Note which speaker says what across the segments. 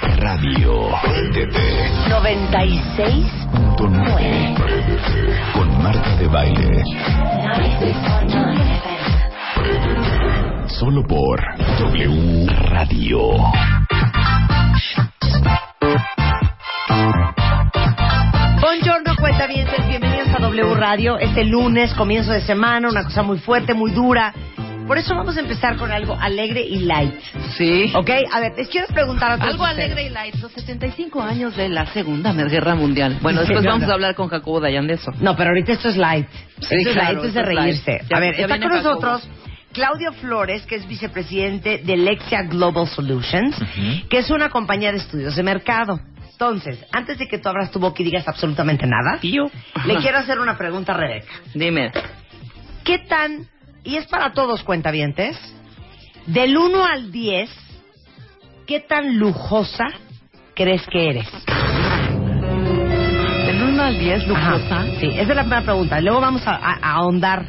Speaker 1: Radio. Préndete.
Speaker 2: 96.9
Speaker 1: Con Marta de Baile.
Speaker 2: 96.9 FM.
Speaker 1: Solo por W Radio.
Speaker 3: Buongiorno, cuentavientes. Bienvenidos a W Radio. Este lunes, comienzo de semana, una cosa muy fuerte, muy dura. Por eso vamos a empezar con algo alegre y light.
Speaker 4: Sí.
Speaker 3: ¿Ok? A ver, les quiero preguntar a todos
Speaker 4: Algo
Speaker 3: ustedes.
Speaker 4: alegre y light. Los 75 años de la Segunda Guerra Mundial. Bueno, después vamos a hablar con Jacobo Dayan de eso.
Speaker 3: No, pero ahorita esto es light.
Speaker 4: Sí,
Speaker 3: esto es
Speaker 4: claro,
Speaker 3: light, esto es de
Speaker 4: esto es light.
Speaker 3: reírse.
Speaker 4: Ya-
Speaker 3: a ver,
Speaker 4: ya
Speaker 3: está con
Speaker 4: Jacobo.
Speaker 3: nosotros Claudio Flores, que es vicepresidente de Lexia Global Solutions, que es una compañía de estudios de mercado. Entonces, antes de que tú abras tu boca y digas absolutamente nada,
Speaker 4: Tío.
Speaker 3: le quiero hacer una pregunta a Rebeca.
Speaker 4: Dime.
Speaker 3: ¿Qué tan, y es para todos cuentavientes, del 1 al 10, qué tan lujosa crees que eres?
Speaker 4: Del 1 al 10, lujosa.
Speaker 3: Ajá, Sí, esa es la primera pregunta. Luego vamos a, a- a ahondar,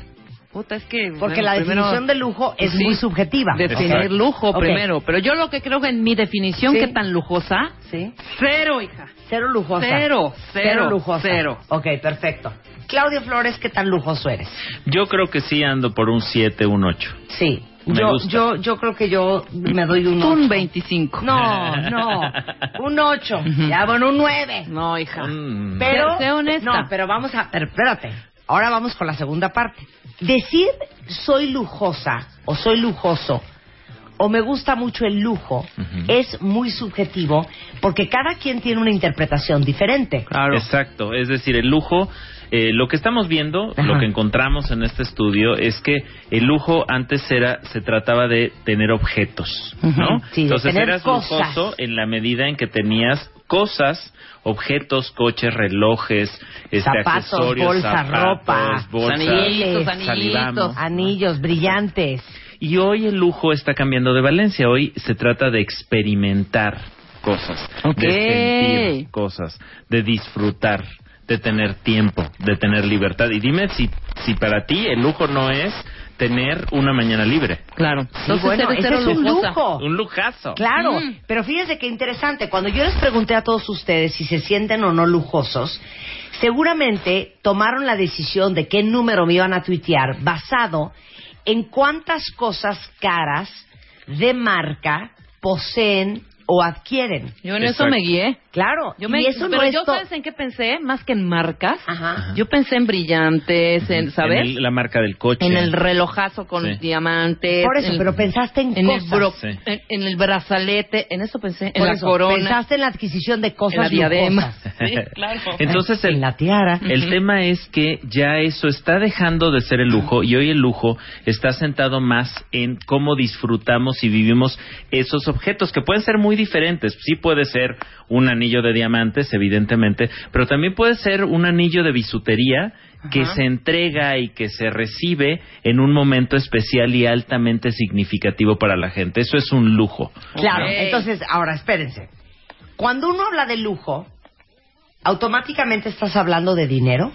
Speaker 4: Puta, es que.
Speaker 3: porque
Speaker 4: bueno,
Speaker 3: la
Speaker 4: primero-
Speaker 3: definición de lujo es
Speaker 4: Sí.
Speaker 3: muy subjetiva.
Speaker 4: Definir lujo
Speaker 3: Ok.
Speaker 4: primero. Pero yo lo que creo que en mi definición,
Speaker 3: Sí.
Speaker 4: ¿qué tan lujosa?
Speaker 3: ¿Sí?
Speaker 4: Cero, hija.
Speaker 3: Cero lujosa.
Speaker 4: Cero, cero,
Speaker 3: lujosa.
Speaker 4: cero.
Speaker 3: Ok, perfecto. Claudio Flores, ¿qué tan lujoso eres?
Speaker 5: Yo creo que sí ando por un 7, un 8.
Speaker 3: Sí.
Speaker 5: Me
Speaker 3: Yo,
Speaker 5: gusta.
Speaker 3: yo, yo creo que yo me doy un
Speaker 4: Un
Speaker 3: ocho.
Speaker 4: 25.
Speaker 3: No, no. Un 8.
Speaker 4: Ujú.
Speaker 3: Ya, bueno, un 9.
Speaker 4: No, hija.
Speaker 5: Mm.
Speaker 3: Pero,
Speaker 4: sé honesta.
Speaker 3: No, pero vamos a. Pero espérate. Ahora vamos con la segunda parte. Decir soy lujosa o soy lujoso o me gusta mucho el lujo es muy subjetivo porque cada quien tiene una interpretación diferente.
Speaker 4: Claro.
Speaker 5: Exacto, es decir, el lujo, eh, lo que estamos viendo,
Speaker 3: Ajá.
Speaker 5: lo que encontramos en este estudio es que el lujo antes era, se trataba de tener objetos, ¿no?
Speaker 3: De
Speaker 5: Entonces
Speaker 3: tener
Speaker 5: eras
Speaker 3: cosas.
Speaker 5: lujoso en la medida en que tenías cosas, objetos, coches, relojes, este,
Speaker 3: Zapatos,
Speaker 5: accesorios,
Speaker 3: bolsa,
Speaker 5: zapatos,
Speaker 3: ropa,
Speaker 5: bolsas,
Speaker 4: Anillitos, anillitos.
Speaker 3: Anillos brillantes.
Speaker 5: Y hoy el lujo está cambiando de valencia. Hoy se trata de experimentar cosas, de sentir cosas, de disfrutar, de tener tiempo, de tener libertad. Y dime si, si para ti el lujo no es tener una mañana libre.
Speaker 4: Claro.
Speaker 3: Sí,
Speaker 4: Entonces
Speaker 3: bueno,
Speaker 4: eres
Speaker 3: ese
Speaker 4: cero
Speaker 3: es un
Speaker 4: lujosa.
Speaker 3: lujo.
Speaker 5: Un lujazo.
Speaker 3: Claro,
Speaker 4: Mm.
Speaker 3: pero fíjense qué interesante. Cuando yo les pregunté a todos ustedes si se sienten o no lujosos, seguramente tomaron la decisión de qué número me iban a tuitear basado en cuántas cosas caras de marca poseen o adquieren.
Speaker 4: Yo en eso me guié.
Speaker 3: Claro,
Speaker 4: Yo
Speaker 3: y
Speaker 4: me,
Speaker 3: eso
Speaker 4: pero
Speaker 3: no es
Speaker 4: yo
Speaker 3: to-
Speaker 4: sabes en qué pensé, más que en marcas.
Speaker 3: Ajá.
Speaker 4: Yo pensé en brillantes, en, ¿sabes?
Speaker 5: En el- la marca del coche.
Speaker 4: En el relojazo con
Speaker 5: Sí.
Speaker 4: diamantes.
Speaker 3: Por eso,
Speaker 4: en-
Speaker 3: pero pensaste en,
Speaker 4: en el,
Speaker 3: cosas.
Speaker 4: bro-
Speaker 5: Sí.
Speaker 4: en, en el brazalete, en eso pensé, en la
Speaker 3: eso,
Speaker 4: corona,
Speaker 3: pensaste en la adquisición de
Speaker 4: en la
Speaker 3: cosas
Speaker 4: diadema. Sí, claro.
Speaker 5: Entonces el,
Speaker 3: en la tiara.
Speaker 5: El tema es que ya eso está dejando de ser el lujo y hoy el lujo está sentado más en cómo disfrutamos y vivimos esos objetos que pueden ser muy diferentes. Sí puede ser un anillo de diamantes, evidentemente, pero también puede ser un anillo de bisutería que
Speaker 4: Ajá.
Speaker 5: se entrega y que se recibe en un momento especial y altamente significativo para la gente. Eso es un lujo.
Speaker 3: Claro, entonces, ahora espérense. Cuando uno habla de lujo, automáticamente estás hablando de dinero.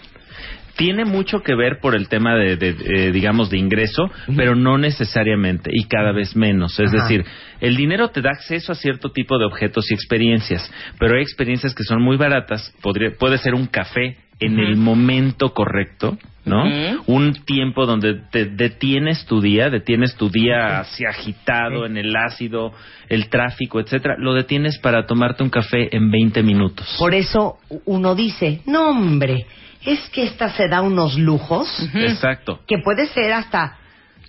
Speaker 5: Tiene mucho que ver por el tema de, de, eh, digamos, de ingreso, pero no necesariamente y cada vez menos. Es
Speaker 3: Ajá.
Speaker 5: decir, el dinero te da acceso a cierto tipo de objetos y experiencias, pero hay experiencias que son muy baratas. Podría, puede ser un café en el momento correcto, ¿no? Un tiempo donde te detienes tu día, detienes tu día así agitado en el ácido, el tráfico, etcétera, lo detienes para tomarte un café en 20 minutos.
Speaker 3: Por eso uno dice, no hombre, es que esta se da unos lujos
Speaker 5: Exacto.
Speaker 3: que puede ser hasta...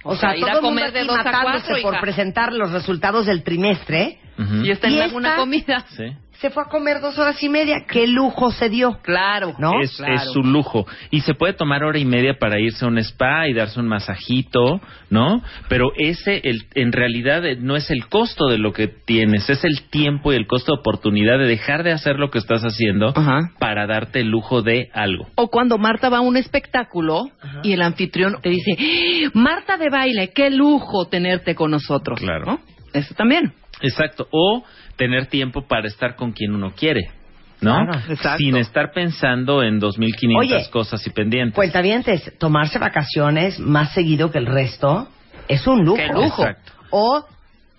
Speaker 3: O,
Speaker 4: O
Speaker 3: sea,
Speaker 4: sea, ir a
Speaker 3: todo el mundo
Speaker 4: comer de
Speaker 3: aquí
Speaker 4: dos a
Speaker 3: matándose
Speaker 4: cuatro,
Speaker 3: por
Speaker 4: hija.
Speaker 3: presentar los resultados del trimestre.
Speaker 4: Y está en
Speaker 3: ¿Y
Speaker 4: alguna
Speaker 3: esta?
Speaker 4: comida.
Speaker 5: Sí.
Speaker 3: Se fue a comer dos horas y media. ¿Qué lujo se dio?
Speaker 4: Claro.
Speaker 3: ¿No?
Speaker 5: Es,
Speaker 4: Claro.
Speaker 5: es su lujo. Y se puede tomar hora y media para irse a un spa y darse un masajito, ¿no? Pero ese, el, en realidad, eh, no es el costo de lo que tienes, es el tiempo y el costo de oportunidad de dejar de hacer lo que estás haciendo
Speaker 4: Ajá.
Speaker 5: para darte el lujo de algo.
Speaker 4: O cuando Marta va a un espectáculo y el anfitrión te dice, ¡Ah! Marta de baile, qué lujo tenerte con nosotros.
Speaker 5: Claro.
Speaker 4: ¿no? Eso también.
Speaker 5: Exacto. O tener tiempo para estar con quien uno quiere, ¿no?
Speaker 3: Claro.
Speaker 5: Sin estar pensando en 2.500
Speaker 3: Oye,
Speaker 5: cosas y pendientes.
Speaker 3: Cuentavientes, tomarse vacaciones más seguido que el resto es un lujo.
Speaker 4: ¡Qué lujo!
Speaker 5: Exacto.
Speaker 3: O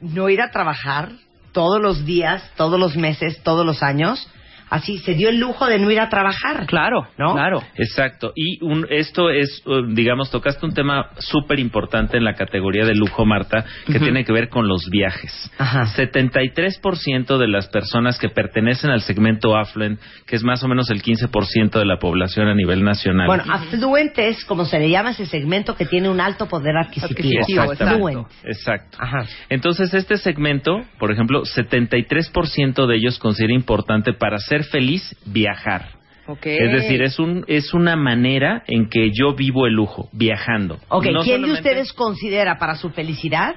Speaker 3: no ir a trabajar todos los días, todos los meses, todos los años. Así se dio el lujo de no ir a trabajar.
Speaker 4: Claro,
Speaker 3: ¿No?
Speaker 4: claro.
Speaker 5: Exacto. Y un, esto es, uh, digamos, tocaste un tema súper importante en la categoría de lujo, Marta, que tiene que ver con los viajes.
Speaker 3: Ajá.
Speaker 5: 73% de las personas que pertenecen al segmento affluent, que es más o menos el 15% de la población a nivel nacional.
Speaker 3: Bueno, afluente es como se le llama ese segmento que tiene un alto poder adquisitivo.
Speaker 4: Adquisitivo,
Speaker 3: Affluent.
Speaker 5: Exacto.
Speaker 3: Ajá.
Speaker 5: Entonces, este segmento, por ejemplo, 73% de ellos considera importante para ser feliz viajar. Es decir, es un es una manera en que yo vivo el lujo, viajando.
Speaker 3: Ok,
Speaker 5: No
Speaker 3: ¿quién de ustedes considera para su felicidad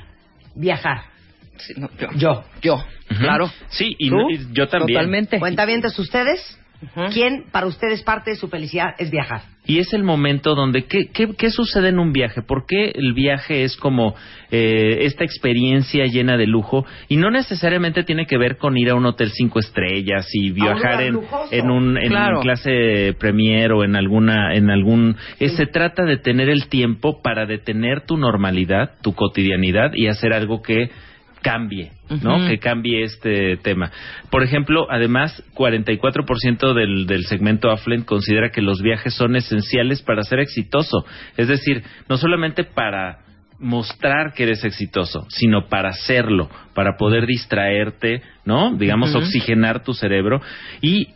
Speaker 3: viajar?
Speaker 4: Sí, no, yo.
Speaker 3: Yo.
Speaker 4: Claro.
Speaker 5: Sí, y,
Speaker 3: ¿Tú?
Speaker 5: no- y yo también.
Speaker 4: Totalmente.
Speaker 3: Cuentavientes ustedes, ¿quién para ustedes parte de su felicidad es viajar?
Speaker 5: Y es el momento donde, ¿qué, qué, qué sucede en un viaje? ¿Por qué el viaje es como eh, esta experiencia llena de lujo? Y no necesariamente tiene que ver con ir a un hotel cinco estrellas y viajar en, en un en
Speaker 4: Claro.
Speaker 5: clase premier o en alguna en algún eh, se trata de tener el tiempo para detener tu normalidad, tu cotidianidad y hacer algo que cambie, ¿no? Que cambie este tema. Por ejemplo, además, 44% del, del segmento affluent considera que los viajes son esenciales para ser exitoso. Es decir, no solamente para mostrar que eres exitoso, sino para hacerlo, para poder distraerte, ¿no? Digamos, oxigenar tu cerebro y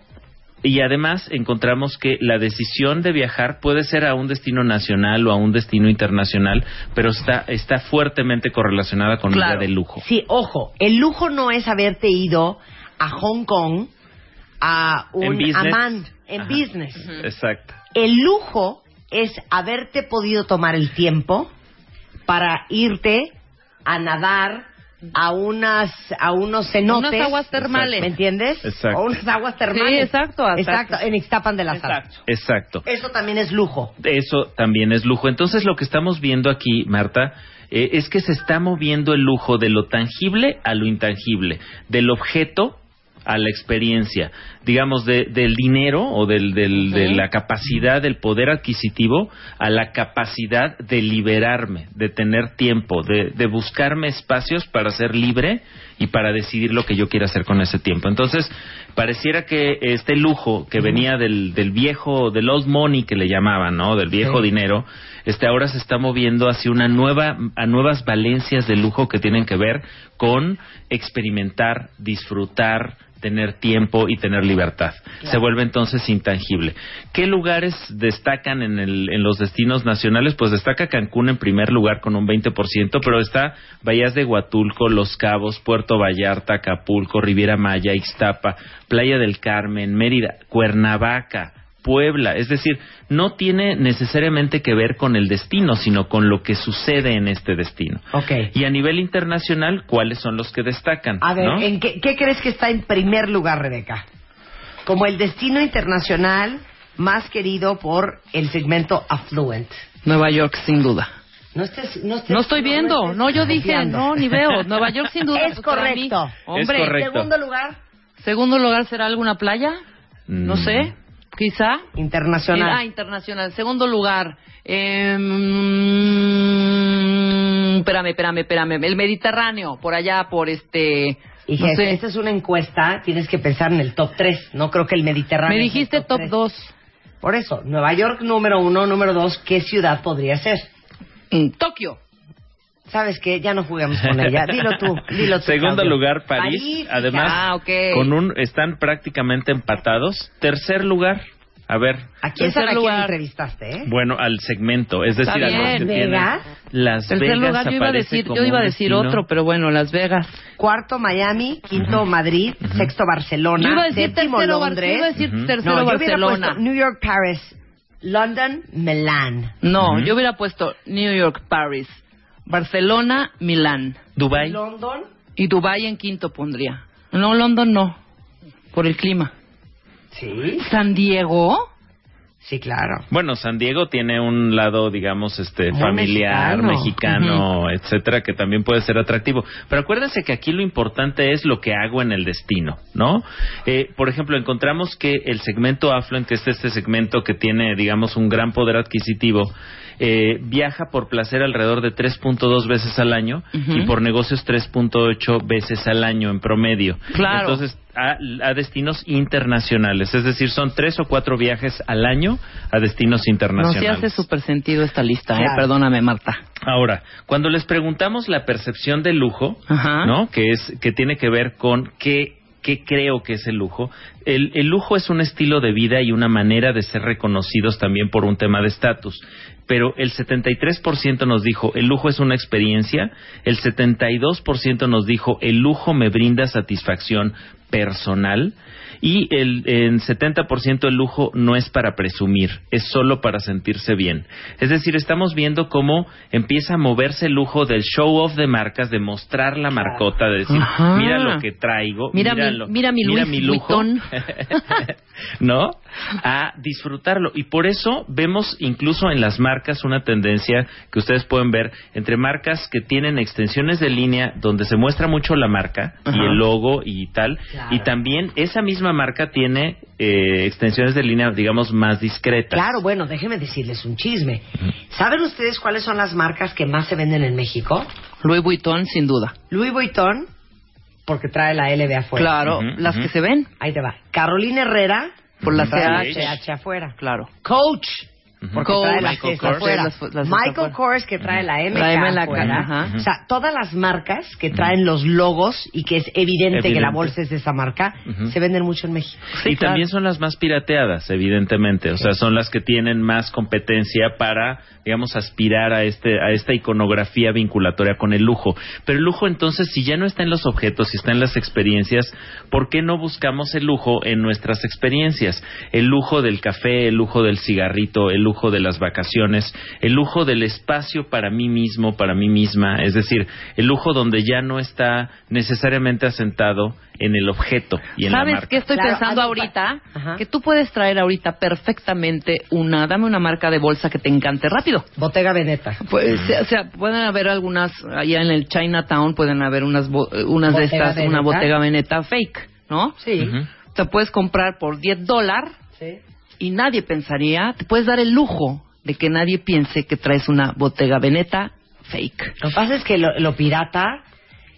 Speaker 5: y además encontramos que la decisión de viajar puede ser a un destino nacional o a un destino internacional, pero está, está fuertemente correlacionada con
Speaker 4: Claro.
Speaker 5: la de lujo.
Speaker 3: Sí, ojo, el lujo no es haberte ido a Hong Kong a
Speaker 5: En
Speaker 3: un amant en
Speaker 5: Ajá.
Speaker 3: business.
Speaker 5: Exacto.
Speaker 3: El lujo es haberte podido tomar el tiempo para irte a nadar a unas a unos cenotes,
Speaker 4: Unas aguas termales.
Speaker 3: ¿me entiendes?
Speaker 5: Exacto.
Speaker 3: O unas aguas termales.
Speaker 4: Sí, exacto, exacto.
Speaker 3: Exacto, en Ixtapan de la Sal.
Speaker 4: Exacto.
Speaker 5: Exacto.
Speaker 3: Eso también es lujo.
Speaker 5: Eso también es lujo. Entonces lo que estamos viendo aquí, Marta, eh, es que se está moviendo el lujo de lo tangible a lo intangible, del objeto a la experiencia, digamos, de- del dinero o del, del- de la capacidad, del poder adquisitivo a la capacidad de liberarme, de tener tiempo, de, de buscarme espacios para ser libre y para decidir lo que yo quiera hacer con ese tiempo. Entonces, pareciera que este lujo que venía del, del viejo, del old money que le llamaban, ¿no? Del viejo dinero, este ahora se está moviendo hacia una nueva, a nuevas valencias de lujo que tienen que ver con experimentar, disfrutar, tener tiempo y tener libertad. Se vuelve entonces intangible. ¿Qué lugares destacan en, el, en los destinos nacionales? Pues destaca Cancún en primer lugar con un 20%, pero está Bahías de Huatulco, Los Cabos, Puerto Vallarta, Acapulco, Riviera Maya, Ixtapa, Playa del Carmen, Mérida, Cuernavaca, Puebla, es decir, no tiene necesariamente que ver con el destino, sino con lo que sucede en este destino.
Speaker 3: Ok.
Speaker 5: Y a nivel internacional, ¿cuáles son los que destacan?
Speaker 3: A ver,
Speaker 5: ¿no?
Speaker 3: ¿en qué, qué crees que está en primer lugar, Rebeca? Como el destino internacional más querido por el segmento affluent.
Speaker 4: Nueva York, sin duda.
Speaker 3: No, estés, no, estés-
Speaker 4: No estoy viendo,
Speaker 3: estés
Speaker 4: no, yo dije, no, ni veo. Nueva York, sin duda.
Speaker 3: Es
Speaker 4: pues,
Speaker 3: correcto.
Speaker 4: Hombre,
Speaker 5: Es correcto.
Speaker 3: Segundo lugar,
Speaker 4: segundo lugar será alguna playa, no
Speaker 5: Mm.
Speaker 4: sé, quizá.
Speaker 3: internacional.
Speaker 4: Ah, internacional. Segundo lugar, em, espérame, espérame, espérame. El Mediterráneo, por allá, por este.
Speaker 3: Hija,
Speaker 4: no sé.
Speaker 3: esta es una encuesta, tienes que pensar en el top 3. No creo que el Mediterráneo.
Speaker 4: Me dijiste top
Speaker 3: tres.
Speaker 4: 2.
Speaker 3: Por eso, Nueva York número uno, número dos, ¿qué ciudad podría ser?
Speaker 4: Mm, Tokio.
Speaker 3: ¿Sabes qué? Ya no juguemos con ella. Dilo tú, dilo tú.
Speaker 5: Segundo
Speaker 3: Claudio.
Speaker 5: lugar, París.
Speaker 3: hija.
Speaker 5: Además,
Speaker 4: Ah, ok.
Speaker 5: con un están prácticamente empatados. Tercer lugar, a ver,
Speaker 3: ¿A quién
Speaker 4: Tercer
Speaker 3: sabe a quién
Speaker 4: lugar.
Speaker 3: entrevistaste, eh?
Speaker 5: bueno, al segmento, es decir, a los que tienen
Speaker 3: Vegas.
Speaker 5: Las
Speaker 4: Tercer
Speaker 5: Vegas
Speaker 4: lugar, yo iba a decir, yo iba a decir otro, pero bueno, Las Vegas.
Speaker 3: Cuarto, Miami. Quinto, Madrid. Sexto, Barcelona.
Speaker 4: Yo iba a decir
Speaker 3: séptimo,
Speaker 4: tercero,
Speaker 3: Londres.
Speaker 4: yo iba a decir
Speaker 5: Ujú.
Speaker 4: tercero
Speaker 3: no, yo
Speaker 4: Barcelona.
Speaker 3: puesto New York, Paris, London, Milán.
Speaker 4: No, yo hubiera puesto New York, Paris, Barcelona, Milán.
Speaker 5: Dubai.
Speaker 3: London.
Speaker 4: Y Dubai en quinto pondría. No, London no, por el clima.
Speaker 3: Sí.
Speaker 4: San Diego.
Speaker 3: Sí, claro.
Speaker 5: Bueno, San Diego tiene un lado, digamos, este
Speaker 3: Muy
Speaker 5: familiar,
Speaker 3: mexicano.
Speaker 5: mexicano, etcétera, que también puede ser atractivo. Pero acuérdense que aquí lo importante es lo que hago en el destino, ¿no? Eh, por ejemplo, encontramos que el segmento affluent, que es este segmento que tiene, digamos, un gran poder adquisitivo, eh, viaja por placer alrededor de 3.2 veces al año y por negocios 3.8 veces al año en promedio.
Speaker 4: Claro.
Speaker 5: Entonces, a, a destinos internacionales, es decir, son tres o cuatro viajes al año a destinos
Speaker 4: No, sí
Speaker 5: internacionales.
Speaker 4: hace súper sentido esta lista, eh. Perdóname, Marta.
Speaker 5: Ahora, cuando les preguntamos la percepción del lujo,
Speaker 4: Ajá.
Speaker 5: ¿no? Que es que tiene que ver con qué qué creo que es el lujo. El, el lujo es un estilo de vida y una manera de ser reconocidos también por un tema de estatus. Pero el 73% nos dijo el lujo es una experiencia, el 72% nos dijo el lujo me brinda satisfacción personal y el en 70% el lujo no es para presumir, es solo para sentirse bien. Es decir, estamos viendo cómo empieza a moverse el lujo del show off de marcas, de mostrar la marcota, de decir,
Speaker 4: Ajá.
Speaker 5: mira lo que traigo,
Speaker 4: Mira
Speaker 5: mira,
Speaker 4: mi-
Speaker 5: lo-
Speaker 4: mira mi
Speaker 5: lujo. ¿no? A disfrutarlo. Y por eso vemos incluso en las marcas una tendencia que ustedes pueden ver entre marcas que tienen extensiones de línea donde se muestra mucho la marca
Speaker 4: Ajá.
Speaker 5: y el logo y tal.
Speaker 3: Claro.
Speaker 5: Y también esa misma marca tiene eh, extensiones de línea, digamos, más discretas.
Speaker 3: Claro, bueno, déjenme decirles un chisme. ¿Saben ustedes cuáles son las marcas que más se venden en México?
Speaker 4: Louis Vuitton, sin duda.
Speaker 3: Louis Vuitton, porque trae la L de afuera.
Speaker 4: claro, las que se ven
Speaker 3: Ahí te va. Carolina Herrera,
Speaker 4: por la CH.
Speaker 3: CH afuera.
Speaker 4: Claro.
Speaker 3: Coach. Porque
Speaker 4: Coach,
Speaker 3: trae
Speaker 5: Michael Kors.
Speaker 3: afuera.
Speaker 4: Las- las
Speaker 3: Michael. Kors, que trae la M,
Speaker 4: La M en la
Speaker 3: afuera.
Speaker 4: cara, ajá.
Speaker 3: O sea, todas las marcas que traen los logos y que es evidente, que la bolsa es de esa marca, se venden mucho en México.
Speaker 4: Sí,
Speaker 5: y
Speaker 4: claro.
Speaker 5: también son las más pirateadas, evidentemente. O sea, son las que tienen más competencia para, digamos, aspirar a este a esta iconografía vinculatoria con el lujo. Pero el lujo, entonces, si ya no está en los objetos, si está en las experiencias, ¿por qué no buscamos el lujo en nuestras experiencias? El lujo del café, el lujo del cigarrito, el lujo de las vacaciones, el lujo del espacio para mí mismo, para mí misma. Es decir, el lujo donde ya no está necesariamente asentado en el objeto y en la
Speaker 4: ¿Sabes
Speaker 5: marca.
Speaker 4: qué estoy
Speaker 3: Claro,
Speaker 4: pensando ahorita?
Speaker 3: Ajá.
Speaker 4: Que tú puedes traer ahorita perfectamente una, dame una marca de bolsa que te encante rápido.
Speaker 3: Botega Veneta.
Speaker 4: Pues, o sea, pueden haber algunas, allá en el Chinatown pueden haber unas, bo- unas de
Speaker 3: Bottega
Speaker 4: estas, una botega veneta fake, ¿no?
Speaker 3: Sí.
Speaker 4: Te puedes comprar por 10 dólares
Speaker 3: Sí.
Speaker 4: Y nadie pensaría, te puedes dar el lujo de que nadie piense que traes una botega veneta fake.
Speaker 3: Lo que pasa es que lo, lo pirata,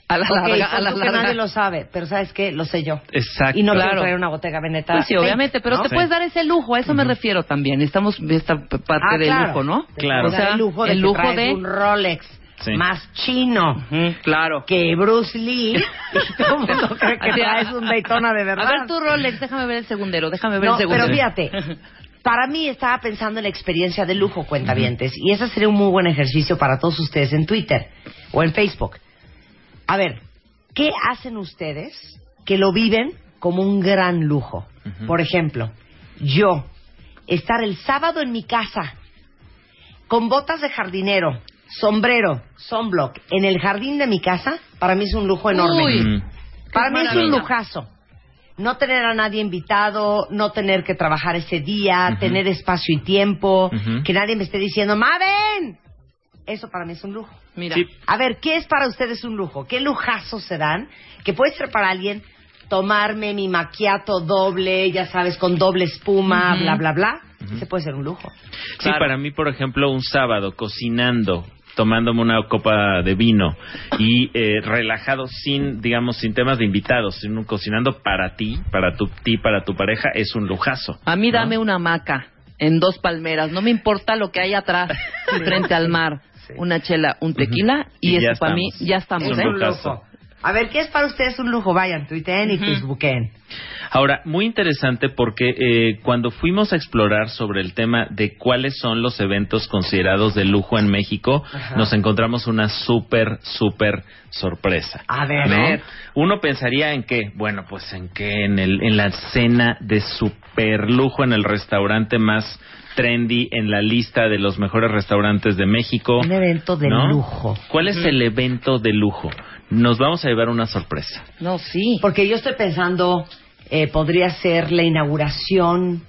Speaker 4: A la
Speaker 3: ok,
Speaker 4: larga, a la larga.
Speaker 3: nadie lo sabe, pero ¿sabes qué? Lo sé yo.
Speaker 5: Exacto.
Speaker 3: Y no
Speaker 4: Claro.
Speaker 3: quiero traer una Botega Veneta.
Speaker 4: Pues sí,
Speaker 3: fake,
Speaker 4: obviamente, pero
Speaker 3: ¿no?
Speaker 4: te
Speaker 5: Sí.
Speaker 4: puedes dar ese lujo, a eso me refiero también. Estamos esta parte
Speaker 3: Ah,
Speaker 4: del
Speaker 3: claro.
Speaker 4: lujo, ¿no?
Speaker 5: Claro.
Speaker 4: O sea,
Speaker 3: el lujo de
Speaker 4: el
Speaker 3: que
Speaker 4: lujo
Speaker 3: traes
Speaker 4: de-
Speaker 3: un Rolex
Speaker 5: Sí.
Speaker 3: más chino
Speaker 4: claro.
Speaker 3: que Bruce Lee y todo el mundo cree que traes un Daytona de verdad.
Speaker 4: A ver tu Rolex, déjame ver el segundero, déjame ver
Speaker 3: No,
Speaker 4: el segundero.
Speaker 3: pero fíjate, para mí estaba pensando en la experiencia de lujo, cuentavientes, y ese sería un muy buen ejercicio para todos ustedes en Twitter o en Facebook. A ver, ¿qué hacen ustedes que lo viven como un gran lujo? Por ejemplo, yo estar el sábado en mi casa con botas de jardinero, sombrero, sunblock en el jardín de mi casa, para mí es un lujo enorme.
Speaker 4: Uy.
Speaker 5: Mm.
Speaker 3: Para mí es un lujazo. No tener a nadie invitado, no tener que trabajar ese día, tener espacio y tiempo, que nadie me esté diciendo, ¡Maven! Eso para mí es un lujo.
Speaker 4: Mira,
Speaker 5: Sí.
Speaker 3: A ver, ¿qué es para ustedes un lujo? ¿Qué lujazos se dan? Que puede ser para alguien tomarme mi maquiato doble, ya sabes, con doble espuma, bla, bla, bla. Ese puede ser un lujo.
Speaker 5: Sí,
Speaker 4: Claro.
Speaker 5: para mí, por ejemplo, un sábado cocinando, tomándome una copa de vino y eh, relajado sin, digamos, sin temas de invitados, sino cocinando para ti, para tu ti, para tu pareja, es un lujazo.
Speaker 4: a mí
Speaker 5: ¿no?
Speaker 4: dame una hamaca en dos palmeras. No me importa lo que hay atrás, frente al mar. Una chela, un tequila y, eso para mí
Speaker 5: estamos.
Speaker 4: ya estamos.
Speaker 3: Es
Speaker 4: ¿eh?
Speaker 3: un lujo. A ver, ¿qué es para ustedes un lujo? Vayan, tuiteen y facebooken.
Speaker 5: Ahora, muy interesante porque eh, cuando fuimos a explorar sobre el tema de cuáles son los eventos considerados de lujo en México, nos encontramos una súper, súper sorpresa.
Speaker 3: A ver.
Speaker 5: ¿no? Uno pensaría en qué, bueno, pues en qué, en, el, en la cena de super lujo en el restaurante más trendy en la lista de los mejores restaurantes de México.
Speaker 3: Un evento de
Speaker 5: ¿no?
Speaker 3: lujo.
Speaker 5: ¿Cuál es el evento de lujo? Nos vamos a llevar una sorpresa.
Speaker 4: No, sí.
Speaker 3: Porque yo estoy pensando, eh, podría ser la inauguración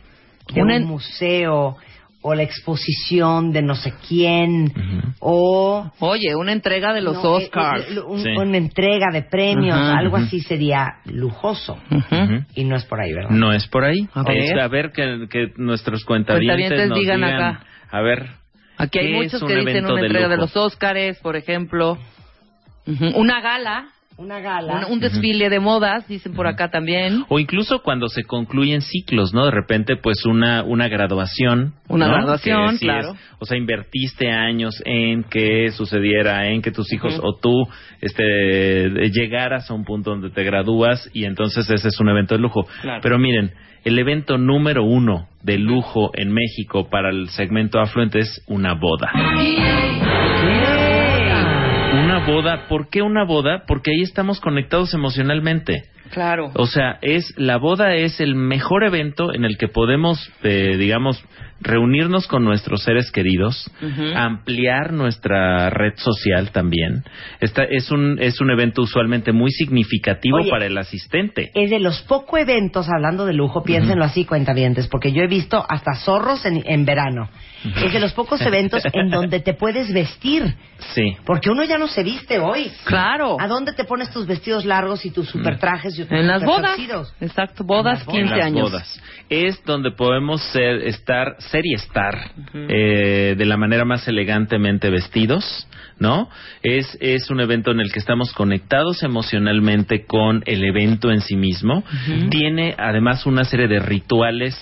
Speaker 3: de
Speaker 4: Una-
Speaker 3: un museo o la exposición de no sé quién
Speaker 5: Ujú.
Speaker 3: o
Speaker 4: Oye, una entrega de los
Speaker 3: no,
Speaker 4: Oscars.
Speaker 3: eh, eh, un-
Speaker 5: Sí.
Speaker 3: una entrega de premios,
Speaker 4: Ajá,
Speaker 3: algo
Speaker 5: ujú.
Speaker 3: así sería lujoso. Y no es por ahí, ¿verdad?
Speaker 5: No es por ahí.
Speaker 4: A ver.
Speaker 5: Es a ver que, que nuestros cuentavientes
Speaker 4: Cuentavientes
Speaker 5: nos
Speaker 4: digan
Speaker 5: digan,
Speaker 4: acá.
Speaker 5: A ver.
Speaker 4: Aquí hay
Speaker 5: ¿qué
Speaker 4: muchos que dicen una
Speaker 5: de
Speaker 4: entrega de
Speaker 5: lujo?
Speaker 4: los Óscares, por ejemplo. Una gala,
Speaker 3: Una gala.
Speaker 4: un, un desfile de modas, dicen por acá también.
Speaker 5: O incluso cuando se concluyen ciclos, ¿no? De repente, pues una, una graduación.
Speaker 4: Una
Speaker 5: ¿no?
Speaker 4: graduación, claro.
Speaker 5: es- o sea, invertiste años en que sucediera, en que tus hijos o tú este, llegaras a un punto donde te gradúas y entonces ese es un evento de lujo.
Speaker 4: Claro.
Speaker 5: Pero miren, el evento número uno de lujo en México para el segmento afluente es una boda. Una boda, ¿por qué una boda? Porque ahí estamos conectados emocionalmente.
Speaker 4: Claro.
Speaker 5: O sea, es la boda es el mejor evento en el que podemos, eh, digamos, reunirnos con nuestros seres queridos, ampliar nuestra red social también. Esta es un es un evento usualmente muy significativo
Speaker 3: Oye,
Speaker 5: para el asistente.
Speaker 3: Es de los pocos eventos, hablando de lujo, piénsenlo así, cuentavientes, porque yo he visto hasta zorros en, en verano. Es de los pocos eventos en donde te puedes vestir,
Speaker 5: Sí.
Speaker 3: porque uno ya no se viste hoy.
Speaker 4: Claro.
Speaker 3: ¿A dónde te pones tus vestidos largos y tus super trajes y tus
Speaker 4: En las bodas. Exacto, bodas,
Speaker 3: En las bodas.
Speaker 4: 15
Speaker 5: en las
Speaker 4: años.
Speaker 5: bodas. Es donde podemos ser, estar, ser y estar eh, de la manera más elegantemente vestidos, ¿no? Es, es un evento en el que estamos conectados emocionalmente con el evento en sí mismo. Tiene además una serie de rituales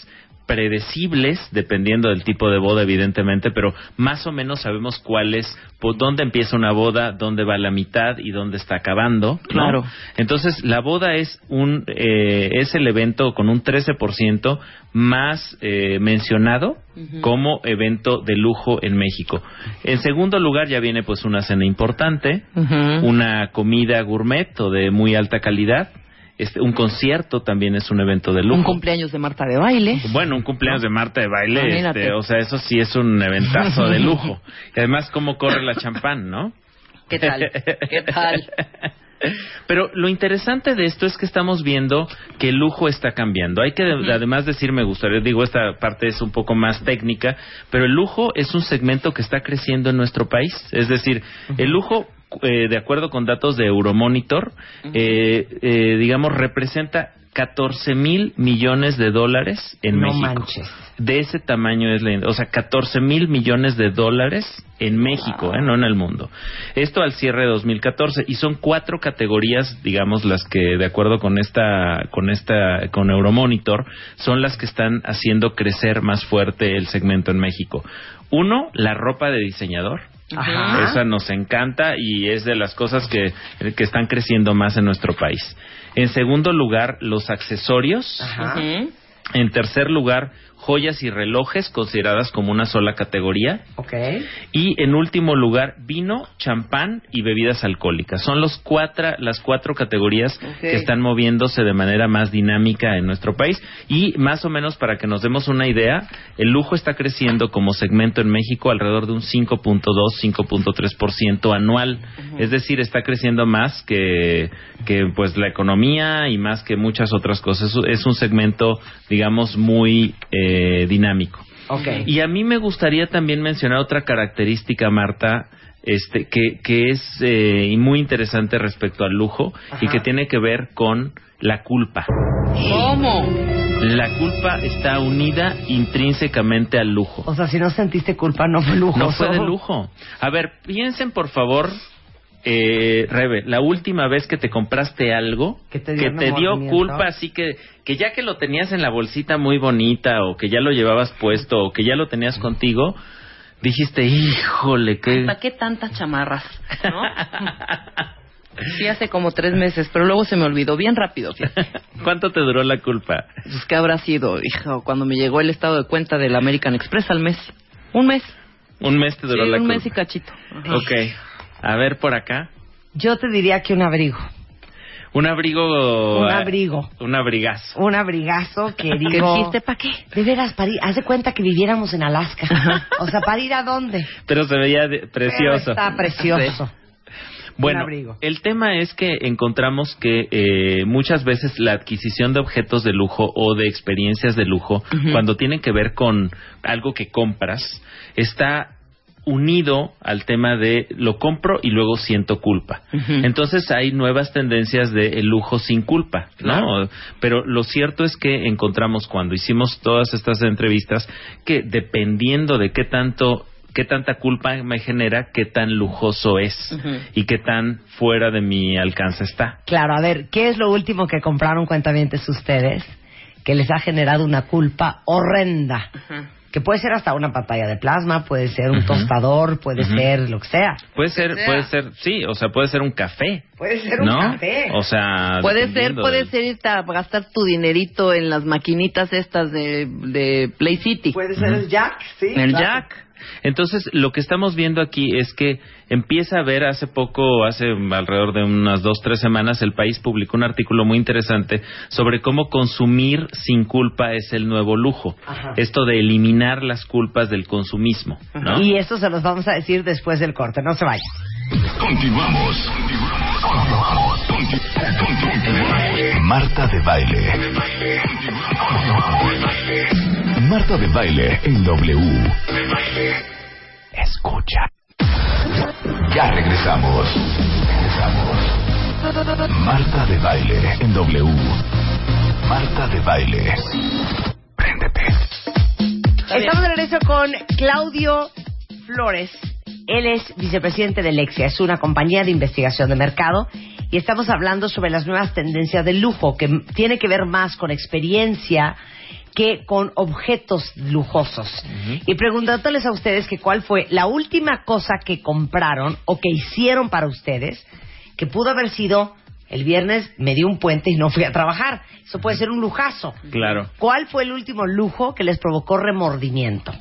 Speaker 5: predecibles, dependiendo del tipo de boda, evidentemente, pero más o menos sabemos cuál es, por dónde empieza una boda, dónde va la mitad y dónde está acabando. ¿no?
Speaker 4: Claro.
Speaker 5: Entonces, la boda es un eh, es el evento con un 13% más eh, mencionado como evento de lujo en México. En segundo lugar, ya viene pues una cena importante, una comida gourmet o de muy alta calidad. Este, un concierto también es un evento de lujo.
Speaker 4: Un cumpleaños de Marta de baile.
Speaker 5: Bueno, un cumpleaños de Marta de baile, este, o sea, eso sí es un eventazo de lujo. Y además, cómo corre la champán, ¿no?
Speaker 4: ¿Qué tal? ¿Qué tal?
Speaker 5: Pero lo interesante de esto es que estamos viendo que el lujo está cambiando. Hay que de- además decir, me gustaría, digo, esta parte es un poco más técnica, pero el lujo es un segmento que está creciendo en nuestro país. Es decir, el lujo, eh, de acuerdo con datos de Euromonitor, eh, eh, digamos, representa 14 mil millones de dólares en
Speaker 3: No
Speaker 5: México.
Speaker 3: manches.
Speaker 5: De ese tamaño es la, o sea, 14 mil millones de dólares en México, ¿eh? no en el mundo. Esto al cierre de 2014 y son cuatro categorías, digamos, las que de acuerdo con esta, con esta, con Euromonitor, son las que están haciendo crecer más fuerte el segmento en México. Uno, la ropa de diseñador.
Speaker 3: Ajá.
Speaker 5: Esa nos encanta y es de las cosas que, que están creciendo más en nuestro país. En segundo lugar, los accesorios.
Speaker 3: Ajá.
Speaker 5: En tercer lugar, joyas y relojes consideradas como una sola categoría.
Speaker 3: Ok.
Speaker 5: Y en último lugar, vino, champán y bebidas alcohólicas. Son los cuatro, las cuatro categorías que están moviéndose de manera más dinámica en nuestro país. Y más o menos para que nos demos una idea, el lujo está creciendo como segmento en México alrededor de un 5.2, 5.3% anual. Es decir, está creciendo más que, que pues la economía y más que muchas otras cosas. Es un segmento, digamos, muy eh, dinámico.
Speaker 3: Ok.
Speaker 5: Y a mí me gustaría también mencionar otra característica, Marta, este, que, que es eh, y muy interesante respecto al lujo y que tiene que ver con la culpa.
Speaker 4: ¿Cómo?
Speaker 5: La culpa está unida intrínsecamente al lujo.
Speaker 3: O sea, si no sentiste culpa, no fue lujo.
Speaker 5: No fue de lujo. A ver, piensen por favor eh, Rebe, la última vez que te compraste algo
Speaker 3: Que te
Speaker 5: que
Speaker 3: dio
Speaker 5: te dio
Speaker 3: remordimiento.
Speaker 5: culpa, así que, que ya que lo tenías en la bolsita muy bonita, o que ya lo llevabas puesto, o que ya lo tenías contigo, dijiste, híjole, qué...
Speaker 4: ¿Para qué tantas chamarras? ¿No? Sí, hace como tres meses, pero luego se me olvidó bien rápido. fíjate.
Speaker 5: ¿Cuánto te duró la culpa?
Speaker 4: Pues, ¿qué habrá sido, hijo? Cuando me llegó el estado de cuenta del American Express al mes. Un mes.
Speaker 5: Un mes te duró
Speaker 4: Sí,
Speaker 5: la
Speaker 4: un
Speaker 5: culpa.
Speaker 4: mes y cachito. Ajá.
Speaker 5: Ok. A ver por acá.
Speaker 3: Yo te diría que un abrigo.
Speaker 5: Un abrigo...
Speaker 3: Un
Speaker 5: eh,
Speaker 3: abrigo.
Speaker 5: Un abrigazo.
Speaker 3: Un abrigazo que
Speaker 4: ¿Qué
Speaker 3: digo...
Speaker 4: dijiste? ¿Para qué?
Speaker 3: De veras, para ir, haz de cuenta que viviéramos en Alaska. O sea, ¿para ir a dónde?
Speaker 5: Pero se veía de- precioso.
Speaker 3: Pero está precioso.
Speaker 5: Bueno, el tema es que encontramos que eh, muchas veces la adquisición de objetos de lujo o de experiencias de lujo,
Speaker 4: Ujú.
Speaker 5: cuando tienen que ver con algo que compras, está unido al tema de lo compro y luego siento culpa. Entonces hay nuevas tendencias de el lujo sin culpa, ¿no?
Speaker 4: Claro.
Speaker 5: Pero lo cierto es que encontramos cuando hicimos todas estas entrevistas que dependiendo de qué tanto qué tanta culpa me genera, qué tan lujoso es y qué tan fuera de mi alcance está.
Speaker 3: Claro, a ver, ¿qué es lo último que compraron cuentamientos ustedes que les ha generado una culpa horrenda?
Speaker 4: Ajá.
Speaker 3: Que puede ser hasta una pantalla de plasma, puede ser un tostador, puede ser lo que sea.
Speaker 5: Puede ser,
Speaker 4: sea.
Speaker 5: puede ser, sí, o sea, puede ser un café,
Speaker 3: Puede ser un
Speaker 5: ¿no?
Speaker 3: café.
Speaker 5: O sea,
Speaker 4: Puede ser, puede
Speaker 5: del-
Speaker 4: ser irte a gastar tu dinerito en las maquinitas estas de, de Play City.
Speaker 3: Puede ser el jack, sí.
Speaker 4: el
Speaker 3: claro.
Speaker 4: Jack.
Speaker 5: Entonces, lo que estamos viendo aquí es que empieza a ver hace poco, hace alrededor de unas dos, tres semanas, el país publicó un artículo muy interesante sobre cómo consumir sin culpa es el nuevo lujo.
Speaker 3: Ajá.
Speaker 5: Esto de eliminar las culpas del consumismo, ¿no?
Speaker 3: Y eso se los vamos a decir después del corte, no se vayan.
Speaker 1: Continuamos. Continuamos. Conti- conti- Marta de baile. Marta de baile en W. Escucha. Ya regresamos. Regresamos. Marta de baile en W. Marta de baile. Préndete.
Speaker 3: Estamos de regreso con Claudio Flores. Él es vicepresidente de Lexia, es una compañía de investigación de mercado y estamos hablando sobre las nuevas tendencias del lujo, que tiene que ver más con experiencia que con objetos lujosos. Y preguntándoles a ustedes que cuál fue la última cosa que compraron o que hicieron para ustedes, que pudo haber sido el viernes me di un puente y no fui a trabajar. Eso puede ser un lujazo.
Speaker 5: Claro.
Speaker 3: ¿Cuál fue el último lujo que les provocó remordimiento?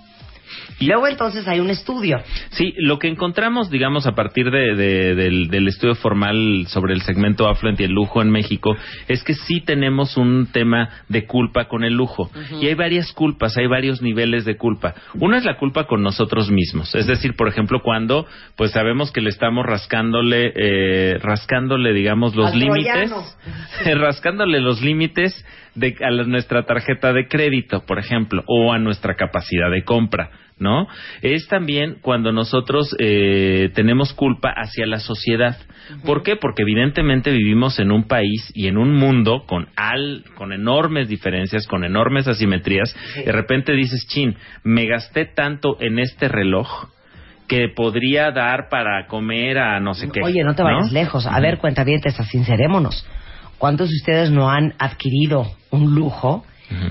Speaker 3: Y luego entonces hay un estudio.
Speaker 5: Sí, lo que encontramos, digamos, a partir de, de- del, del estudio formal sobre el segmento affluent y el lujo en México, es que sí tenemos un tema de culpa con el lujo. Y hay varias culpas, hay varios niveles de culpa. Una es la culpa con nosotros mismos. Es decir, por ejemplo, cuando pues sabemos que le estamos rascándole, eh, rascándole, digamos, los
Speaker 3: Al
Speaker 5: límites, rascándole los límites de a la- nuestra tarjeta de crédito, por ejemplo, o a nuestra capacidad de compra, ¿no? Es también cuando nosotros eh, tenemos culpa hacia la sociedad. ¿Por qué? Porque evidentemente vivimos en un país y en un mundo con al, con enormes diferencias, con enormes asimetrías. De repente dices, chin, me gasté tanto en este reloj que podría dar para comer a no sé qué.
Speaker 3: Oye, no te vayas lejos. A ver, cuentavientes, sincerémonos. ¿Cuántos de ustedes no han adquirido un lujo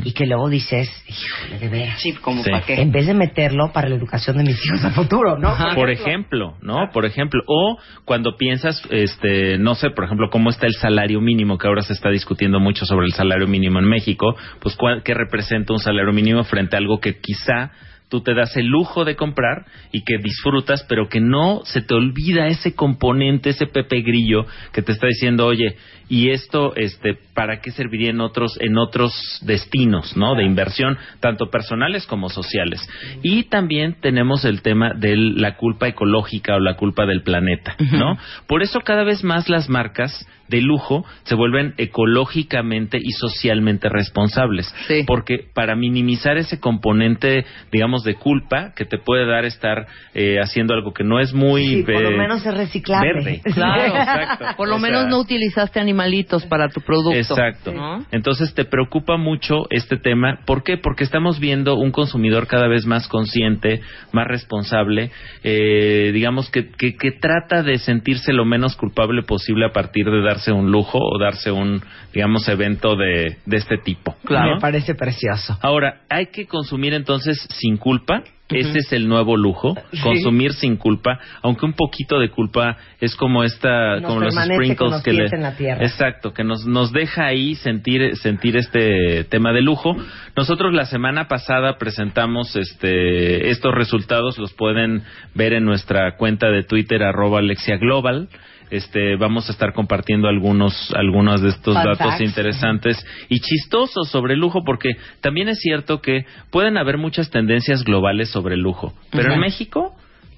Speaker 3: Y que luego dices, híjole, de veras?
Speaker 4: Sí, como
Speaker 5: Sí.
Speaker 4: para qué.
Speaker 3: En vez de meterlo para la educación de mis hijos a futuro, ¿no?
Speaker 5: por ejemplo, ¿no? Por ejemplo, o cuando piensas, este, no sé, por ejemplo, cómo está el salario mínimo, que ahora se está discutiendo mucho sobre el salario mínimo en México, pues cuál- qué representa un salario mínimo frente a algo que quizá tú te das el lujo de comprar y que disfrutas, pero que no se te olvida ese componente, ese pepe grillo que te está diciendo, oye, y esto, este, ¿para qué serviría en otros, en otros destinos, no? De inversión, tanto personales como sociales. Y también tenemos el tema de la culpa ecológica o la culpa del planeta, ¿no? Por eso cada vez más las marcas de lujo se vuelven ecológicamente y socialmente responsables.
Speaker 4: Sí.
Speaker 5: Porque para minimizar ese componente, digamos, de culpa que te puede dar estar eh, haciendo algo que no es muy...
Speaker 3: Sí, por lo menos es reciclable.
Speaker 5: Verde.
Speaker 4: Claro,
Speaker 5: Exacto.
Speaker 4: Por lo
Speaker 5: O
Speaker 4: menos
Speaker 5: sea,
Speaker 4: no utilizaste animalitos para tu producto.
Speaker 5: Exacto.
Speaker 4: ¿no?
Speaker 5: Entonces te preocupa mucho este tema. ¿Por qué? Porque estamos viendo un consumidor cada vez más consciente, más responsable, eh, digamos que, que, que trata de sentirse lo menos culpable posible a partir de darse un lujo o darse un, digamos, evento de, de este tipo.
Speaker 3: Me
Speaker 5: ¿no?
Speaker 3: parece precioso.
Speaker 5: Ahora, hay que consumir entonces sin culpa. Ese es el nuevo lujo, consumir sin culpa, aunque un poquito de culpa es como esta,
Speaker 3: Nos
Speaker 5: como los sprinkles que le,
Speaker 3: en la tierra.
Speaker 5: exacto, que nos nos deja ahí sentir sentir este tema de lujo. Nosotros la semana pasada presentamos este estos resultados, los pueden ver en nuestra cuenta de Twitter arroba Alexia Global. Este, vamos a estar compartiendo algunos algunos de estos
Speaker 3: Fun
Speaker 5: datos
Speaker 3: facts.
Speaker 5: interesantes y chistosos sobre el lujo porque también es cierto que pueden haber muchas tendencias globales sobre el lujo, pero en México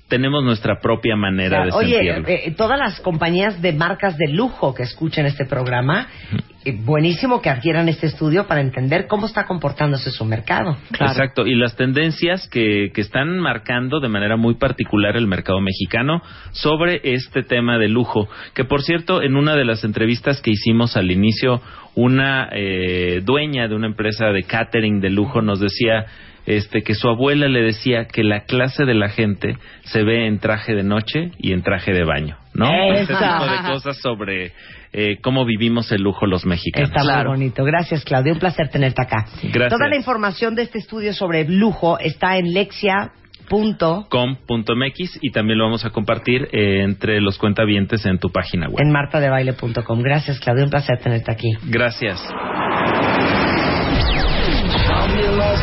Speaker 5: tenemos nuestra propia manera de
Speaker 3: Oye,
Speaker 5: sentirlo.
Speaker 3: eh, todas las compañías de marcas de lujo que escuchen este programa, eh, buenísimo que adquieran este estudio para entender cómo está comportándose su mercado.
Speaker 5: Exacto, y las tendencias que, que están marcando de manera muy particular el mercado mexicano sobre este tema de lujo. Que por cierto, en una de las entrevistas que hicimos al inicio, una eh, dueña de una empresa de catering de lujo nos decía este que su abuela le decía que la clase de la gente se ve en traje de noche y en traje de baño, ¿no? Este
Speaker 3: Eso.
Speaker 5: tipo de cosas sobre eh, cómo vivimos el lujo los mexicanos.
Speaker 3: Está muy bonito. Gracias, Claudia. Un placer tenerte acá.
Speaker 5: Gracias.
Speaker 3: Toda la información de este estudio sobre lujo está en lexia. Punto
Speaker 5: com.mx y también lo vamos a compartir eh, entre los cuentavientes en tu página web.
Speaker 3: en martadebaile.com. Gracias, Claudia. Un placer tenerte aquí.
Speaker 5: Gracias.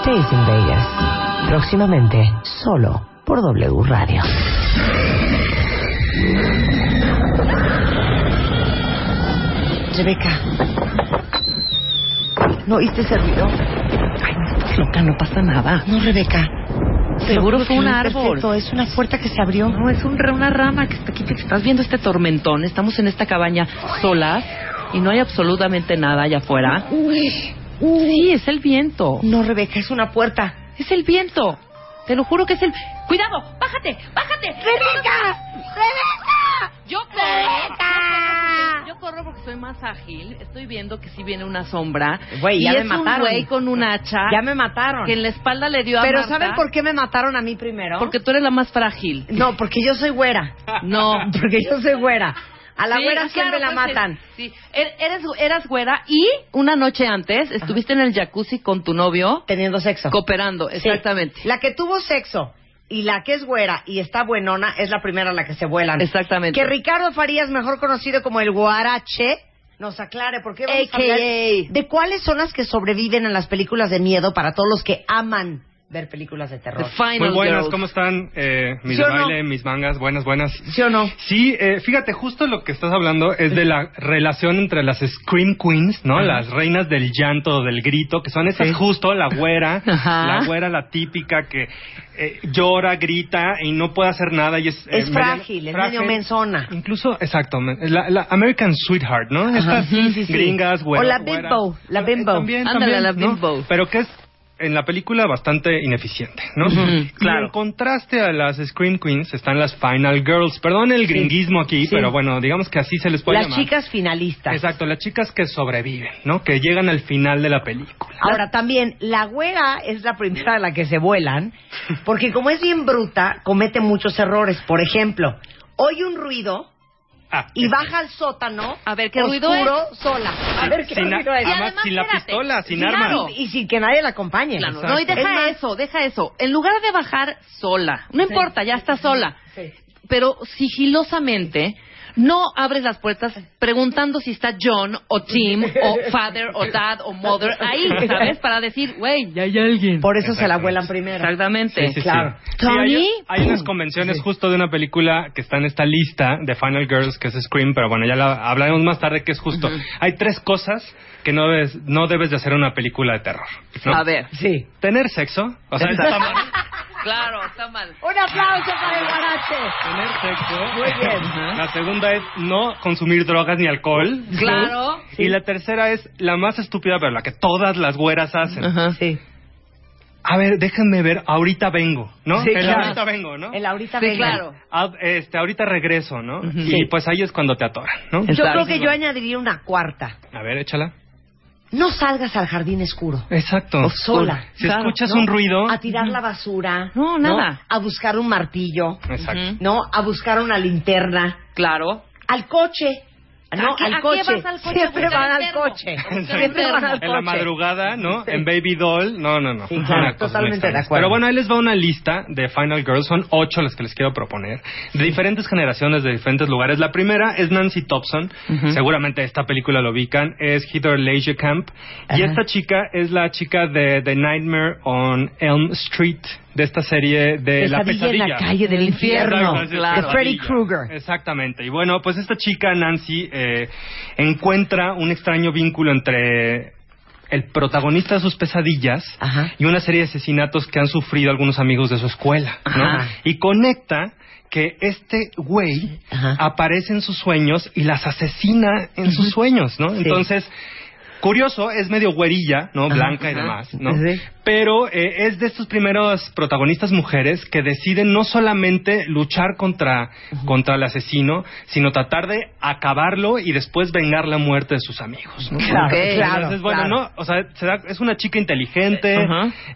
Speaker 3: stays in Vegas. Próximamente, solo por W Radio. Rebeca. ¿No oíste ese ruido?
Speaker 4: Ay, no estás loca, no pasa nada.
Speaker 3: No, Rebeca.
Speaker 4: Seguro fue un árbol.
Speaker 3: Es una puerta que se abrió.
Speaker 4: No, es un, una rama que está aquí. Estás viendo este tormentón. Estamos en esta cabaña solas y no hay absolutamente nada allá afuera. Sí, es el viento.
Speaker 3: No, Rebeca, es una puerta.
Speaker 4: Es el viento. Te lo juro que es el. ¡Cuidado! ¡Bájate! ¡Bájate! ¡Rebeca! ¡Rebeca! Yo corro. Yo corro porque soy más ágil. Estoy viendo que sí viene una sombra.
Speaker 3: Güey,
Speaker 4: y
Speaker 3: ya me
Speaker 4: es un
Speaker 3: mataron.
Speaker 4: güey con un hacha.
Speaker 3: Ya me mataron.
Speaker 4: Que en la espalda le dio a
Speaker 3: Pero
Speaker 4: Marta,
Speaker 3: ¿saben por qué me mataron a mí primero?
Speaker 4: Porque tú eres la más frágil.
Speaker 3: No, porque yo soy güera.
Speaker 4: No.
Speaker 3: Porque yo soy güera. A la
Speaker 4: Sí,
Speaker 3: güera
Speaker 4: claro,
Speaker 3: siempre la
Speaker 4: pues,
Speaker 3: matan.
Speaker 4: Sí, Er- eres, eras güera y una noche antes estuviste en el jacuzzi con tu novio
Speaker 3: Teniendo sexo.
Speaker 4: cooperando,
Speaker 3: Sí.
Speaker 4: exactamente.
Speaker 3: La que tuvo sexo y la que es güera y está buenona es la primera a la que se vuelan.
Speaker 4: Exactamente.
Speaker 3: Que Ricardo Farías, mejor conocido como el Guarache, nos aclare por qué vamos a hablar
Speaker 4: AKA.
Speaker 3: de cuáles son las que sobreviven en las películas de miedo para todos los que aman ver películas de
Speaker 4: The
Speaker 3: terror.
Speaker 4: Final
Speaker 6: Muy buenas,
Speaker 4: Girls.
Speaker 6: ¿cómo están? Eh, mis
Speaker 3: ¿Sí
Speaker 6: de
Speaker 3: o no?
Speaker 6: baile, mis mangas, buenas, buenas.
Speaker 3: ¿Sí o no?
Speaker 6: Sí, eh, fíjate, justo lo que estás hablando es de la relación entre las Scream Queens, ¿no? Las reinas del llanto, del grito, que son esas justo, la güera,
Speaker 4: Ajá.
Speaker 6: la güera, la típica que eh, llora, grita y no puede hacer nada y es... eh,
Speaker 3: Es frágil, es medio menzona.
Speaker 6: Incluso, exacto, la, la American Sweetheart, ¿no? Estas
Speaker 3: sí, sí, sí.
Speaker 6: gringas, güera,
Speaker 3: O la
Speaker 6: güera.
Speaker 3: bimbo, la
Speaker 6: Eh,
Speaker 3: bimbo.
Speaker 6: También,
Speaker 4: Ándale,
Speaker 6: también,
Speaker 4: la
Speaker 6: ¿no?
Speaker 4: bimbo.
Speaker 6: Pero que es en la película bastante ineficiente, ¿no?
Speaker 4: Claro.
Speaker 6: en contraste a las Scream Queens están las Final Girls. Perdón el gringuismo aquí,
Speaker 3: sí.
Speaker 6: pero bueno, digamos que así se les puede
Speaker 3: Las
Speaker 6: llamar.
Speaker 3: chicas finalistas.
Speaker 6: Exacto, las chicas que sobreviven, ¿no? Que llegan al final de la película.
Speaker 3: Ahora también, la güera es la primera a la que se vuelan, porque como es bien bruta, comete muchos errores. Por ejemplo, oye un ruido y
Speaker 6: es-
Speaker 3: baja al sótano,
Speaker 4: A ver, ¿qué ruido
Speaker 3: oscuro, sola. A ver qué
Speaker 6: sin,
Speaker 3: ruido es.
Speaker 6: además, sin la
Speaker 4: espérate.
Speaker 6: pistola, sin
Speaker 4: Claro.
Speaker 6: arma.
Speaker 3: Y, y sin que nadie la acompañe.
Speaker 4: Claro, no, y deja
Speaker 3: Es más-
Speaker 4: eso, deja eso. En lugar de bajar sola, no importa, ya está sola.
Speaker 3: Sí.
Speaker 4: Pero sigilosamente no abres las puertas preguntando si está John o Tim o father o dad o mother ahí, ¿sabes? Para decir, güey, ya hay alguien.
Speaker 3: Por eso se la vuelan primero.
Speaker 4: Exactamente.
Speaker 6: Sí, sí,
Speaker 3: Claro.
Speaker 6: sí.
Speaker 4: Tony.
Speaker 6: Sí, hay, hay unas convenciones justo de una película que está en esta lista de Final Girls, que es Scream, pero bueno, ya la hablaremos más tarde, que es justo. Hay tres cosas que no debes, no debes de hacer en una película de terror. ¿no?
Speaker 4: A ver.
Speaker 3: Sí.
Speaker 6: Tener sexo, o sea, está mal.
Speaker 4: Claro, está mal.
Speaker 3: Un aplauso para el guarache.
Speaker 6: Tener sexo.
Speaker 3: Muy bien.
Speaker 6: La segunda es no consumir drogas ni alcohol.
Speaker 4: Claro.
Speaker 6: Y la tercera es la más estúpida, pero la que todas las güeras hacen.
Speaker 4: Ajá.
Speaker 3: Sí.
Speaker 6: A ver, déjenme ver, ahorita vengo, ¿no?
Speaker 3: Sí,
Speaker 6: El
Speaker 3: claro.
Speaker 6: ahorita vengo, ¿no?
Speaker 3: El ahorita
Speaker 4: Sí,
Speaker 3: venga.
Speaker 4: claro.
Speaker 6: Este, ahorita regreso, ¿no? Y
Speaker 3: Sí.
Speaker 6: pues ahí es cuando te atoran, ¿no?
Speaker 3: Yo
Speaker 4: Exacto.
Speaker 3: creo que yo añadiría una cuarta.
Speaker 6: A ver, échala.
Speaker 3: No salgas al jardín oscuro.
Speaker 6: Exacto.
Speaker 3: O sola.
Speaker 6: Si
Speaker 4: Claro,
Speaker 6: escuchas
Speaker 3: ¿no?
Speaker 6: un ruido...
Speaker 3: A tirar la basura.
Speaker 4: No, nada.
Speaker 3: A buscar un martillo.
Speaker 6: Exacto.
Speaker 3: ¿No? A buscar una linterna.
Speaker 4: Claro.
Speaker 3: Al coche. No,
Speaker 4: ¿A qué-
Speaker 3: al
Speaker 4: a qué
Speaker 3: coche.
Speaker 4: vas al coche?
Speaker 3: Siempre van al coche. Siempre van al
Speaker 6: En la
Speaker 3: coche.
Speaker 6: madrugada, ¿no? En Baby Doll, no, no, no.
Speaker 3: Sí, claro, totalmente de acuerdo.
Speaker 6: Pero bueno, ahí les va una lista de Final Girls, son ocho las que les quiero proponer, de diferentes generaciones, de diferentes lugares. La primera es Nancy Thompson, seguramente esta película lo ubican, es Heather Camp y esta chica es la chica de The Nightmare on Elm Street, de esta serie de La
Speaker 3: Pesadilla en
Speaker 6: Pesadilla.
Speaker 3: la calle del infierno. De
Speaker 6: Pesadilla.
Speaker 3: Freddy Krueger.
Speaker 6: Exactamente. Y bueno, pues esta chica, Nancy, eh, encuentra un extraño vínculo entre el protagonista de sus pesadillas
Speaker 3: Ajá.
Speaker 6: y una serie de asesinatos que han sufrido algunos amigos de su escuela, ¿no? Y conecta que este güey
Speaker 3: Ajá.
Speaker 6: aparece en sus sueños y las asesina en sus sueños, ¿no?
Speaker 3: Sí.
Speaker 6: Entonces, curioso, es medio güerilla, ¿no?
Speaker 3: Ajá,
Speaker 6: Blanca y demás, ¿no?
Speaker 3: Sí.
Speaker 6: Pero eh, es de estos primeros protagonistas mujeres que deciden no solamente luchar contra, contra el asesino, sino tratar de acabarlo y después vengar la muerte de sus amigos. ¿no?
Speaker 3: Claro, claro.
Speaker 6: Entonces, bueno,
Speaker 3: claro.
Speaker 6: no, o sea, se da- es una chica inteligente,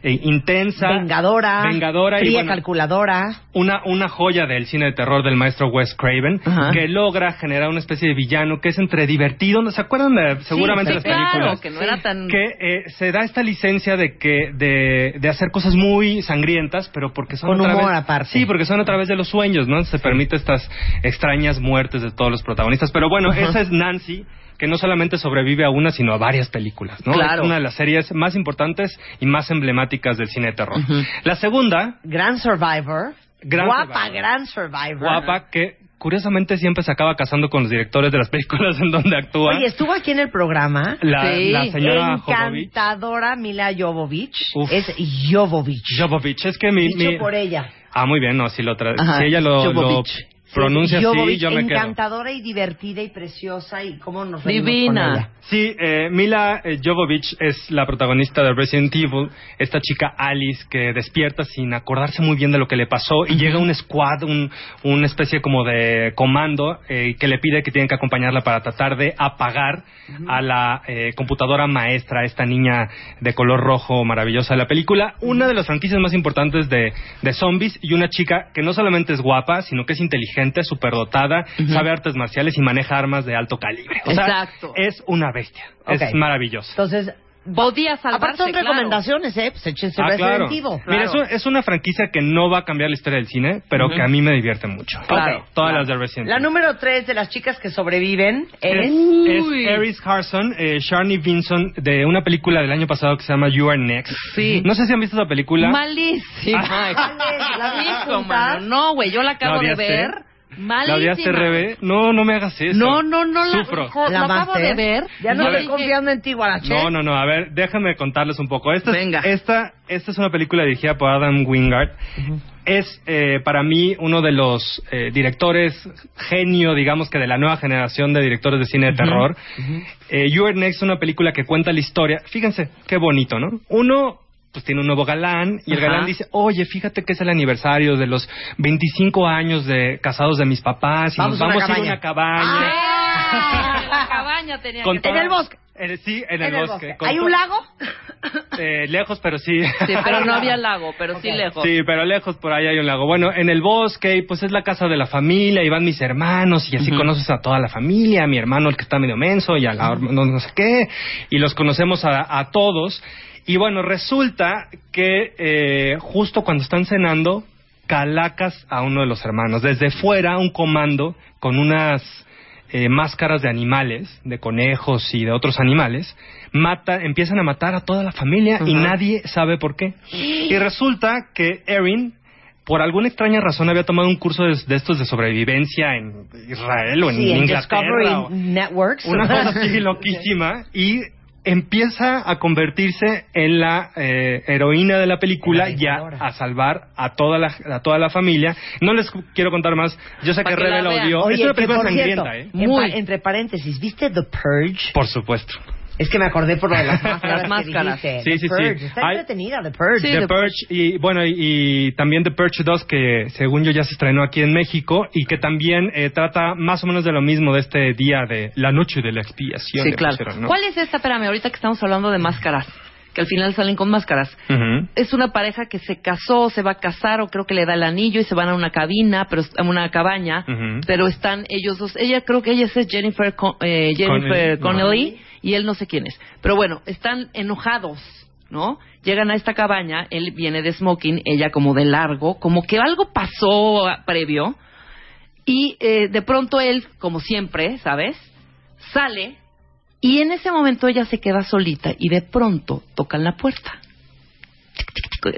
Speaker 6: eh, intensa,
Speaker 3: Vengadora.
Speaker 6: vengadora y
Speaker 3: Fría
Speaker 6: bueno,
Speaker 3: calculadora.
Speaker 6: una, una joya del cine de terror del maestro Wes Craven, que logra generar una especie de villano que es entre divertido, ¿no se acuerdan de seguramente
Speaker 4: sí,
Speaker 6: las
Speaker 4: claro,
Speaker 6: películas?
Speaker 4: que no era tan...
Speaker 6: que eh, se da esta licencia de que de, de hacer cosas muy sangrientas, pero porque son
Speaker 3: Con aparte.
Speaker 6: Sí, porque son a través de los sueños, ¿no? Se permite estas extrañas muertes de todos los protagonistas. Pero bueno, esa es Nancy que no solamente sobrevive a una, sino a varias películas, ¿no?
Speaker 4: Claro.
Speaker 6: Es una de las series más importantes y más emblemáticas del cine de terror. La segunda,
Speaker 3: Gran Survivor.
Speaker 6: Gran
Speaker 3: Guapa,
Speaker 6: Survivor.
Speaker 3: gran Survivor.
Speaker 6: guapa, que curiosamente siempre se acaba casando con los directores de las películas en donde actúa.
Speaker 3: Oye, estuvo aquí en el programa.
Speaker 6: la,
Speaker 4: Sí.
Speaker 6: la señora Jovovich.
Speaker 3: Encantadora Mila Jovovich.
Speaker 6: Uf.
Speaker 3: Es Jovovich.
Speaker 6: Jovovich, es que mi...
Speaker 3: Dicho
Speaker 6: mi-
Speaker 3: por ella.
Speaker 6: Ah, muy bien, no, si, lo tra-
Speaker 4: Ajá,
Speaker 6: si ella lo, pronuncia así,
Speaker 3: Jovovich,
Speaker 6: yo me quedo.
Speaker 3: encantadora y divertida y preciosa y cómo nos
Speaker 4: Divina.
Speaker 3: con ella.
Speaker 6: Sí, eh, Mila eh, Jovovich es la protagonista de Resident Evil, esta chica Alice que despierta sin acordarse muy bien de lo que le pasó y llega un squad, un, una especie como de comando eh, que le pide que tienen que acompañarla para tratar de apagar a la eh, computadora maestra, esta niña de color rojo maravillosa de la película, una de las franquicias más importantes de, de zombies y una chica que no solamente es guapa, sino que es inteligente, superdotada, sabe artes marciales y maneja armas de alto calibre. O sea,
Speaker 4: Exacto.
Speaker 6: es una bestia.
Speaker 3: Ok.
Speaker 6: Es maravilloso.
Speaker 3: Entonces,
Speaker 4: Podía salvarse,
Speaker 3: aparte son
Speaker 4: claro.
Speaker 3: recomendaciones, ¿eh? Pues échense
Speaker 6: Ah, claro.
Speaker 3: Evil.
Speaker 6: Mira, es, un- es una franquicia que no va a cambiar la historia del cine, pero que a mí me divierte mucho.
Speaker 4: Claro,
Speaker 6: Ok, Todas
Speaker 4: claro.
Speaker 6: las de Resident
Speaker 3: La número tres de las chicas que sobreviven
Speaker 6: es,
Speaker 3: es...
Speaker 6: es
Speaker 4: Uy.
Speaker 6: Eris Harson, eh, Sharni Vinson, de una película del año pasado que se llama You Are Next.
Speaker 4: Sí.
Speaker 6: No sé si han visto esa película.
Speaker 4: Malísima.
Speaker 3: ¿la juntas?
Speaker 4: mano. No, güey, yo la acabo
Speaker 6: ¿La
Speaker 4: de ver. Malísima.
Speaker 6: ¿La odiaste, Rebe? No, no me hagas eso.
Speaker 4: No, no, no la,
Speaker 6: Sufro.
Speaker 3: ¿La
Speaker 4: la acabo de ver.
Speaker 3: Ya no estoy confiando en ti, Guarache.
Speaker 6: No, no, no. A ver, déjame contarles un poco. Esta,
Speaker 4: Venga.
Speaker 6: Es, esta, esta es una película dirigida por Adam Wingard. Es eh, para mí uno de los eh, directores genio, digamos que de la nueva generación de directores de cine de terror. Eh, You Are Next es una película que cuenta la historia. Fíjense, qué bonito, ¿no? Uno pues tiene un nuevo galán y el
Speaker 4: Ajá.
Speaker 6: galán dice, oye, fíjate que es el aniversario de los 25 años de casados de mis papás y
Speaker 3: Vamos
Speaker 6: nos vamos a ir a una cabaña.
Speaker 4: ¡Ah! La cabaña tenía
Speaker 6: Con
Speaker 4: que
Speaker 3: En el bosque.
Speaker 6: Eh, sí, en,
Speaker 3: En
Speaker 6: el bosque.
Speaker 3: ¿Hay un lago?
Speaker 6: eh, lejos, pero sí.
Speaker 4: Sí, pero no había lago, pero sí lejos.
Speaker 6: Sí, pero lejos por ahí hay un lago. Bueno, en el bosque, y pues es la casa de la familia, y van mis hermanos, y así conoces a toda la familia, a mi hermano el que está medio menso, y a la no, no sé qué, y los conocemos a, a todos. Y bueno, resulta que eh, justo cuando están cenando, calacas a uno de los hermanos. Desde fuera, un comando con unas eh, máscaras de animales, de conejos y de otros animales, mata, empiezan a matar a toda la familia y nadie sabe por qué. Y resulta que Erin, por alguna extraña razón, había tomado un curso de, de estos de sobrevivencia en Israel o en
Speaker 3: Sí, en
Speaker 6: Inglaterra.
Speaker 3: Discovery
Speaker 6: o-
Speaker 3: Networks.
Speaker 6: una cosa así loquísima y empieza a convertirse en la eh, heroína de la película
Speaker 3: vengadora.
Speaker 6: a salvar a toda la a toda la familia no les quiero contar más yo sé que
Speaker 4: que
Speaker 6: Rebe la odió es una
Speaker 3: que
Speaker 6: película
Speaker 3: por cierto,
Speaker 6: sangrienta ¿eh?
Speaker 3: en
Speaker 4: Muy.
Speaker 3: pa- entre paréntesis, ¿viste The Purge?
Speaker 6: por supuesto
Speaker 3: Es que me acordé por lo de las máscaras.
Speaker 4: Las
Speaker 3: que
Speaker 4: máscaras.
Speaker 6: Sí,
Speaker 3: The
Speaker 6: sí, sí.
Speaker 3: Purge. Está
Speaker 6: Hay-
Speaker 3: entretenida, The Purge.
Speaker 4: Sí,
Speaker 6: The
Speaker 4: The
Speaker 6: Purge y bueno y, y también The Purge 2 que según yo ya se estrenó aquí en México y que también eh, trata más o menos de lo mismo de este día de la noche de la expiación
Speaker 4: Sí, claro.
Speaker 6: pusieron, ¿no?
Speaker 4: ¿Cuál es esta? Espérame, ahorita que estamos hablando de máscaras, que al final salen con máscaras. Es una pareja que se casó, se va a casar o creo que le da el anillo y se van a una cabina, pero a una cabaña, pero están ellos dos. Ella creo que ella es Jennifer Con- eh, Jennifer
Speaker 6: Connelly, no.
Speaker 4: Y él no sé quién es. Pero bueno, están enojados, ¿no? Llegan a esta cabaña, él viene de smoking, ella como de largo, como que algo pasó previo y eh, de pronto él, como siempre, ¿sabes? Sale y en ese momento ella se queda solita y de pronto tocan la puerta.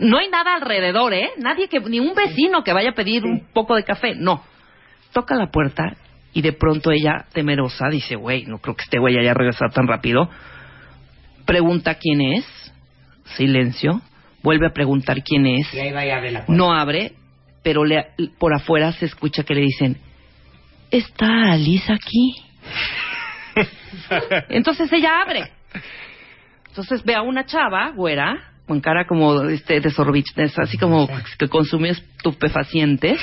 Speaker 4: No hay nada alrededor, ¿eh? Nadie que, ni un vecino que vaya a pedir un poco de café, no. Toca la puerta y de pronto ella, temerosa, dice, güey, no creo que este güey haya regresado tan rápido. Pregunta quién es, silencio. Vuelve a preguntar quién es.
Speaker 3: Y ahí va y abre la puerta.
Speaker 4: No abre, pero le- por afuera se escucha que le dicen, ¿está Alice aquí? Entonces ella abre. Entonces ve a una chava, güera, con cara como este desorbit- así como que consume estupefacientes,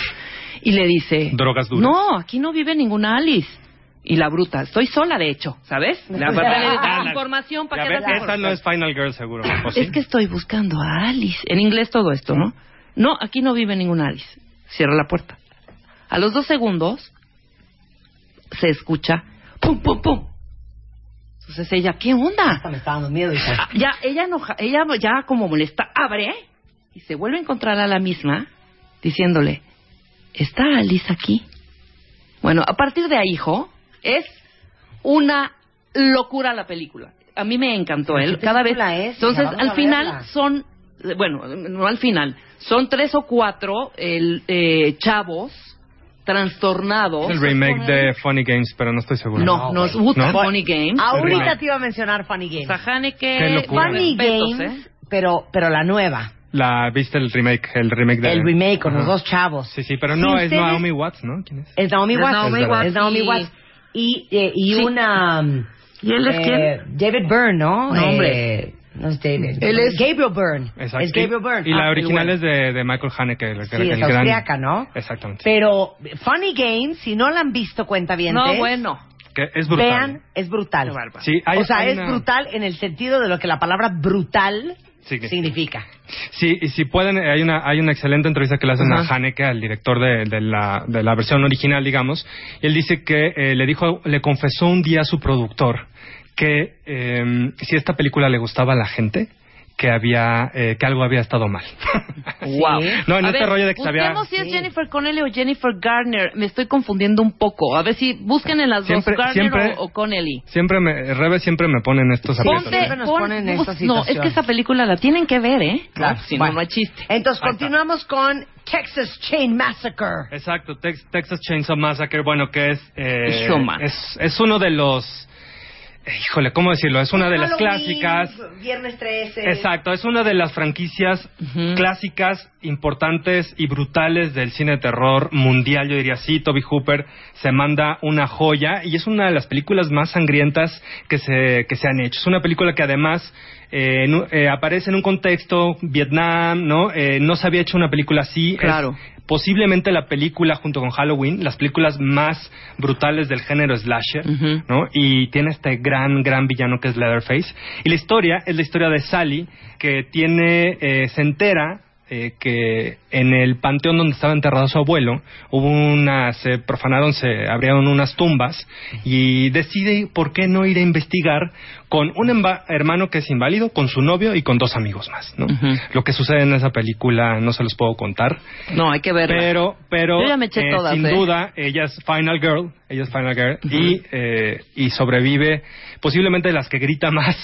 Speaker 4: y le dice,
Speaker 6: Drogas duras.
Speaker 4: No, aquí no vive ninguna Alice. Y la bruta, estoy sola de hecho, ¿sabes? Le da información para que
Speaker 6: ves, esa no es Final Girl seguro
Speaker 4: es que estoy buscando a Alice. En inglés todo esto, ¿no? No, aquí no vive ninguna Alice. Cierra la puerta. A los dos segundos se escucha pum, pum, pum. Entonces ella, ¿qué onda?
Speaker 3: Hasta me está dando miedo, hija.
Speaker 4: Ya, ella enoja, ella ya como molesta, abre y se vuelve a encontrar a la misma diciéndole, ¿está Alice aquí? Bueno, a partir de ahí, hijo, es una locura la película. A mí me encantó
Speaker 3: ¿Pero
Speaker 4: él. Cada vez.
Speaker 3: es?
Speaker 4: Entonces, al final son, eh, bueno, no al final, son tres o cuatro el, eh, chavos trastornados.
Speaker 6: Es el remake de Funny Games, pero no estoy seguro.
Speaker 4: No, no es
Speaker 6: ¿No?
Speaker 4: Funny Games.
Speaker 3: Ahorita te iba a mencionar Funny Games.
Speaker 6: Qué
Speaker 4: que
Speaker 6: locura.
Speaker 3: Funny Games,
Speaker 4: ¿eh?
Speaker 3: pero, pero la nueva.
Speaker 6: La, ¿Viste el remake? El remake de...
Speaker 3: El remake con los
Speaker 6: Ajá.
Speaker 3: dos chavos.
Speaker 6: Sí, sí, pero
Speaker 3: Si
Speaker 6: no, es
Speaker 3: ustedes-
Speaker 6: Naomi Watts, ¿no? ¿Quién es?
Speaker 3: Es Naomi
Speaker 4: Es
Speaker 3: Watts.
Speaker 4: Naomi
Speaker 3: es,
Speaker 4: Watts,
Speaker 3: Naomi
Speaker 4: sí.
Speaker 3: Watts. Y, eh, y
Speaker 4: Sí.
Speaker 3: una...
Speaker 4: ¿Y él es
Speaker 3: eh, David Byrne, ¿no?
Speaker 4: No, hombre.
Speaker 3: No es David.
Speaker 4: Él es-
Speaker 3: Gabriel Byrne.
Speaker 6: Exacto.
Speaker 3: Es Gabriel Byrne.
Speaker 6: Y la
Speaker 3: Ah,
Speaker 6: original
Speaker 3: el
Speaker 6: es de, de Michael Haneke. El,
Speaker 3: Sí,
Speaker 6: el
Speaker 3: es
Speaker 6: gran-
Speaker 3: austriaca, ¿no?
Speaker 6: Exactamente.
Speaker 3: Pero Funny Games, si no la han visto, cuenta bien.
Speaker 4: No, bueno.
Speaker 6: Que es brutal.
Speaker 3: Vean, es brutal.
Speaker 6: Sí, hay-
Speaker 3: o sea,
Speaker 6: hay
Speaker 3: es
Speaker 6: una-
Speaker 3: brutal en el sentido de lo que la palabra brutal
Speaker 6: Significa.
Speaker 3: significa.
Speaker 6: Sí, y si pueden, eh, hay una, hay una excelente entrevista que le hacen
Speaker 4: Ajá.
Speaker 6: a Haneke, al director de, de la, de la versión original, digamos. Y él dice que eh, le dijo, le confesó un día a su productor que eh, si esta película le gustaba a la gente, que había, eh, que algo había estado mal.
Speaker 4: Wow.
Speaker 6: No, en
Speaker 4: A
Speaker 6: este
Speaker 4: ver,
Speaker 6: rollo de que
Speaker 4: busquemos si es
Speaker 3: Sí.
Speaker 4: Jennifer Connelly o Jennifer Garner. Me estoy confundiendo un poco. A ver si busquen en las
Speaker 6: Siempre-
Speaker 4: dos, Garner
Speaker 6: siempre-
Speaker 4: o, o Connelly.
Speaker 6: Siempre me, Rebe siempre me pone en estos.
Speaker 4: Ponte,
Speaker 3: siempre nos
Speaker 4: pon-
Speaker 3: ponen
Speaker 4: no, es que esa película la tienen que ver, ¿eh?
Speaker 3: Claro,
Speaker 4: si
Speaker 3: bueno.
Speaker 4: no, no hay chiste.
Speaker 3: Entonces, continuamos con Texas Chain Massacre.
Speaker 6: Exacto, Tex- Texas Chainsaw Massacre, bueno, que es, eh, es es uno de los híjole, ¿cómo decirlo? Es una de las clásicas.
Speaker 3: Viernes 13.
Speaker 6: Exacto, es una de las franquicias clásicas, importantes y brutales del cine de terror mundial, yo diría sí, Toby Hooper se manda una joya y es una de las películas más sangrientas que se, que se han hecho. Es una película que además eh, eh, aparece en un contexto Vietnam, ¿no? Eh, no se había hecho una película así. Es
Speaker 4: Claro.
Speaker 6: Posiblemente la película junto con Halloween, las películas más brutales del género slasher. ¿no? Y tiene este gran, gran villano que es Leatherface. Y la historia es la historia de Sally, que tiene, eh, se entera eh, que en el panteón donde estaba enterrado su abuelo, hubo una, se profanaron, se abrieron unas tumbas y decide por qué no ir a investigar con un hermano que es inválido, con su novio y con dos amigos más, ¿no? Lo que sucede en esa película no se los puedo contar,
Speaker 4: No, hay que verla.
Speaker 6: pero, pero
Speaker 4: Yo ya me eché
Speaker 6: eh,
Speaker 4: todas,
Speaker 6: sin
Speaker 4: ¿eh?
Speaker 6: duda ella es Final Girl ella es Final Girl, y, eh, y sobrevive, posiblemente de las que grita más,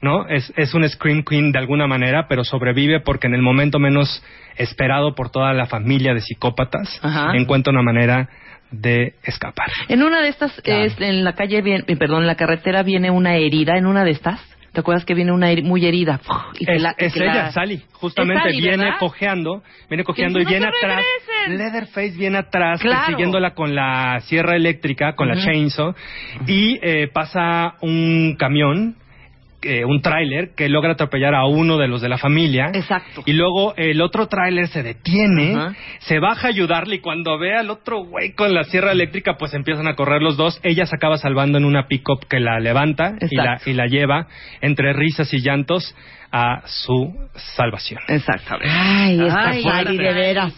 Speaker 6: ¿no? Es, es un Scream Queen de alguna manera, pero sobrevive porque en el momento menos esperado por toda la familia de psicópatas,
Speaker 4: Ajá.
Speaker 6: encuentra una manera de escapar.
Speaker 4: En una de estas, es, en la calle, eh, perdón, en la carretera viene una herida, en una de estas. ¿Te acuerdas que viene una muy herida? Y
Speaker 6: Es,
Speaker 4: la-
Speaker 6: ella,
Speaker 4: la-
Speaker 6: Sally. Justamente
Speaker 4: Sally,
Speaker 6: viene
Speaker 4: ¿verdad?
Speaker 6: cojeando, viene cojeando y viene atrás.
Speaker 4: regresen.
Speaker 6: Leatherface viene atrás,
Speaker 4: Claro.
Speaker 6: persiguiéndola con la sierra eléctrica, con la chainsaw, y eh, pasa un camión, eh, un tráiler, que logra atropellar a uno de los de la familia.
Speaker 4: Exacto.
Speaker 6: Y luego el otro tráiler se detiene, se baja a ayudarle y cuando ve al otro güey con la sierra eléctrica, pues empiezan a correr los dos. Ella se acaba salvando en una pick-up que la levanta y la, y la lleva entre risas y llantos a su salvación.
Speaker 4: Exactamente.
Speaker 3: Ay, esta
Speaker 4: Ay,
Speaker 3: Sally, de veras.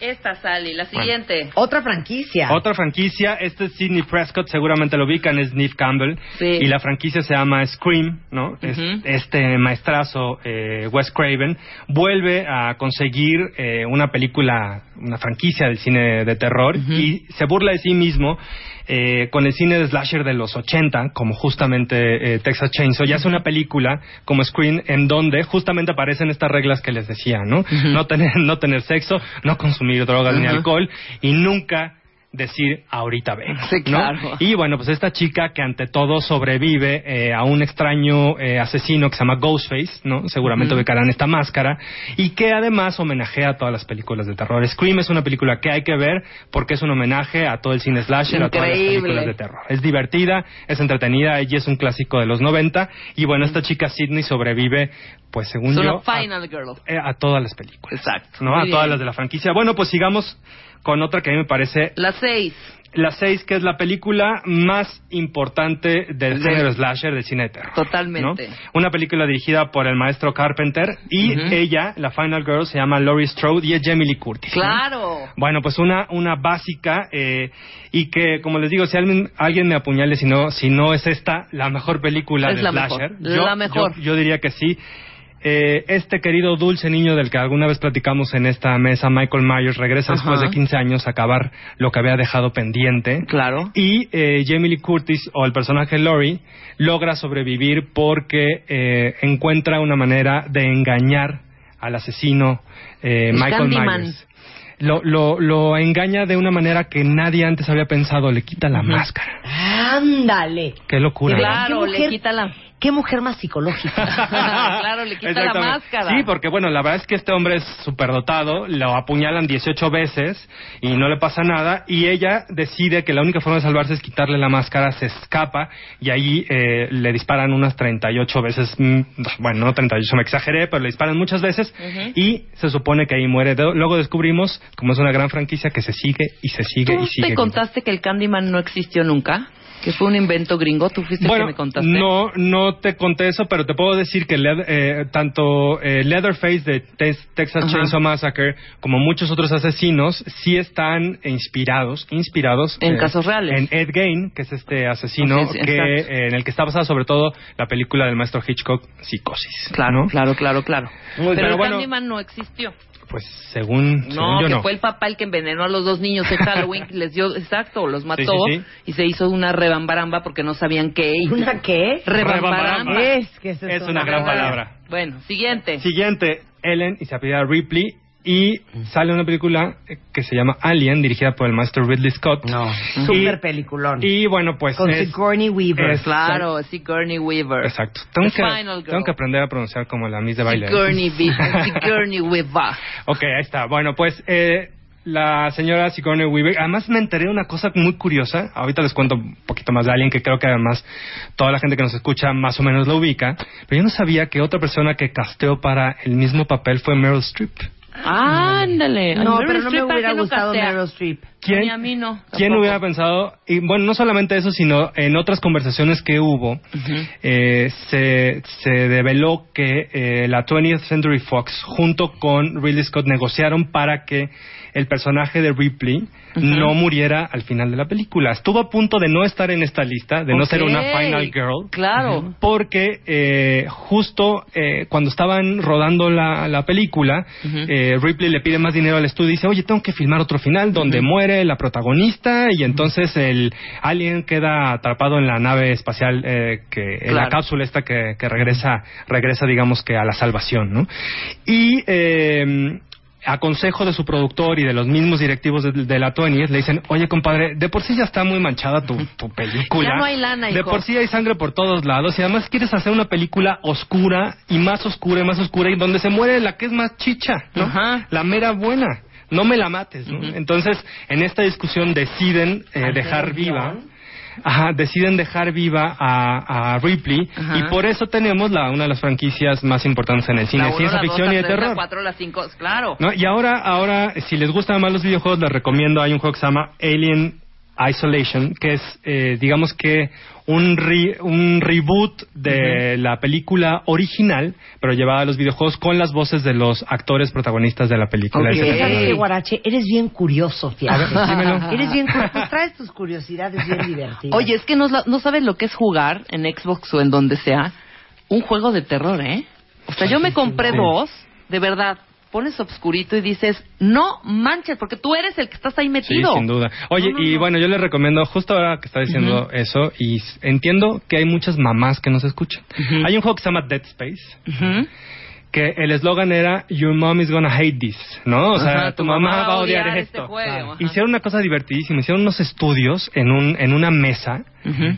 Speaker 4: Esta Sally, la siguiente.
Speaker 3: Otra franquicia.
Speaker 6: Otra franquicia, este es Sidney Prescott, seguramente lo ubican, es Neve Campbell.
Speaker 4: Sí.
Speaker 6: Y la franquicia se llama Scream, ¿no? Es-
Speaker 4: Ujú.
Speaker 6: este maestrazo, eh, Wes Craven, vuelve a conseguir eh, una película, una franquicia del cine de terror y se burla de sí mismo eh, con el cine de slasher de los 80, como justamente eh, Texas Chainsaw, y hace una película como Scream en donde justamente aparecen estas reglas que les decía, ¿no? No tener, no tener sexo, no consumir drogas ni alcohol y nunca decir ahorita vengo.
Speaker 4: Sí,
Speaker 6: ¿no?
Speaker 4: claro.
Speaker 6: Y bueno, pues esta chica que ante todo sobrevive eh, a un extraño eh, asesino que se llama Ghostface, ¿no? Seguramente
Speaker 4: Ujú.
Speaker 6: ubicarán esta máscara y que además homenajea a todas las películas de terror. Scream es una película que hay que ver porque es un homenaje a todo el cine slasher, a todas las
Speaker 4: Increíble.
Speaker 6: películas de terror. Es divertida, es entretenida, ella es un clásico de los 90 y bueno, esta chica Sidney sobrevive, pues según
Speaker 4: Es
Speaker 6: yo, a, eh, a todas las películas.
Speaker 4: Exacto.
Speaker 6: ¿no?
Speaker 4: Muy
Speaker 6: A
Speaker 4: bien.
Speaker 6: todas las de la franquicia. Bueno, pues sigamos con otra que a mí me parece
Speaker 4: La seis.
Speaker 6: la 6, que es la película más importante del
Speaker 4: De-
Speaker 6: género slasher del cine de terror.
Speaker 4: Totalmente.
Speaker 6: ¿no? Una película dirigida por el maestro Carpenter y ella, la Final Girl, se llama Laurie Strode y es Jamie Lee Curtis. ¿no?
Speaker 4: Claro.
Speaker 6: Bueno, pues una, una básica eh, y que, como les digo, si alguien, alguien me apuñale, si no, si no es esta la mejor película
Speaker 4: Es
Speaker 6: de
Speaker 4: la
Speaker 6: slasher,
Speaker 4: mejor,
Speaker 6: yo,
Speaker 4: la mejor.
Speaker 6: Yo, yo diría que sí. Eh, este querido dulce niño del que alguna vez platicamos en esta mesa, Michael Myers, regresa
Speaker 4: Ajá.
Speaker 6: después de 15 años a acabar lo que había dejado pendiente.
Speaker 4: Claro.
Speaker 6: Y eh, Jamie Lee Curtis, o el personaje Laurie, logra sobrevivir porque eh, encuentra una manera de engañar al asesino eh,
Speaker 4: El
Speaker 6: Michael
Speaker 4: Candyman.
Speaker 6: Myers. Lo, lo, lo engaña de una manera que nadie antes había pensado. Le quita la máscara.
Speaker 3: Ándale.
Speaker 6: Qué locura.
Speaker 4: Claro,
Speaker 3: ¿Qué
Speaker 4: le quita la...
Speaker 3: Qué mujer más psicológica.
Speaker 4: claro, le quita la máscara.
Speaker 6: Sí, porque bueno, la verdad es que este hombre es superdotado, lo apuñalan 18 veces y no le pasa nada y ella decide que la única forma de salvarse es quitarle la máscara, se escapa y ahí eh, le disparan unas 38 veces, mm, bueno, no 38, me exageré, pero le disparan muchas veces y se supone que ahí muere. De- Luego descubrimos, como es una gran franquicia, que se sigue y se sigue
Speaker 4: ¿Tú
Speaker 6: y sigue.
Speaker 4: te contaste que el Candyman no existió nunca? Que fue un invento gringo. ¿Tú fuiste el
Speaker 6: Bueno,
Speaker 4: que me contaste?
Speaker 6: no, no te conté eso, pero te puedo decir que eh, tanto eh, Leatherface de Tex- Texas
Speaker 4: Ajá.
Speaker 6: Chainsaw Massacre como muchos otros asesinos sí están inspirados, inspirados
Speaker 4: En
Speaker 6: eh,
Speaker 4: casos reales.
Speaker 6: En Ed Gein, que es este asesino
Speaker 4: sí,
Speaker 6: que eh, en el que está basada sobre todo la película del maestro Hitchcock, Psicosis.
Speaker 4: Claro,
Speaker 6: ¿no?
Speaker 4: claro, claro, claro.
Speaker 3: Muy
Speaker 4: Pero
Speaker 6: bien.
Speaker 4: el
Speaker 6: Bueno.
Speaker 4: Candyman no existió.
Speaker 6: Pues según,
Speaker 4: No,
Speaker 6: según yo
Speaker 4: que
Speaker 6: no.
Speaker 4: fue el papá el que envenenó a los dos niños en Halloween, les dio, exacto, los mató
Speaker 6: sí, sí.
Speaker 4: y se hizo una rebambaramba porque no sabían qué.
Speaker 3: ¿Una qué?
Speaker 4: Rebambaramba.
Speaker 6: Rebambaramba.
Speaker 3: Es que eso
Speaker 6: Es una gran palabra.
Speaker 4: Bueno, siguiente.
Speaker 6: Siguiente, Ellen y se apellida Ripley y sale una película eh, que se llama Alien, dirigida por el maestro Ridley Scott.
Speaker 3: No,
Speaker 6: Y-
Speaker 3: super peliculón.
Speaker 6: Y bueno, pues
Speaker 3: Con
Speaker 6: es-
Speaker 3: Sigourney Weaver.
Speaker 6: es-
Speaker 4: Claro, Sigourney Weaver.
Speaker 6: Exacto. Tengo
Speaker 4: The
Speaker 6: que,
Speaker 4: Final Girl.
Speaker 6: tengo que aprender a pronunciar como la Miss de baile.
Speaker 4: Sigourney, Weaver. Sigourney Weaver.
Speaker 6: ok, ahí está. Bueno, pues eh, la señora Sigourney Weaver. Además me enteré de una cosa muy curiosa. Ahorita les cuento un poquito más de Alien, que creo que además toda la gente que nos escucha más o menos lo ubica. Pero yo no sabía que otra persona que casteó para el mismo papel fue Meryl Streep.
Speaker 4: Ándale.
Speaker 3: No, pero no me
Speaker 4: Streep, ¿para
Speaker 3: hubiera gustado
Speaker 4: castea?
Speaker 3: Meryl Streep.
Speaker 6: ¿Quién,
Speaker 4: Ni a mí no.
Speaker 6: ¿Quién
Speaker 4: tampoco.
Speaker 6: hubiera pensado? Y bueno, no solamente eso, sino en otras conversaciones que hubo, eh, se, se develó que eh, la 20th Century Fox, junto con Ridley Scott, negociaron para que el personaje de Ripley no muriera al final de la película. Estuvo a punto de no estar en esta lista, de no ser una. Final Girl.
Speaker 4: Claro.
Speaker 6: Porque eh, justo eh, cuando estaban rodando la, la película, eh, eh, Ripley le pide más dinero al estudio y dice, oye, tengo que filmar otro final donde muere la protagonista y entonces el alien queda atrapado en la nave espacial, eh, que, en la cápsula esta que, que regresa, regresa, digamos que a la salvación, ¿no? Y eh, a consejo de su productor y de los mismos directivos de, de la 20 le dicen, oye compadre, de por sí ya está muy manchada tu, tu película.
Speaker 4: Ya no hay lana,
Speaker 6: De por sí hay sangre por todos lados y además quieres hacer una película oscura y más oscura y más oscura y donde se muere la que es más chicha, ¿no?
Speaker 4: Ajá.
Speaker 6: La mera buena. No me la mates, ¿no? Entonces, en esta discusión deciden eh, dejar viva. Ajá, deciden dejar viva a, a Ripley
Speaker 4: Ajá.
Speaker 6: y por eso tenemos la, una de las franquicias más importantes en el cine,
Speaker 4: La uno,
Speaker 6: ciencia
Speaker 4: la
Speaker 6: ficción y de
Speaker 4: tres, La
Speaker 6: terror.
Speaker 4: cuatro, la cinco, claro.
Speaker 6: ¿no? Y ahora, ahora, si les gustan más los videojuegos, les recomiendo, hay un juego que se llama Alien Isolation, que es, eh, digamos que, un, re- un reboot de la película original, pero llevada a los videojuegos con las voces de los actores protagonistas de la película.
Speaker 3: Ok.
Speaker 6: Ese-
Speaker 3: ¿Sabes qué, Guarache? Eres bien curioso, fíjate.
Speaker 6: A ver, dímelo.
Speaker 3: Eres bien curioso. Pues traes tus curiosidades bien divertidas.
Speaker 4: Oye, es que no, no sabes lo que es jugar en Xbox o en donde sea un juego de terror, ¿eh? O sea, yo me compré
Speaker 6: Sí.
Speaker 4: dos, de verdad. Pones obscurito y dices, no manches, porque tú eres el que estás ahí
Speaker 6: Sí,
Speaker 4: metido.
Speaker 6: sin duda. Oye,
Speaker 4: No, no,
Speaker 6: y
Speaker 4: no.
Speaker 6: bueno, yo les recomiendo, justo ahora que está diciendo eso, y entiendo que hay muchas mamás que nos escuchan. Hay un juego que se llama Dead Space,
Speaker 4: Ujú.
Speaker 6: Que el eslogan era Your mom is gonna hate this, ¿no? O sea,
Speaker 4: Ajá,
Speaker 6: tu, mamá, va a odiar,
Speaker 4: este
Speaker 6: esto.
Speaker 4: juego, ajá.
Speaker 6: Hicieron una cosa divertidísima, hicieron unos estudios en un en una mesa,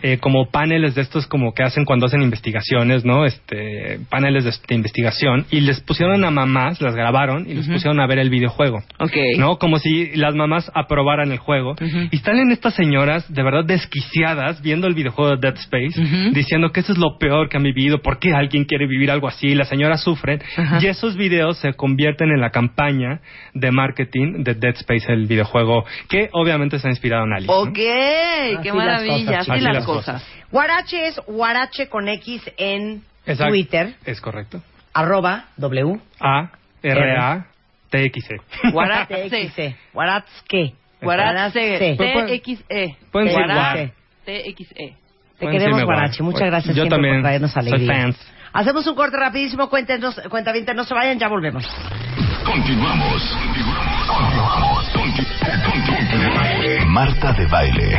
Speaker 6: eh, como paneles de estos como que hacen cuando hacen investigaciones, ¿no? Este, paneles de, de investigación y les pusieron a mamás, las grabaron y les pusieron a ver el videojuego.
Speaker 4: Ok.
Speaker 6: ¿No? Como si las mamás aprobaran el juego. Y salen estas señoras de verdad desquiciadas viendo el videojuego de Dead Space, diciendo que eso es lo peor que han vivido, ¿por qué alguien quiere vivir algo así? Las señoras sufren.
Speaker 4: Ajá.
Speaker 6: Y esos videos se convierten en la campaña de marketing de Dead Space, el videojuego, que obviamente se ha inspirado en Alice. ¿no?
Speaker 4: Ok, qué maravilla,
Speaker 3: cosas,
Speaker 4: así
Speaker 6: así
Speaker 4: las
Speaker 6: las
Speaker 4: cosas.
Speaker 3: Guarache es Guarache con X en
Speaker 6: Exacto.
Speaker 3: Twitter,
Speaker 6: Es correcto.
Speaker 3: arroba W.
Speaker 6: A, R, A, T, X, E.
Speaker 4: Guarache.
Speaker 3: TXE. Guarache.
Speaker 4: Guarache.
Speaker 6: Guarache.
Speaker 4: TXE.
Speaker 6: Pueden decir
Speaker 4: Guarache.
Speaker 6: guar.
Speaker 4: TXE.
Speaker 3: Te
Speaker 6: Pueden
Speaker 3: queremos,
Speaker 6: decirme
Speaker 3: Guarache.
Speaker 6: guar.
Speaker 3: Muchas gracias
Speaker 6: Yo
Speaker 3: siempre
Speaker 6: también
Speaker 3: por traernos
Speaker 6: soy
Speaker 3: alegría.
Speaker 6: fans.
Speaker 3: Hacemos un corte rapidísimo. Cuéntenos, cuentavientes, no se vayan, ya volvemos.
Speaker 1: Continuamos. Continuamos. Conti- Marta de baile.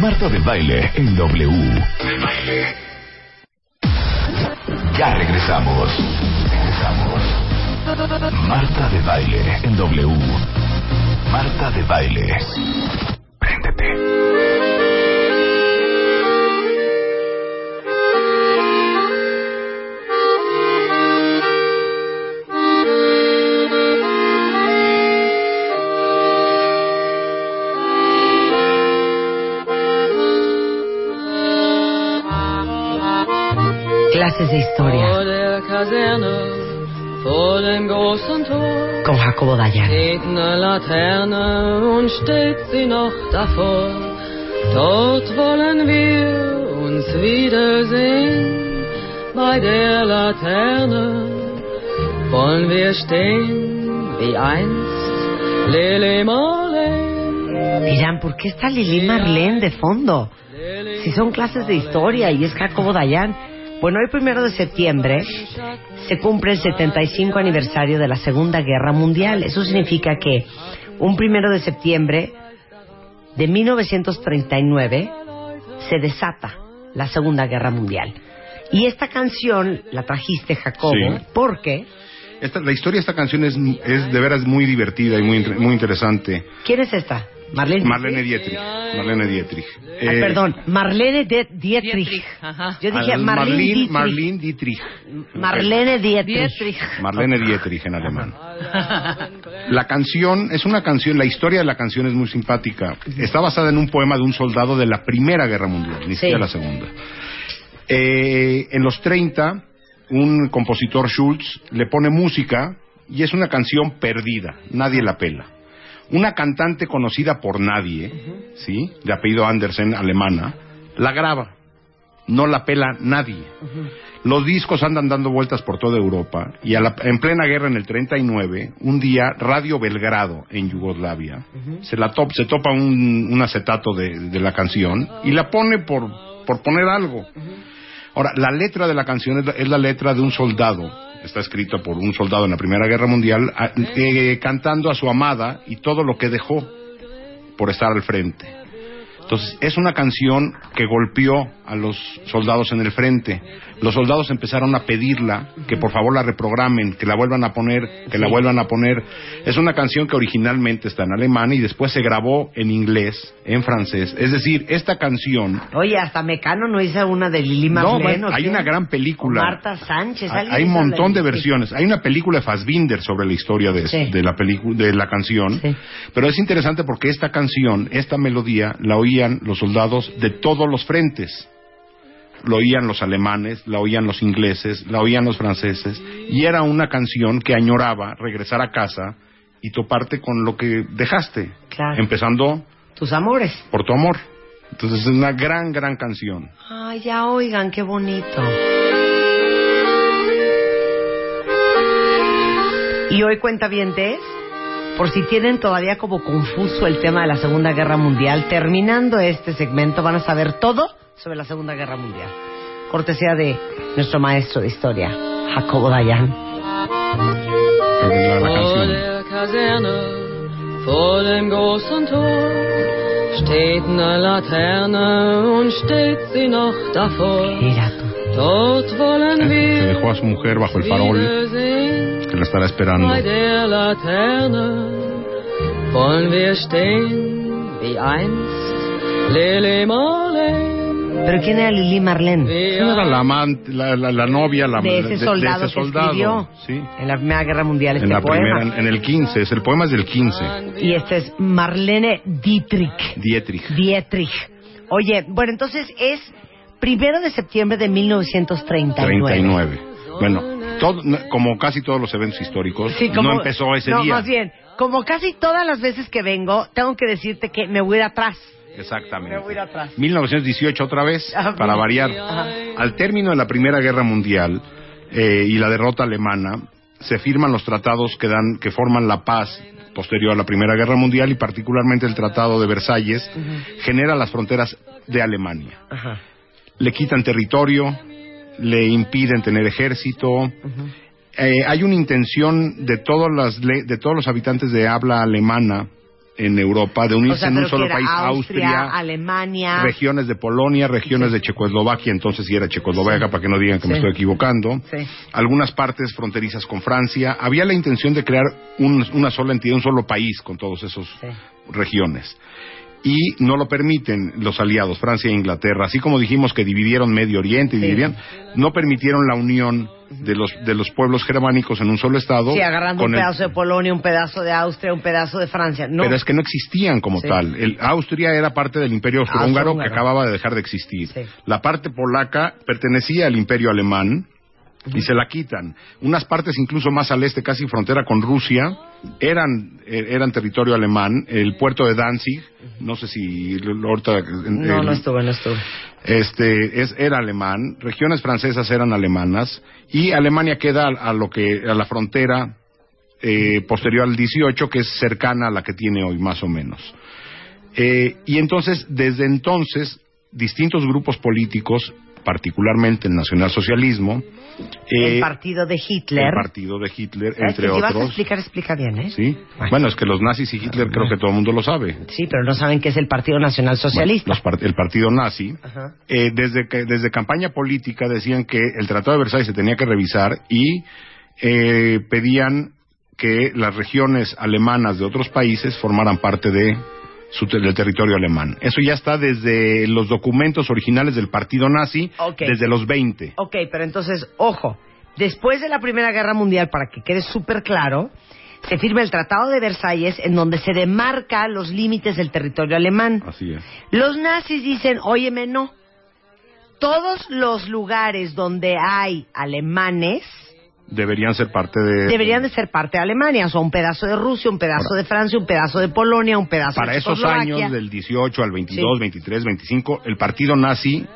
Speaker 1: Marta de baile en W. Ya regresamos. Regresamos. Marta de baile en W. Marta de baile. Préndete.
Speaker 3: Clases de historia con Jacobo Dayan. Dirán, ¿por qué está Lili Marlene de fondo? Si son clases de historia y es Jacobo Dayan. Bueno, hoy primero de septiembre se cumple el 75 aniversario de la Segunda Guerra Mundial. Eso significa que un primero de septiembre de 1939 se desata la Segunda Guerra Mundial. Y esta canción la trajiste, Jacobo,
Speaker 7: Sí.
Speaker 3: porque
Speaker 7: Esta, la historia de esta canción es, es de veras muy divertida y muy, muy interesante.
Speaker 3: ¿quién es esta? Marlene.
Speaker 7: Marlene Dietrich. Marlene Dietrich.
Speaker 3: Ah,
Speaker 7: Eh,
Speaker 3: perdón, Marlene de Dietrich.
Speaker 4: Dietrich, ajá.
Speaker 3: Yo dije
Speaker 7: al-
Speaker 3: Marlene Dietrich.
Speaker 7: Marlene Dietrich.
Speaker 3: Marlene Dietrich.
Speaker 7: Marlene Dietrich en alemán. La canción es una canción, la historia de la canción es muy simpática. Está basada en un poema de un soldado de la Primera Guerra Mundial, ni siquiera la Segunda. Eh, en los 30, un compositor Schultz le pone música y es una canción perdida, nadie la pela. Una cantante conocida por nadie, ¿sí? De apellido Andersen, alemana, la graba. No la pela nadie. Los discos andan dando vueltas por toda Europa y a la- en plena guerra en el 39, un día Radio Belgrado en Yugoslavia se la top- se topa un, un acetato de, de la canción y la pone por, por poner algo. Ahora, la letra de la canción es la, es la letra de un soldado está escrito por un soldado en la Primera Guerra Mundial, eh, cantando a su amada y todo lo que dejó por estar al frente. Entonces, es una canción que golpeó a los soldados en el frente. Los soldados empezaron a pedirla, que por favor la reprogramen, que la vuelvan a poner, que la vuelvan a poner. Es una canción que originalmente está en alemán y después se grabó en inglés, en francés. Es decir, esta canción...
Speaker 3: Oye, hasta Mecano no hizo una de Lili
Speaker 7: No,
Speaker 3: Marlene.
Speaker 7: bueno,
Speaker 3: ¿o
Speaker 7: hay una gran película.
Speaker 3: O Marta Sánchez.
Speaker 7: Hay,
Speaker 3: ¿alguien
Speaker 7: hay un montón de versiones. Hay una película de Fassbinder sobre la historia de,
Speaker 3: Sí.
Speaker 7: de la de la canción.
Speaker 3: Sí.
Speaker 7: Pero es interesante porque esta canción, esta melodía, la oían los soldados de todos los frentes. Lo oían los alemanes, la oían los ingleses, la oían los franceses. Y era una canción que añoraba regresar a casa y toparte con lo que dejaste.
Speaker 3: Claro.
Speaker 7: Empezando
Speaker 3: Tus amores.
Speaker 7: por tu amor. Entonces es una gran, gran canción.
Speaker 3: Ay, ya oigan, qué bonito. Y hoy cuenta por si tienen todavía como confuso el tema de la Segunda Guerra Mundial, terminando este segmento van a saber todo sobre la Segunda Guerra Mundial. Cortesía de nuestro maestro de historia, Jacobo Dayan.
Speaker 7: La, la
Speaker 8: Vor
Speaker 7: canción.
Speaker 8: der Kaserne, vor dem großen Tor, steht eine Laterne und steht sie noch davor.
Speaker 3: Mira tú.
Speaker 8: Dort wollen
Speaker 7: Que
Speaker 8: wir
Speaker 7: dejó a su mujer bajo el farol, que la estará esperando.
Speaker 8: Bei der Laterne wollen wir stehen wie einst Lili Marlene.
Speaker 3: Pero ¿quién era Lili Marlene?
Speaker 7: ¿Quién era la amante, la, la- la novia, la
Speaker 3: De ese soldado
Speaker 7: ese
Speaker 3: que
Speaker 7: soldado?
Speaker 3: escribió
Speaker 7: Sí.
Speaker 3: en la Primera Guerra Mundial este
Speaker 7: En la
Speaker 3: poema.
Speaker 7: primera, en, el 15, es el poema es del 15.
Speaker 3: Y este es Marlene Dietrich.
Speaker 7: Dietrich.
Speaker 3: Dietrich. Oye, bueno, entonces es primero de septiembre de 1939.
Speaker 7: 39. Bueno, todo- no- como casi todos los eventos históricos,
Speaker 3: Sí, como-
Speaker 7: no empezó ese
Speaker 3: no,
Speaker 7: día.
Speaker 3: más bien, como casi todas las veces que vengo, tengo que decirte que me voy a ir atrás.
Speaker 7: Exactamente.
Speaker 3: Me voy a ir atrás.
Speaker 7: 1918 otra vez,
Speaker 3: Ah,
Speaker 7: para variar.
Speaker 3: Ajá.
Speaker 7: Al término de la Primera Guerra Mundial eh, y la derrota alemana, se firman los tratados que dan, que forman la paz posterior a la Primera Guerra Mundial y particularmente el Tratado de Versalles genera las fronteras de Alemania.
Speaker 3: Ajá.
Speaker 7: Le quitan territorio, le impiden tener ejército. Eh, hay una intención de todas las le- de todos los habitantes de habla alemana en Europa de
Speaker 3: O
Speaker 7: unirse
Speaker 3: sea,
Speaker 7: en un solo país,
Speaker 3: Austria, Alemania.
Speaker 7: regiones de Polonia, regiones de Checoslovaquia, entonces sí era Checoslovaquia, para que no digan que me estoy equivocando. Algunas partes fronterizas con Francia. Había la intención de crear un- una sola entidad, un solo país con todos esos regiones. Y no lo permiten los aliados, Francia e Inglaterra. Así como dijimos que dividieron Medio Oriente y dividían, no permitieron la unión de los, de los pueblos germánicos en un solo estado.
Speaker 3: Sí, agarrando un
Speaker 7: el-
Speaker 3: pedazo de Polonia, un pedazo de Austria, un pedazo de Francia. No.
Speaker 7: pero es que no existían como
Speaker 3: Sí.
Speaker 7: tal. El, Austria era parte del Imperio Austrohúngaro que acababa de dejar de existir.
Speaker 3: Sí.
Speaker 7: La parte polaca pertenecía al Imperio Alemán y se la quitan. Unas partes incluso más al este, casi frontera con Rusia, eran eh, eran territorio alemán. El puerto de Danzig, no sé si ahorita
Speaker 3: no,
Speaker 7: el-
Speaker 3: no estuve, no estuve.
Speaker 7: este es era alemán, regiones francesas eran alemanas y Alemania queda a, a lo que a la frontera eh, posterior al 18 que es cercana a la que tiene hoy más o menos. Eh, y entonces desde entonces distintos grupos políticos, particularmente el nacionalsocialismo, eh,
Speaker 3: el partido de Hitler.
Speaker 7: el partido de Hitler,
Speaker 3: ¿Sabes
Speaker 7: entre
Speaker 3: que si vas a
Speaker 7: otros.
Speaker 3: explicar, explica bien, ¿eh?
Speaker 7: Sí. Bueno, es que los nazis y Hitler creo que todo el mundo lo sabe.
Speaker 3: Sí, pero no saben qué es el Partido Nacional Socialista.
Speaker 7: Bueno, part- el partido nazi, eh, desde, que, desde campaña política decían que el Tratado de Versalles se tenía que revisar y eh, pedían que las regiones alemanas de otros países formaran parte de su del territorio alemán. Eso ya está desde los documentos originales del partido nazi,
Speaker 3: Ok.
Speaker 7: desde los 20.
Speaker 3: Ok, pero entonces, ojo, después de la Primera Guerra Mundial, para que quede súper claro, se firma el Tratado de Versalles en donde se demarca los límites del territorio alemán.
Speaker 7: Así es.
Speaker 3: Los nazis dicen, óyeme, no. Todos los lugares donde hay alemanes
Speaker 7: Deberían ser parte de...
Speaker 3: deberían de ser parte de Alemania. O sea, un pedazo de Rusia, un pedazo
Speaker 7: Ahora.
Speaker 3: de Francia, un pedazo de Polonia, un pedazo
Speaker 7: Para
Speaker 3: de
Speaker 7: esos
Speaker 3: Checoslovaquia.
Speaker 7: años, del 18 al 22,
Speaker 3: Sí.
Speaker 7: 23, 25, el partido nazi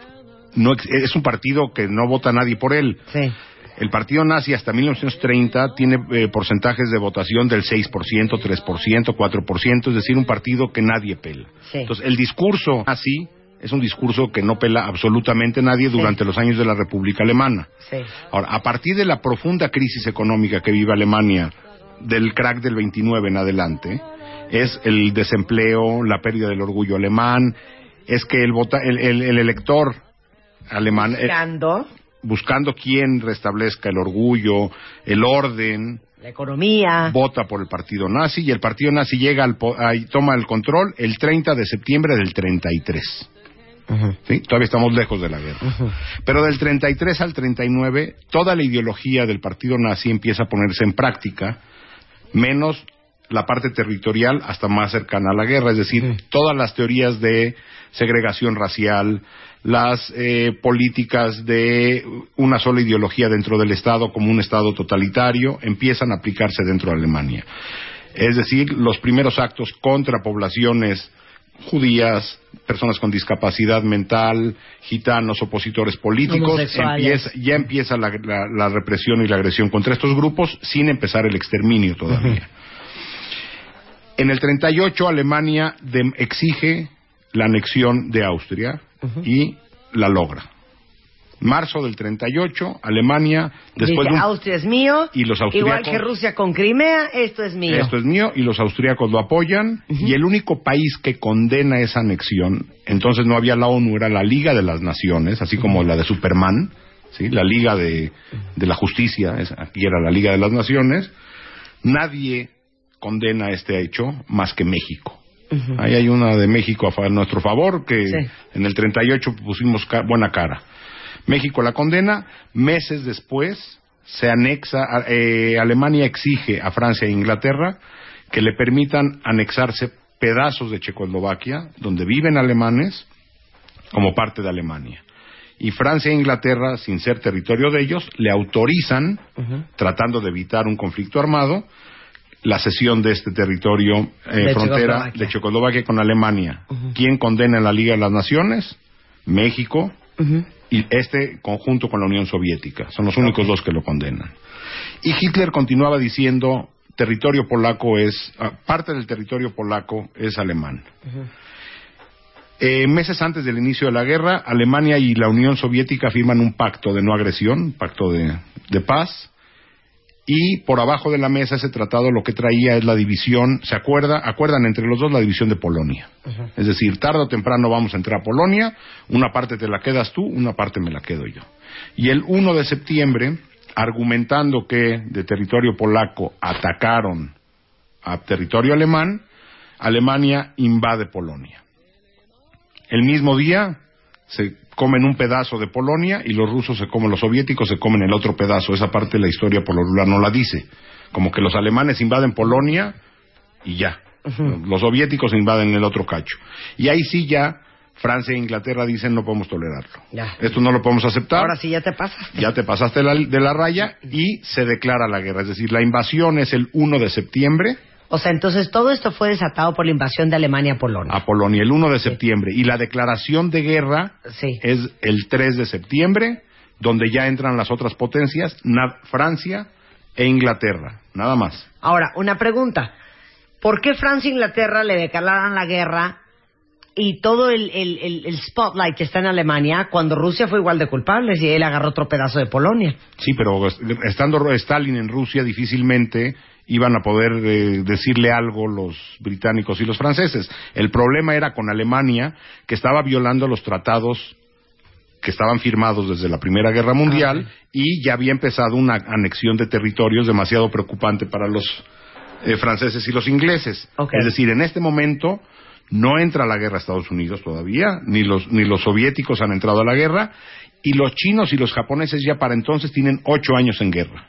Speaker 7: no es un partido que no vota nadie por él.
Speaker 3: Sí.
Speaker 7: El partido nazi hasta 1930 tiene eh, porcentajes de votación del 6%, 3%, 4%, es decir, un partido que nadie pela.
Speaker 3: Sí.
Speaker 7: Entonces, el discurso nazi es un discurso que no pela absolutamente nadie durante los años de la República Alemana.
Speaker 3: Sí.
Speaker 7: Ahora, a partir de la profunda crisis económica que vive Alemania, del crack del 29 en adelante, es el desempleo, la pérdida del orgullo alemán, es que el, vota- el, el- el elector alemán, eh,
Speaker 3: Buscando
Speaker 7: buscando quién restablezca el orgullo, el orden,
Speaker 3: la economía.
Speaker 7: vota por el partido nazi y el partido nazi llega al po- toma el control el 30 de septiembre del 33. ¿Sí? Todavía estamos lejos de la guerra. Pero del 33 al 39, toda la ideología del partido nazi empieza a ponerse en práctica, menos la parte territorial hasta más cercana a la guerra, es decir, todas las teorías de segregación racial, las eh, políticas de una sola ideología dentro del Estado como un Estado totalitario empiezan a aplicarse dentro de Alemania. Es decir, los primeros actos contra poblaciones judías, personas con discapacidad mental, gitanos, opositores políticos, empieza- ya empieza la, la- la represión y la agresión contra estos grupos sin empezar el exterminio todavía. En el 38 Alemania de- exige la anexión de Austria y la logra. Marzo del 38, Alemania, después
Speaker 3: Dice,
Speaker 7: de un-
Speaker 3: Austria es mío.
Speaker 7: Y los
Speaker 3: Igual que Rusia con Crimea, esto es mío.
Speaker 7: esto es mío y los austríacos lo apoyan y el único país que condena esa anexión, entonces no había la ONU, era la Liga de las Naciones, así como la de Superman, ¿sí? la Liga de, de la Justicia, es- aquí era la Liga de las Naciones, nadie condena este hecho más que México. Ahí hay una de México a, a nuestro favor, que
Speaker 3: Sí.
Speaker 7: en el 38 pusimos ca- buena cara. México la condena, meses después se anexa, eh, Alemania exige a Francia e Inglaterra que le permitan anexarse pedazos de Checoslovaquia, donde viven alemanes, como parte de Alemania. Y Francia e Inglaterra, sin ser territorio de ellos, le autorizan, tratando de evitar un conflicto armado, la cesión de este territorio eh,
Speaker 3: De
Speaker 7: frontera
Speaker 3: Checoslovaquia.
Speaker 7: de Checoslovaquia con Alemania. ¿Quién condena en la Liga de las Naciones? México y este conjunto con la Unión Soviética. Son los únicos dos que lo condenan. Y Hitler continuaba diciendo, territorio polaco es, ah, parte del territorio polaco es alemán. Eh, meses antes del inicio de la guerra, Alemania y la Unión Soviética firman un pacto de no agresión, un pacto de, de paz, y por abajo de la mesa ese tratado lo que traía es la división, se acuerda, acuerdan entre los dos la división de Polonia. Es decir, tarde o temprano vamos a entrar a Polonia, una parte te la quedas tú, una parte me la quedo yo. Y el 1 de septiembre, argumentando que de territorio polaco atacaron a territorio alemán, Alemania invade Polonia. El mismo día se comen un pedazo de Polonia y los rusos se comen, los soviéticos se comen el otro pedazo. Esa parte de la historia por lo regular no la dice. Como que los alemanes invaden Polonia y ya. Los soviéticos invaden el otro cacho. Y ahí sí ya Francia e Inglaterra dicen no podemos tolerarlo.
Speaker 3: Ya.
Speaker 7: Esto no lo podemos aceptar.
Speaker 3: Ahora sí ya te pasas.
Speaker 7: Ya te pasaste la- de la raya y se declara la guerra. Es decir, la invasión es el 1 de septiembre
Speaker 3: O sea, entonces todo esto fue desatado por la invasión de Alemania a Polonia.
Speaker 7: a Polonia, el 1 de septiembre. Y la declaración de guerra
Speaker 3: Sí.
Speaker 7: es el 3 de septiembre, donde ya entran las otras potencias, Francia e Inglaterra. Nada más.
Speaker 3: Ahora, una pregunta. ¿Por qué Francia e Inglaterra le declararon la guerra y todo el, el- el- el spotlight que está en Alemania cuando Rusia fue igual de culpable y él agarró otro pedazo de Polonia?
Speaker 7: Sí, pero estando Stalin en Rusia, difícilmente iban a poder eh, decirle algo los británicos y los franceses. El problema era con Alemania, que estaba violando los tratados que estaban firmados desde la Primera Guerra Mundial y ya había empezado una anexión de territorios demasiado preocupante para los eh, franceses y los ingleses. Es decir, en este momento no entra la guerra a Estados Unidos todavía, ni los, ni los soviéticos han entrado a la guerra, y los chinos y los japoneses ya para entonces tienen ocho años en guerra.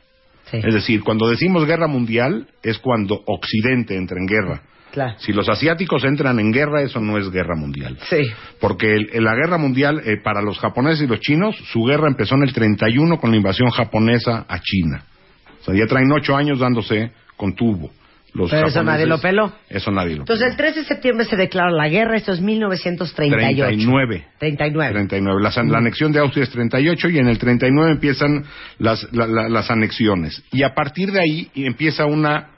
Speaker 3: Sí.
Speaker 7: Es decir, cuando decimos guerra mundial es cuando Occidente entra en guerra.
Speaker 3: Claro.
Speaker 7: Si los asiáticos entran en guerra, eso no es guerra mundial.
Speaker 3: Sí.
Speaker 7: Porque el- en la guerra mundial, eh, para los japoneses y los chinos, su guerra empezó en el 31 con la invasión japonesa a China. O sea, ya traen ocho años dándose con tubo. Los
Speaker 3: Pero eso nadie lo peló.
Speaker 7: Eso nadie lo
Speaker 3: Entonces, el 3 de septiembre se declara la guerra, esto es 1938.
Speaker 7: 39.
Speaker 3: 39.
Speaker 7: 39. La, la anexión de Austria es 38 y en el 39 empiezan las, la- la- las anexiones. Y a partir de ahí empieza una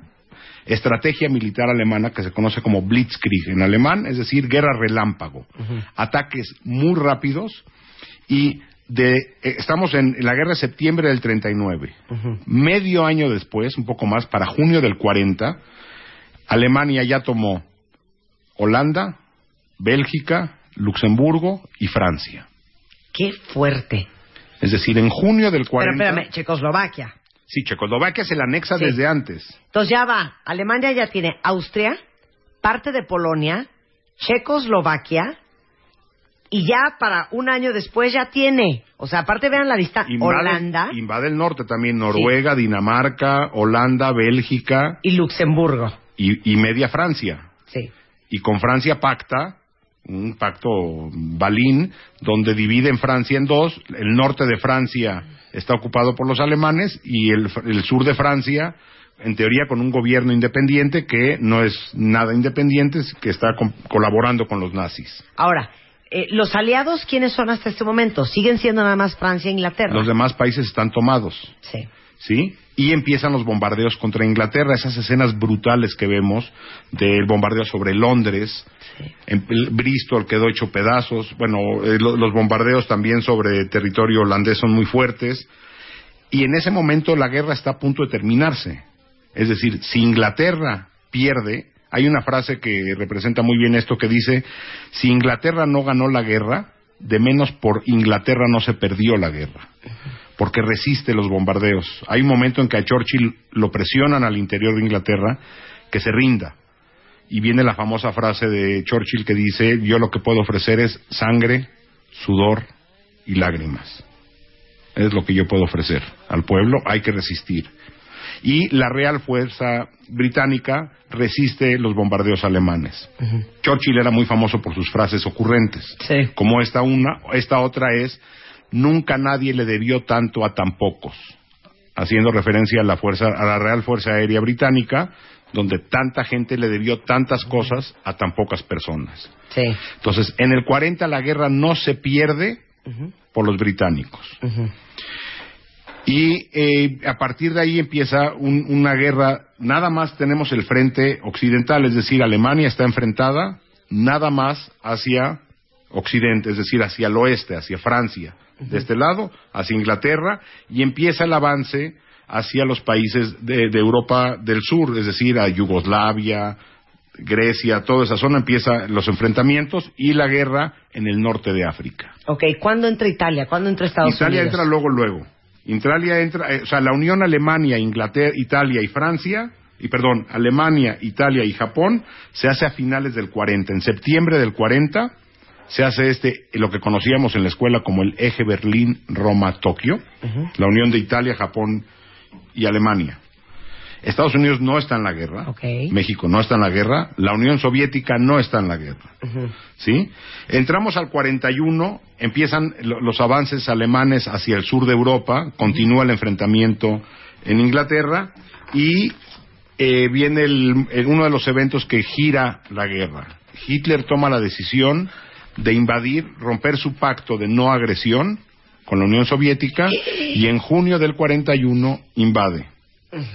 Speaker 7: estrategia militar alemana que se conoce como Blitzkrieg en alemán, es decir, guerra relámpago. Ataques muy rápidos y de, eh, estamos en la guerra de septiembre del 39. Medio año después, un poco más, para junio del 40, Alemania ya tomó Holanda, Bélgica, Luxemburgo y Francia.
Speaker 3: Qué fuerte.
Speaker 7: Es decir, en junio del
Speaker 3: Pero
Speaker 7: 40...
Speaker 3: espérame, Checoslovaquia.
Speaker 7: Sí, Checoslovaquia se la anexa
Speaker 3: Sí.
Speaker 7: desde antes.
Speaker 3: Entonces ya va. Alemania ya tiene Austria, parte de Polonia, Checoslovaquia, y ya para un año después ya tiene. O sea, aparte vean la.
Speaker 7: Invade-
Speaker 3: Holanda
Speaker 7: Invade el norte también, Noruega, Dinamarca, Holanda, Bélgica
Speaker 3: y Luxemburgo.
Speaker 7: y, y media Francia.
Speaker 3: Sí.
Speaker 7: Y con Francia pacta, un pacto balín, donde dividen Francia en dos. El norte de Francia está ocupado por los alemanes y el, el sur de Francia, en teoría, con un gobierno independiente que no es nada independiente, que está com- colaborando con los nazis.
Speaker 3: Ahora, eh, ¿los aliados quiénes son hasta este momento? ¿Siguen siendo nada más Francia e Inglaterra?
Speaker 7: Los demás países están tomados.
Speaker 3: Sí.
Speaker 7: ¿sí? Y empiezan los bombardeos contra Inglaterra, esas escenas brutales que vemos del bombardeo sobre Londres, en Bristol quedó hecho pedazos, bueno, eh, lo- los bombardeos también sobre territorio holandés son muy fuertes, y en ese momento la guerra está a punto de terminarse. Es decir, si Inglaterra pierde, hay una frase que representa muy bien esto que dice, si Inglaterra no ganó la guerra, de menos por Inglaterra no se perdió la guerra porque resiste los bombardeos. Hay un momento en que a Churchill lo presionan al interior de Inglaterra que se rinda. Y viene la famosa frase de Churchill que dice, yo lo que puedo ofrecer es sangre, sudor y lágrimas. Es lo que yo puedo ofrecer al pueblo, hay que resistir. Y la Real Fuerza Británica resiste los bombardeos alemanes. Churchill era muy famoso por sus frases ocurrentes.
Speaker 3: Sí.
Speaker 7: Como esta una, esta otra es nunca nadie le debió tanto a tan pocos, haciendo referencia a la fuerza, a la Real Fuerza Aérea Británica, donde tanta gente le debió tantas cosas a tan pocas personas.
Speaker 3: Sí.
Speaker 7: Entonces, en el 40 la guerra no se pierde por los británicos. Y eh, a partir de ahí empieza un- una guerra, nada más tenemos el frente occidental, es decir, Alemania está enfrentada nada más hacia occidente, es decir, hacia el oeste, hacia Francia, de este lado, hacia Inglaterra, y empieza el avance hacia los países de, de Europa del Sur, es decir, a Yugoslavia, Grecia, toda esa zona empiezan los enfrentamientos y la guerra en el norte de África.
Speaker 3: Ok, ¿cuándo entra Italia? ¿Cuándo entra Estados
Speaker 7: Italia
Speaker 3: Unidos?
Speaker 7: entra luego, luego. Italia entra, eh, o sea, la Unión Alemania, Inglaterra, Italia y Francia, y perdón, Alemania, Italia y Japón, se hace a finales del 40. En septiembre del 40 se hace este, lo que conocíamos en la escuela como el eje Berlín-Roma-Tokio, la unión de Italia, Japón y Alemania. Estados Unidos no está en la guerra. México no está en la guerra, la Unión Soviética no está en la guerra. ¿sí? Entramos al 41, empiezan lo- los avances alemanes hacia el sur de Europa, continúa el enfrentamiento en Inglaterra y eh, viene el- el- uno de los eventos que gira la guerra. Hitler toma la decisión de invadir, romper su pacto de no agresión con la Unión Soviética y en junio del 41 invade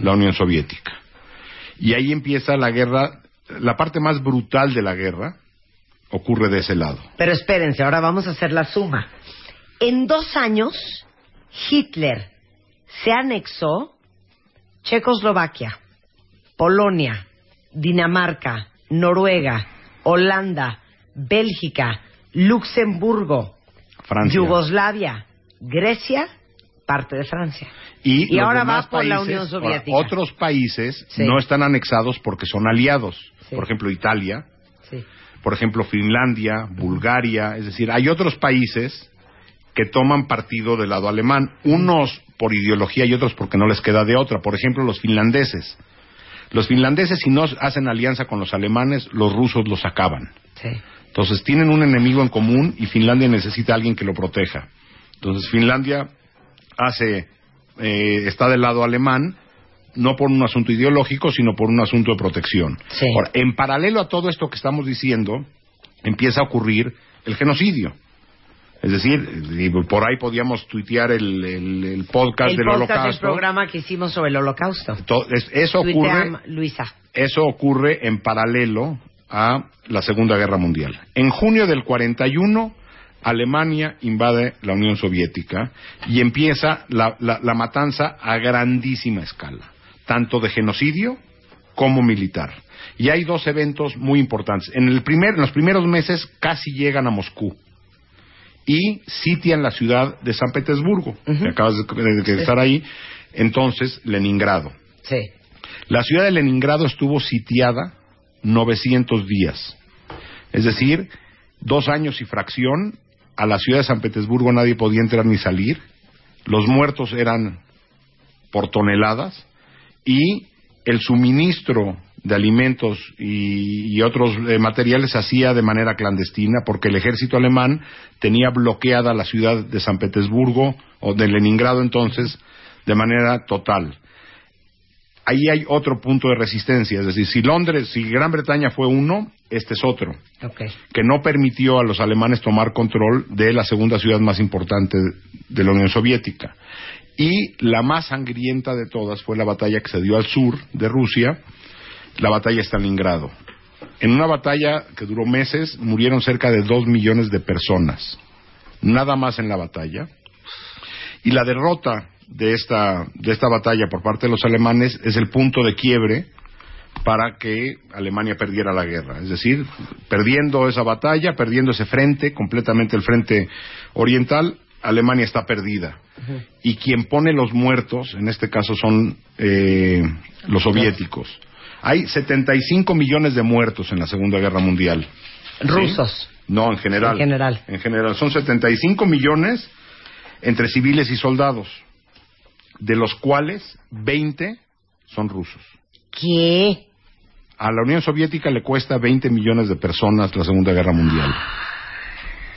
Speaker 7: la Unión Soviética. Y ahí empieza la guerra, la parte más brutal de la guerra ocurre de ese lado.
Speaker 3: Pero espérense, ahora vamos a hacer la suma. En dos años, Hitler se anexó Checoslovaquia, Polonia, Dinamarca, Noruega, Holanda, Bélgica, Luxemburgo,
Speaker 7: Francia.
Speaker 3: Yugoslavia, Grecia, parte de Francia.
Speaker 7: Y,
Speaker 3: ahora va por la Unión Soviética.
Speaker 7: otros países
Speaker 3: Sí.
Speaker 7: no están anexados porque son aliados.
Speaker 3: Sí.
Speaker 7: Por ejemplo, Italia,
Speaker 3: Sí.
Speaker 7: por ejemplo, Finlandia, Bulgaria. Es decir, hay otros países que toman partido del lado alemán. Unos por ideología y otros porque no les queda de otra. Por ejemplo, los finlandeses. Los finlandeses, si no hacen alianza con los alemanes, los rusos los acaban.
Speaker 3: Sí.
Speaker 7: Entonces tienen un enemigo en común y Finlandia necesita a alguien que lo proteja. Entonces Finlandia hace, eh, está del lado alemán, no por un asunto ideológico, sino por un asunto de protección.
Speaker 3: Sí.
Speaker 7: Ahora, en paralelo a todo esto que estamos diciendo, empieza a ocurrir el genocidio. Es decir, por ahí podíamos tuitear el, el- el podcast
Speaker 3: El
Speaker 7: del
Speaker 3: podcast
Speaker 7: holocausto.
Speaker 3: programa que hicimos sobre el holocausto.
Speaker 7: To- es- eso ocurre
Speaker 3: Luisa.
Speaker 7: eso ocurre en paralelo a la Segunda Guerra Mundial. En junio del 41, Alemania invade la Unión Soviética y empieza la, la- la matanza a grandísima escala, tanto de genocidio como militar. Y hay dos eventos muy importantes. En, el primer, en los primeros meses casi llegan a Moscú y sitian la ciudad de San Petersburgo, que acabas de, de estar ahí, entonces Leningrado.
Speaker 3: Sí.
Speaker 7: La ciudad de Leningrado estuvo sitiada 900 días. Es decir, dos años y fracción. A la ciudad de San Petersburgo nadie podía entrar ni salir. Los muertos eran por toneladas. Y el suministro de alimentos y, otros eh, materiales se hacía de manera clandestina porque el ejército alemán tenía bloqueada la ciudad de San Petersburgo o de Leningrado entonces de manera total ahí hay otro punto de resistencia. Es decir, si Londres, si Gran Bretaña fue uno, este es otro,
Speaker 3: Ok.
Speaker 7: que no permitió a los alemanes tomar control de la segunda ciudad más importante de la Unión Soviética. Y la más sangrienta de todas fue la batalla que se dio al sur de Rusia, la batalla de Stalingrado. En una batalla que duró meses, murieron cerca de dos millones de personas. Nada más en la batalla. Y la derrota de esta, de esta batalla por parte de los alemanes es el punto de quiebre para que Alemania perdiera la guerra. Es decir, perdiendo esa batalla, perdiendo ese frente, completamente el frente oriental, Alemania está perdida. Y quien pone los muertos, en este caso son eh, los soviéticos. Hay 75 millones de muertos en la Segunda Guerra Mundial. ¿Sí?
Speaker 3: Rusos.
Speaker 7: No, en general.
Speaker 3: En general.
Speaker 7: En general. Son 75 millones entre civiles y soldados, de los cuales 20 son rusos.
Speaker 3: ¿Qué?
Speaker 7: A la Unión Soviética le cuesta 20 millones de personas la Segunda Guerra Mundial.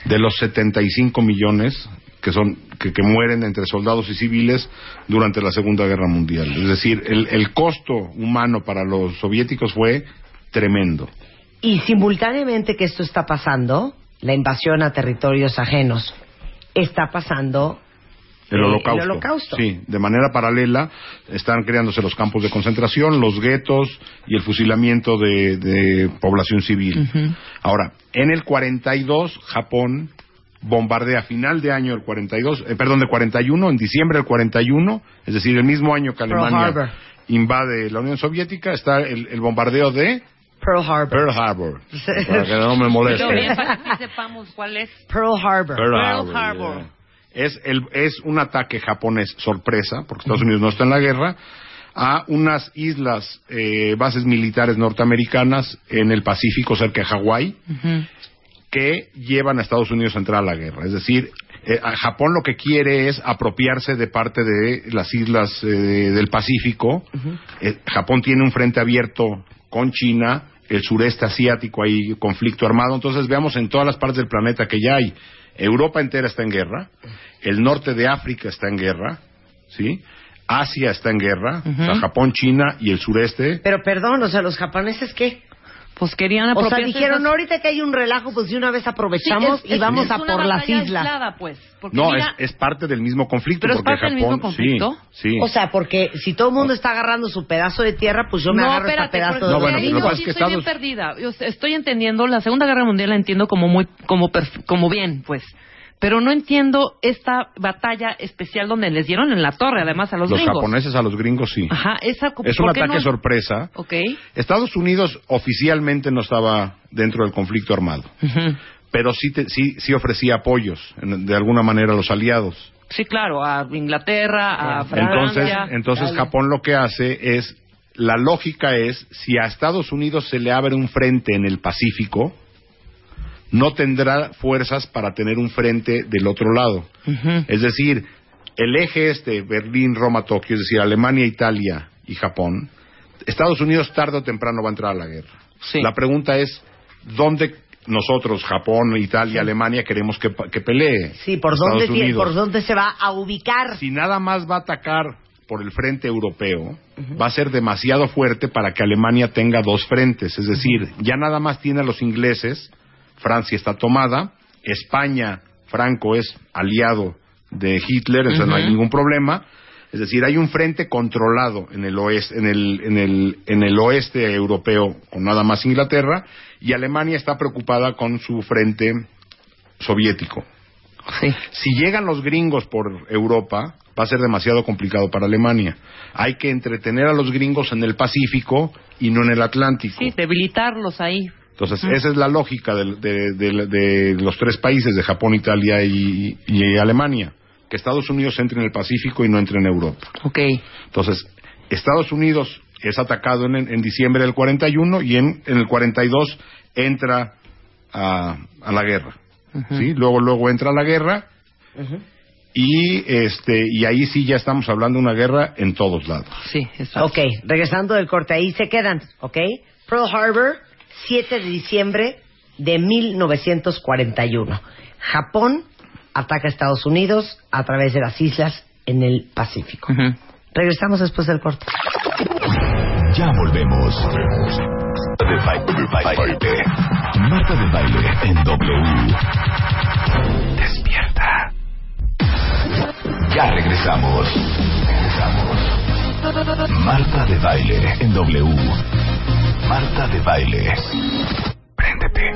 Speaker 7: De los 75 millones que son que, que mueren entre soldados y civiles durante la Segunda Guerra Mundial. Es decir, el, el costo humano para los soviéticos fue tremendo.
Speaker 3: Y simultáneamente que esto está pasando, la invasión a territorios ajenos, está pasando
Speaker 7: El
Speaker 3: Eh,
Speaker 7: holocausto.
Speaker 3: el holocausto.
Speaker 7: Sí, de manera paralela están creándose los campos de concentración, los guetos y el fusilamiento de, de población civil. Ahora, en el 42, Japón bombardea a final de año del 42, eh, perdón, del 41, en diciembre del 41, es decir, el mismo año que
Speaker 3: Pearl
Speaker 7: Alemania
Speaker 3: Harbor.
Speaker 7: invade la Unión Soviética, está el, el bombardeo de
Speaker 3: Pearl Harbor.
Speaker 7: Pearl Harbor. para que no me moleste.
Speaker 4: Pero bien, para que sepamos cuál es.
Speaker 3: Pearl Harbor.
Speaker 7: Pearl
Speaker 4: Pearl
Speaker 7: Harbor,
Speaker 4: Harbor.
Speaker 7: yeah. Es, el, es un ataque japonés sorpresa, porque Estados Unidos no está en la guerra, a unas islas, eh, bases militares norteamericanas en el Pacífico, cerca de Hawái, que llevan a Estados Unidos a entrar a la guerra. Es decir, eh, a Japón lo que quiere es apropiarse de parte de las islas eh, del Pacífico. Eh, Japón tiene un frente abierto con China, el sureste asiático hay conflicto armado. Entonces veamos en todas las partes del planeta que ya hay. Europa entera está en guerra, el norte de África está en guerra, ¿sí? Asia está en guerra, o sea, Japón, China y el sureste.
Speaker 3: Pero perdón, o sea, los japoneses qué?
Speaker 4: Pues querían
Speaker 3: O sea,
Speaker 4: apropiarse
Speaker 3: dijeron,
Speaker 4: esas-
Speaker 3: "No, ahorita que hay un relajo, pues de una vez
Speaker 4: Sí,
Speaker 3: aprovechamos
Speaker 4: es-
Speaker 3: y
Speaker 4: es-
Speaker 3: vamos
Speaker 4: es
Speaker 3: a
Speaker 4: una
Speaker 3: por las islas.
Speaker 4: aislada, pues.
Speaker 7: No,
Speaker 4: mira,
Speaker 7: es, es parte del mismo conflicto.
Speaker 4: ¿Pero es
Speaker 7: porque
Speaker 4: parte del
Speaker 7: Japón,
Speaker 4: mismo conflicto?
Speaker 7: Sí, sí.
Speaker 3: O sea, porque si todo el mundo está agarrando su pedazo de tierra, pues yo me
Speaker 4: no,
Speaker 3: agarro
Speaker 4: espérate,
Speaker 3: este pedazo de
Speaker 7: No, bueno,
Speaker 4: te
Speaker 7: lo que
Speaker 4: sí
Speaker 7: es que
Speaker 4: estoy bien perdida. Yo estoy entendiendo, la Segunda Guerra Mundial la entiendo como muy, como, perf- como bien, pues. Pero no entiendo esta batalla especial donde les dieron en la torre, además, a los,
Speaker 7: los
Speaker 4: gringos.
Speaker 7: japoneses a los gringos sí.
Speaker 4: Ajá, esa...
Speaker 7: Es un
Speaker 4: ¿por qué
Speaker 7: ataque
Speaker 4: no?
Speaker 7: sorpresa. Estados Unidos oficialmente no estaba dentro del conflicto armado, pero sí, te- sí, sí ofrecía apoyos en- de alguna manera a los aliados.
Speaker 4: Sí, claro, a Inglaterra, a
Speaker 7: Entonces,
Speaker 4: Francia.
Speaker 7: entonces Japón lo que hace es, la lógica es, si a Estados Unidos se le abre un frente en el Pacífico, no tendrá fuerzas para tener un frente del otro lado. Es decir, el eje este, Berlín, Roma, Tokio, es decir, Alemania, Italia y Japón, Estados Unidos tarde o temprano va a entrar a la guerra.
Speaker 4: Sí.
Speaker 7: La pregunta es, ¿dónde nosotros, Japón, Italia, Alemania, queremos que, que pelee?
Speaker 3: Sí, ¿por dónde, tiene-. ¿por dónde se va a ubicar?
Speaker 7: Si nada más va a atacar por el frente europeo, va a ser demasiado fuerte para que Alemania tenga dos frentes. Es decir, ya nada más tiene a los ingleses, Francia está tomada, España Franco es aliado de Hitler, eso no hay ningún problema. Es decir, hay un frente controlado en el oeste, en el, en el, en el oeste europeo con nada más Inglaterra y Alemania está preocupada con su frente soviético.
Speaker 4: Sí.
Speaker 7: Si llegan los gringos por Europa, va a ser demasiado complicado para Alemania. Hay que entretener a los gringos en el Pacífico y no en el Atlántico.
Speaker 4: Sí, debilitarlos ahí.
Speaker 7: Entonces, esa es la lógica de, de- de- de los tres países, de Japón, Italia y, y Alemania. Que Estados Unidos entre en el Pacífico y no entre en Europa.
Speaker 4: Ok.
Speaker 7: Entonces, Estados Unidos es atacado en, en diciembre del 41 y en, en el 42 entra a, a la guerra. ¿sí? Luego, luego entra a la guerra y, este, y ahí sí ya estamos hablando de una guerra en todos lados.
Speaker 4: Sí, exacto.
Speaker 3: Ok, regresando del corte, ahí se quedan, ¿ok? Pearl Harbor, 7 de diciembre de 1941. Japón ataca a Estados Unidos a través de las islas en el Pacífico. Regresamos después del corte.
Speaker 1: Ya volvemos. De baile, baile. Marta de baile en W. Despierta. Ya regresamos. Regresamos. Marta de baile en W. Marta de baile. Préndete.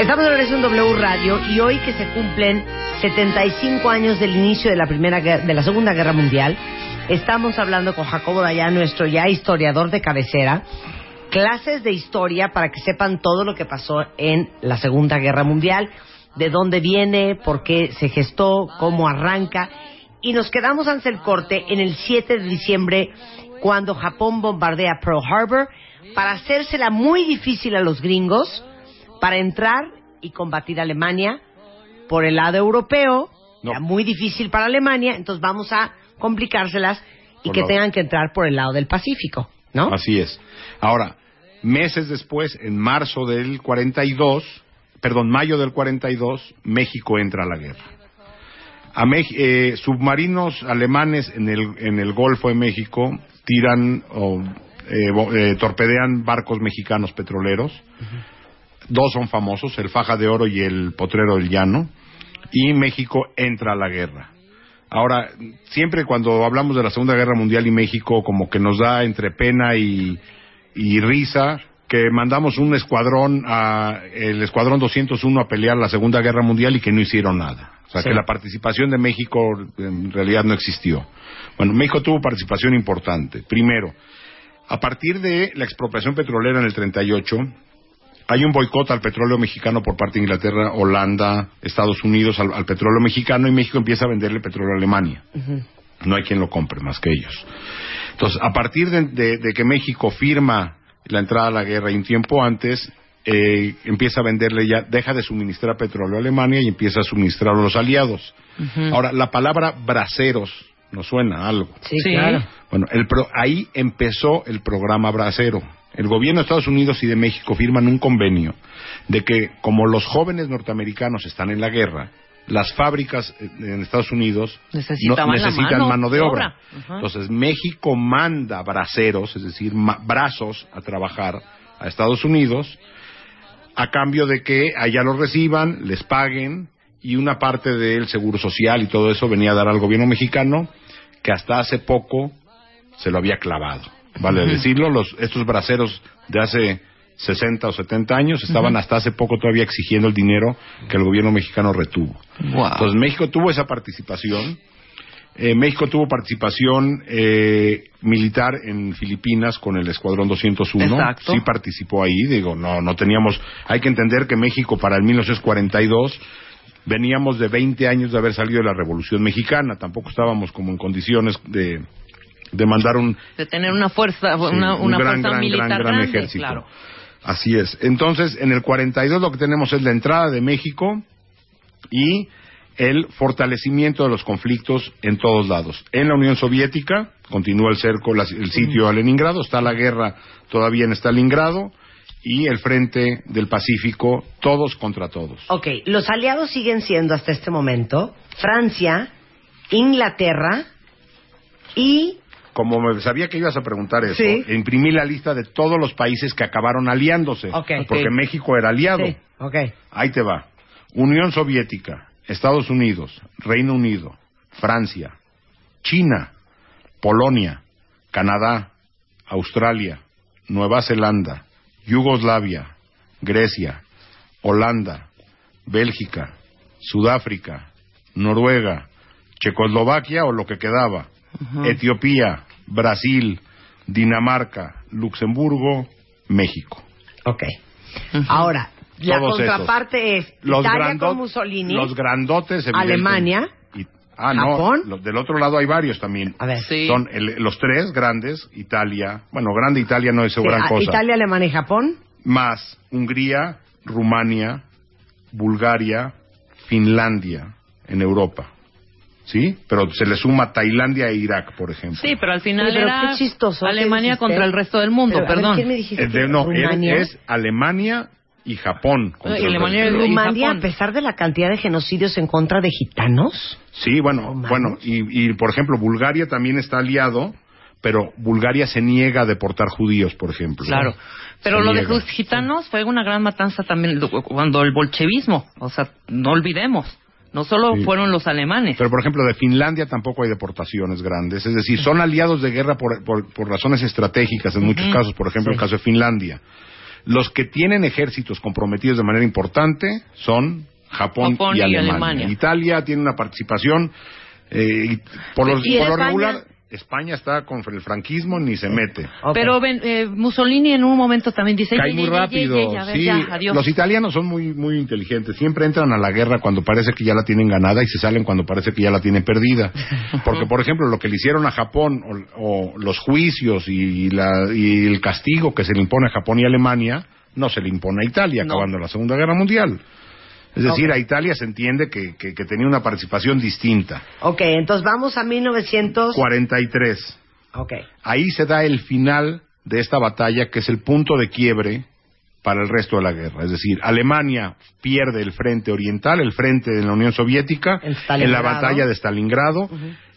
Speaker 3: Estamos de regreso en W Radio y hoy que se cumplen 75 años del inicio de la primera de la Segunda Guerra Mundial, estamos hablando con Jacobo Dayan, nuestro ya historiador de cabecera, clases de historia para que sepan todo lo que pasó en la Segunda Guerra Mundial, de dónde viene, por qué se gestó, cómo arranca. Y nos quedamos antes del corte en el 7 de diciembre, cuando Japón bombardea Pearl Harbor, para hacérsela muy difícil a los gringos, para entrar y combatir a Alemania por el lado europeo.
Speaker 7: No.
Speaker 3: Era muy difícil para Alemania, entonces vamos a complicárselas y
Speaker 7: Por
Speaker 3: que
Speaker 7: lado.
Speaker 3: tengan que entrar por el lado del Pacífico, ¿no?
Speaker 7: Así es. Ahora, meses después, en marzo del 42, perdón, mayo del 42, México entra a la guerra. A eh, submarinos alemanes en el, en el Golfo de México tiran o eh, eh, torpedean barcos mexicanos petroleros. Dos son famosos, el Faja de Oro y el Potrero del Llano. Y México entra a la guerra. Ahora, siempre cuando hablamos de la Segunda Guerra Mundial y México, como que nos da entre pena y, y risa que mandamos un escuadrón, a, el escuadrón 201 a pelear la Segunda Guerra Mundial y que no hicieron nada. O sea,
Speaker 3: Sí.
Speaker 7: que la participación de México en realidad no existió. Bueno, México tuvo participación importante. Primero, a partir de la expropiación petrolera en el 38, hay un boicot al petróleo mexicano por parte de Inglaterra, Holanda, Estados Unidos al, al petróleo mexicano y México empieza a venderle petróleo a Alemania. No hay quien lo compre más que ellos. Entonces, a partir de, de- de que México firma la entrada a la guerra y un tiempo antes, eh, empieza a venderle ya, deja de suministrar petróleo a Alemania y empieza a suministrarlo a los aliados. Ahora, la palabra braceros nos suena algo.
Speaker 3: Sí,
Speaker 4: Sí.
Speaker 3: claro.
Speaker 7: Bueno, el pro- ahí empezó el programa Bracero. El gobierno de Estados Unidos y de México firman un convenio de que como los jóvenes norteamericanos están en la guerra, las fábricas eh, en Estados Unidos necesitan
Speaker 4: mano
Speaker 7: mano, de obra. Entonces México manda braceros, es decir, ma- brazos a trabajar a Estados Unidos a cambio de que allá los reciban, les paguen y una parte del seguro social y todo eso venía a dar al gobierno mexicano que hasta hace poco se lo había clavado. Vale decirlo, los, estos braceros de hace 60 o 70 años estaban hasta hace poco todavía exigiendo el dinero que el gobierno mexicano retuvo.
Speaker 4: Wow.
Speaker 7: Entonces México tuvo esa participación. Eh, México tuvo participación eh, militar en Filipinas con el Escuadrón 201.
Speaker 4: Exacto.
Speaker 7: Sí participó ahí. Digo, no, no teníamos. Hay que entender que México para el 1942 veníamos de 20 años de haber salido de la Revolución Mexicana. Tampoco estábamos como en condiciones de, de mandar un,
Speaker 4: de tener una fuerza,
Speaker 7: Sí,
Speaker 4: una,
Speaker 7: un
Speaker 4: una
Speaker 7: gran,
Speaker 4: fuerza
Speaker 7: gran,
Speaker 4: militar
Speaker 7: gran, gran
Speaker 4: grande,
Speaker 7: ejército.
Speaker 4: claro.
Speaker 7: Así es. Entonces, en el 42 lo que tenemos es la entrada de México y el fortalecimiento de los conflictos en todos lados. En la Unión Soviética continúa el cerco, la- el sitio a Leningrado, está la guerra todavía en Stalingrado y el frente del Pacífico, todos contra todos.
Speaker 3: Ok, los aliados siguen siendo hasta este momento Francia, Inglaterra y
Speaker 7: como me sabía que ibas a preguntar eso,
Speaker 3: Sí.
Speaker 7: imprimí la lista de todos los países que acabaron aliándose. Porque. México era aliado.
Speaker 3: Sí, ok.
Speaker 7: Ahí te va. Unión Soviética, Estados Unidos, Reino Unido, Francia, China, Polonia, Canadá, Australia, Nueva Zelanda, Yugoslavia, Grecia, Holanda, Bélgica, Sudáfrica, Noruega, Checoslovaquia o lo que quedaba, Etiopía, Brasil, Dinamarca, Luxemburgo, México.
Speaker 3: Ok. Ahora, la
Speaker 7: Todos
Speaker 3: contraparte es Italia
Speaker 7: grandot-
Speaker 3: con Mussolini,
Speaker 7: Los grandotes.
Speaker 3: Alemania,
Speaker 7: Y- ah,
Speaker 3: Japón.
Speaker 7: no. los- del otro lado hay varios también.
Speaker 3: A ver.
Speaker 4: Sí.
Speaker 7: Son el- los tres grandes, Italia. Bueno, grande Italia no es
Speaker 3: Sí,
Speaker 7: gran
Speaker 3: a-
Speaker 7: cosa.
Speaker 3: Italia, Alemania y Japón.
Speaker 7: Más Hungría, Rumania, Bulgaria, Finlandia en Europa. ¿Sí? Pero se le suma Tailandia e Irak, por ejemplo.
Speaker 4: Sí, pero al final
Speaker 3: Sí, pero
Speaker 4: era
Speaker 3: qué chistoso, ¿qué
Speaker 4: Alemania contra el resto del mundo,
Speaker 3: Pero, a ver,
Speaker 4: perdón.
Speaker 3: ¿quién me dijiste?
Speaker 7: Eh, de- no,
Speaker 3: Rumania.
Speaker 7: es Alemania y Japón. contra
Speaker 4: Y
Speaker 7: el
Speaker 4: Alemania y
Speaker 3: Rumania,
Speaker 4: Japón.
Speaker 3: a pesar de la cantidad de genocidios en contra de gitanos.
Speaker 7: Sí, bueno,
Speaker 3: No
Speaker 7: bueno, y, y, por ejemplo, Bulgaria también está aliado, pero Bulgaria se niega a deportar judíos, por ejemplo.
Speaker 4: Claro. Pero
Speaker 7: Se
Speaker 4: lo de los gitanos fue una gran matanza también cuando el bolchevismo, o sea, no olvidemos, no solo
Speaker 7: Sí.
Speaker 4: fueron los alemanes.
Speaker 7: Pero, por ejemplo, de Finlandia tampoco hay deportaciones grandes. Es decir, son aliados de guerra por, por- por razones estratégicas en muchos casos. Por ejemplo, el caso de Finlandia. Los que tienen ejércitos comprometidos de manera importante son Japón,
Speaker 4: Japón
Speaker 7: y,
Speaker 4: y
Speaker 7: Alemania.
Speaker 4: Alemania.
Speaker 7: Italia tiene una participación. eh, por, los-
Speaker 3: ¿Y
Speaker 7: por lo regular, España está con el franquismo ni se mete.
Speaker 3: Ok.
Speaker 4: Pero ven, eh, Mussolini en un momento también dice,
Speaker 7: Cae
Speaker 4: "Ya,
Speaker 7: muy rápido.
Speaker 4: ya, ya, a ver,
Speaker 7: sí,
Speaker 4: ya, adiós".
Speaker 7: los italianos son muy muy inteligentes. Siempre entran a la guerra cuando parece que ya la tienen ganada y se salen cuando parece que ya la tienen perdida. Porque, por ejemplo, lo que le hicieron a Japón o, o los juicios y, la- y el castigo que se le impone a Japón y Alemania no se le impone a Italia
Speaker 4: No.
Speaker 7: acabando la Segunda Guerra Mundial. Es decir, a Italia se entiende que, que- que tenía una participación distinta.
Speaker 3: Ok, entonces vamos a 1900.
Speaker 7: 43.
Speaker 3: Ok.
Speaker 7: Ahí se da el final de esta batalla, que es el punto de quiebre para el resto de la guerra. Es decir, Alemania pierde el frente oriental, el frente de la Unión Soviética,
Speaker 3: En
Speaker 7: la batalla de Stalingrado,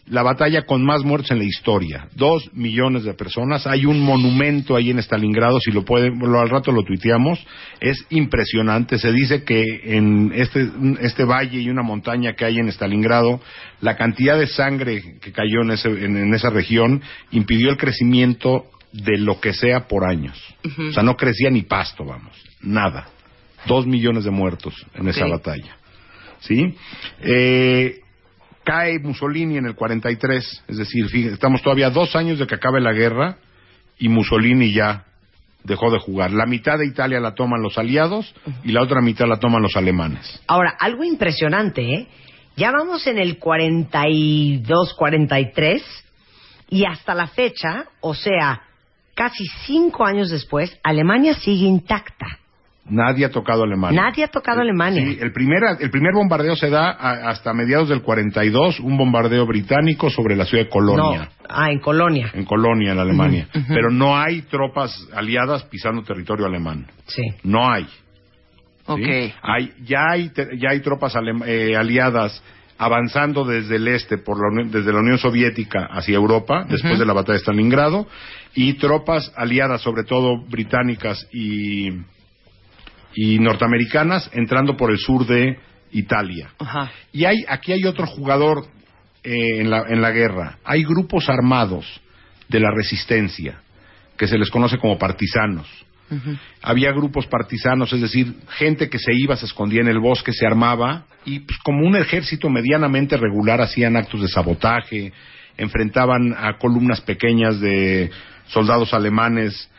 Speaker 7: la batalla con más muertos en la historia. Dos millones de personas. Hay un monumento ahí en Stalingrado, si lo pueden, lo- al rato lo tuiteamos. Es impresionante. Se dice que en este, este valle y una montaña que hay en Stalingrado, la cantidad de sangre que cayó en, ese- en- en esa región impidió el crecimiento de lo que sea por años. O sea, no crecía ni pasto, vamos. Nada. Dos millones de muertos en esa batalla. ¿Sí? Eh, cae Mussolini en el 43, es decir, estamos todavía dos años de que acabe la guerra y Mussolini ya dejó de jugar. La mitad de Italia la toman los aliados y la otra mitad la toman los alemanes.
Speaker 3: Ahora, algo impresionante, ¿eh? Ya vamos en el 42, 43 y hasta la fecha, o sea, casi cinco años después, Alemania sigue intacta.
Speaker 7: Nadie ha tocado Alemania.
Speaker 3: Nadie ha tocado Alemania.
Speaker 7: Sí, el primer, el primer bombardeo se da a- hasta mediados del 42, un bombardeo británico sobre la ciudad de Colonia.
Speaker 3: No, ah, en Colonia.
Speaker 7: En Colonia, en Alemania. Pero no hay tropas aliadas pisando territorio alemán.
Speaker 3: Sí.
Speaker 7: No hay. ¿sí?
Speaker 4: Ok.
Speaker 7: Hay, ya, hay, ya hay tropas alem- eh, aliadas avanzando desde el este, por la desde la Unión Soviética hacia Europa, después de la batalla de Stalingrado, y tropas aliadas, sobre todo británicas y, y norteamericanas, entrando por el sur de Italia.
Speaker 4: Ajá.
Speaker 7: Y hay, aquí hay otro jugador eh, en, la, en la guerra. Hay grupos armados de la resistencia, que se les conoce como partisanos. Había grupos partisanos, es decir, gente que se iba, se escondía en el bosque, se armaba y pues, como un ejército medianamente regular hacían actos de sabotaje, enfrentaban a columnas pequeñas de soldados alemanes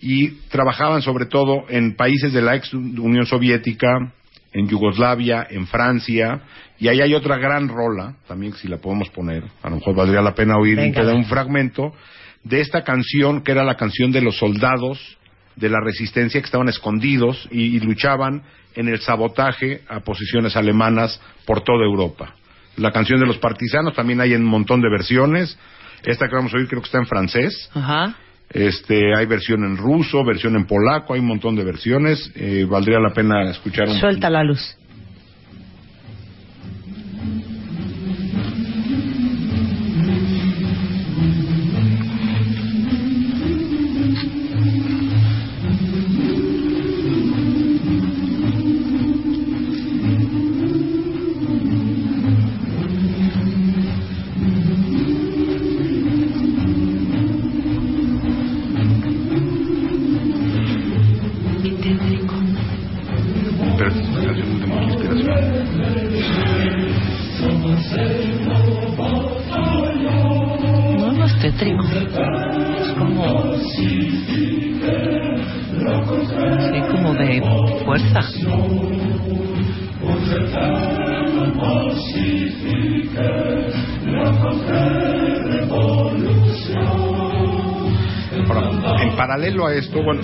Speaker 7: y trabajaban sobre todo en países de la ex Unión Soviética, en Yugoslavia, en Francia, y ahí hay otra gran rola, también si la podemos poner, a lo mejor valdría la pena oír
Speaker 3: Venga.
Speaker 7: un, un fragmento, de esta canción que era la canción de los soldados de la resistencia que estaban escondidos y, y luchaban en el sabotaje a posiciones alemanas por toda Europa. La canción de los partisanos también hay en un montón de versiones. Esta que vamos a oír creo que está en francés.
Speaker 4: Ajá.
Speaker 7: Este, hay versión en ruso, versión en polaco, hay un montón de versiones. Eh, valdría la pena escuchar un
Speaker 3: Suelta la luz.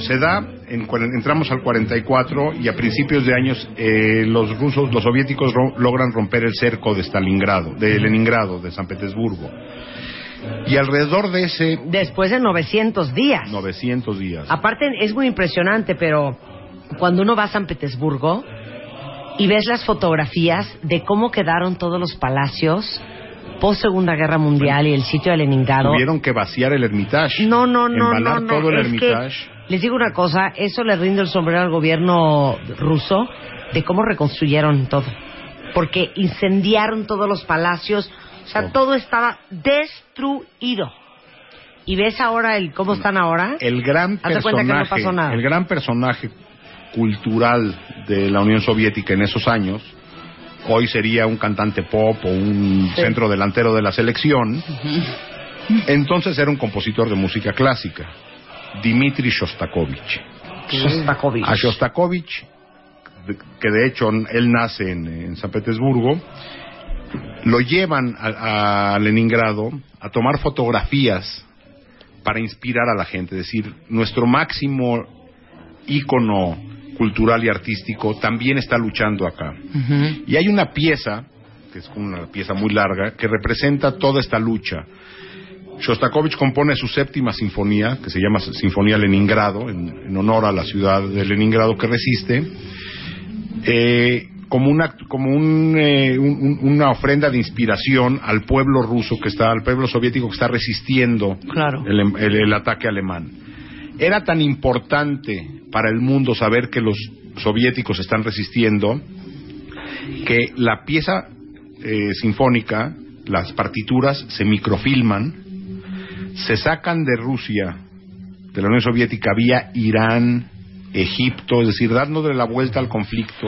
Speaker 7: Se da, en entramos al 44 y a principios de años eh, los rusos, los soviéticos ro- logran romper el cerco de Stalingrado, de Leningrado, de San Petersburgo. Y alrededor de ese
Speaker 3: Después de 900 días.
Speaker 7: 900 días,
Speaker 3: Aparte, es muy impresionante, pero cuando uno va a San Petersburgo y ves las fotografías de cómo quedaron todos los palacios post Segunda Guerra Mundial y el sitio de Leningrado.
Speaker 7: tuvieron que vaciar el Hermitage.
Speaker 3: No, no, no, no, no.
Speaker 7: todo el Hermitage.
Speaker 3: Les digo una cosa, eso le rinde el sombrero al gobierno ruso de cómo reconstruyeron todo. Porque incendiaron todos los palacios, o sea,
Speaker 7: Oh.
Speaker 3: todo estaba destruido. Y ves ahora el cómo están ahora.
Speaker 7: el gran
Speaker 3: que no
Speaker 7: personaje,
Speaker 3: pasó nada.
Speaker 7: el gran personaje cultural de la Unión Soviética en esos años, hoy sería un cantante pop o un
Speaker 3: Sí.
Speaker 7: centro delantero de la selección, entonces era un compositor de música clásica, Dmitri Shostakovich.
Speaker 3: Shostakovich.
Speaker 7: A Shostakovich, que de hecho él nace en, en San Petersburgo, lo llevan a, a Leningrado a tomar fotografías para inspirar a la gente. Es decir, nuestro máximo ícono cultural y artístico también está luchando acá. Y hay una pieza, que es una pieza muy larga, que representa toda esta lucha. Shostakovich compone su séptima sinfonía, que se llama Sinfonía Leningrado, en, en honor a la ciudad de Leningrado que resiste, eh, como, una, como un, eh, un- un- una ofrenda de inspiración al pueblo ruso que está, al pueblo soviético que está resistiendo
Speaker 4: Claro.
Speaker 7: el, el- el ataque alemán. Era tan importante para el mundo saber que los soviéticos están resistiendo que la pieza eh, sinfónica, las partituras se microfilman, se sacan de Rusia, de la Unión Soviética, vía Irán, Egipto, es decir, dándole la vuelta al conflicto,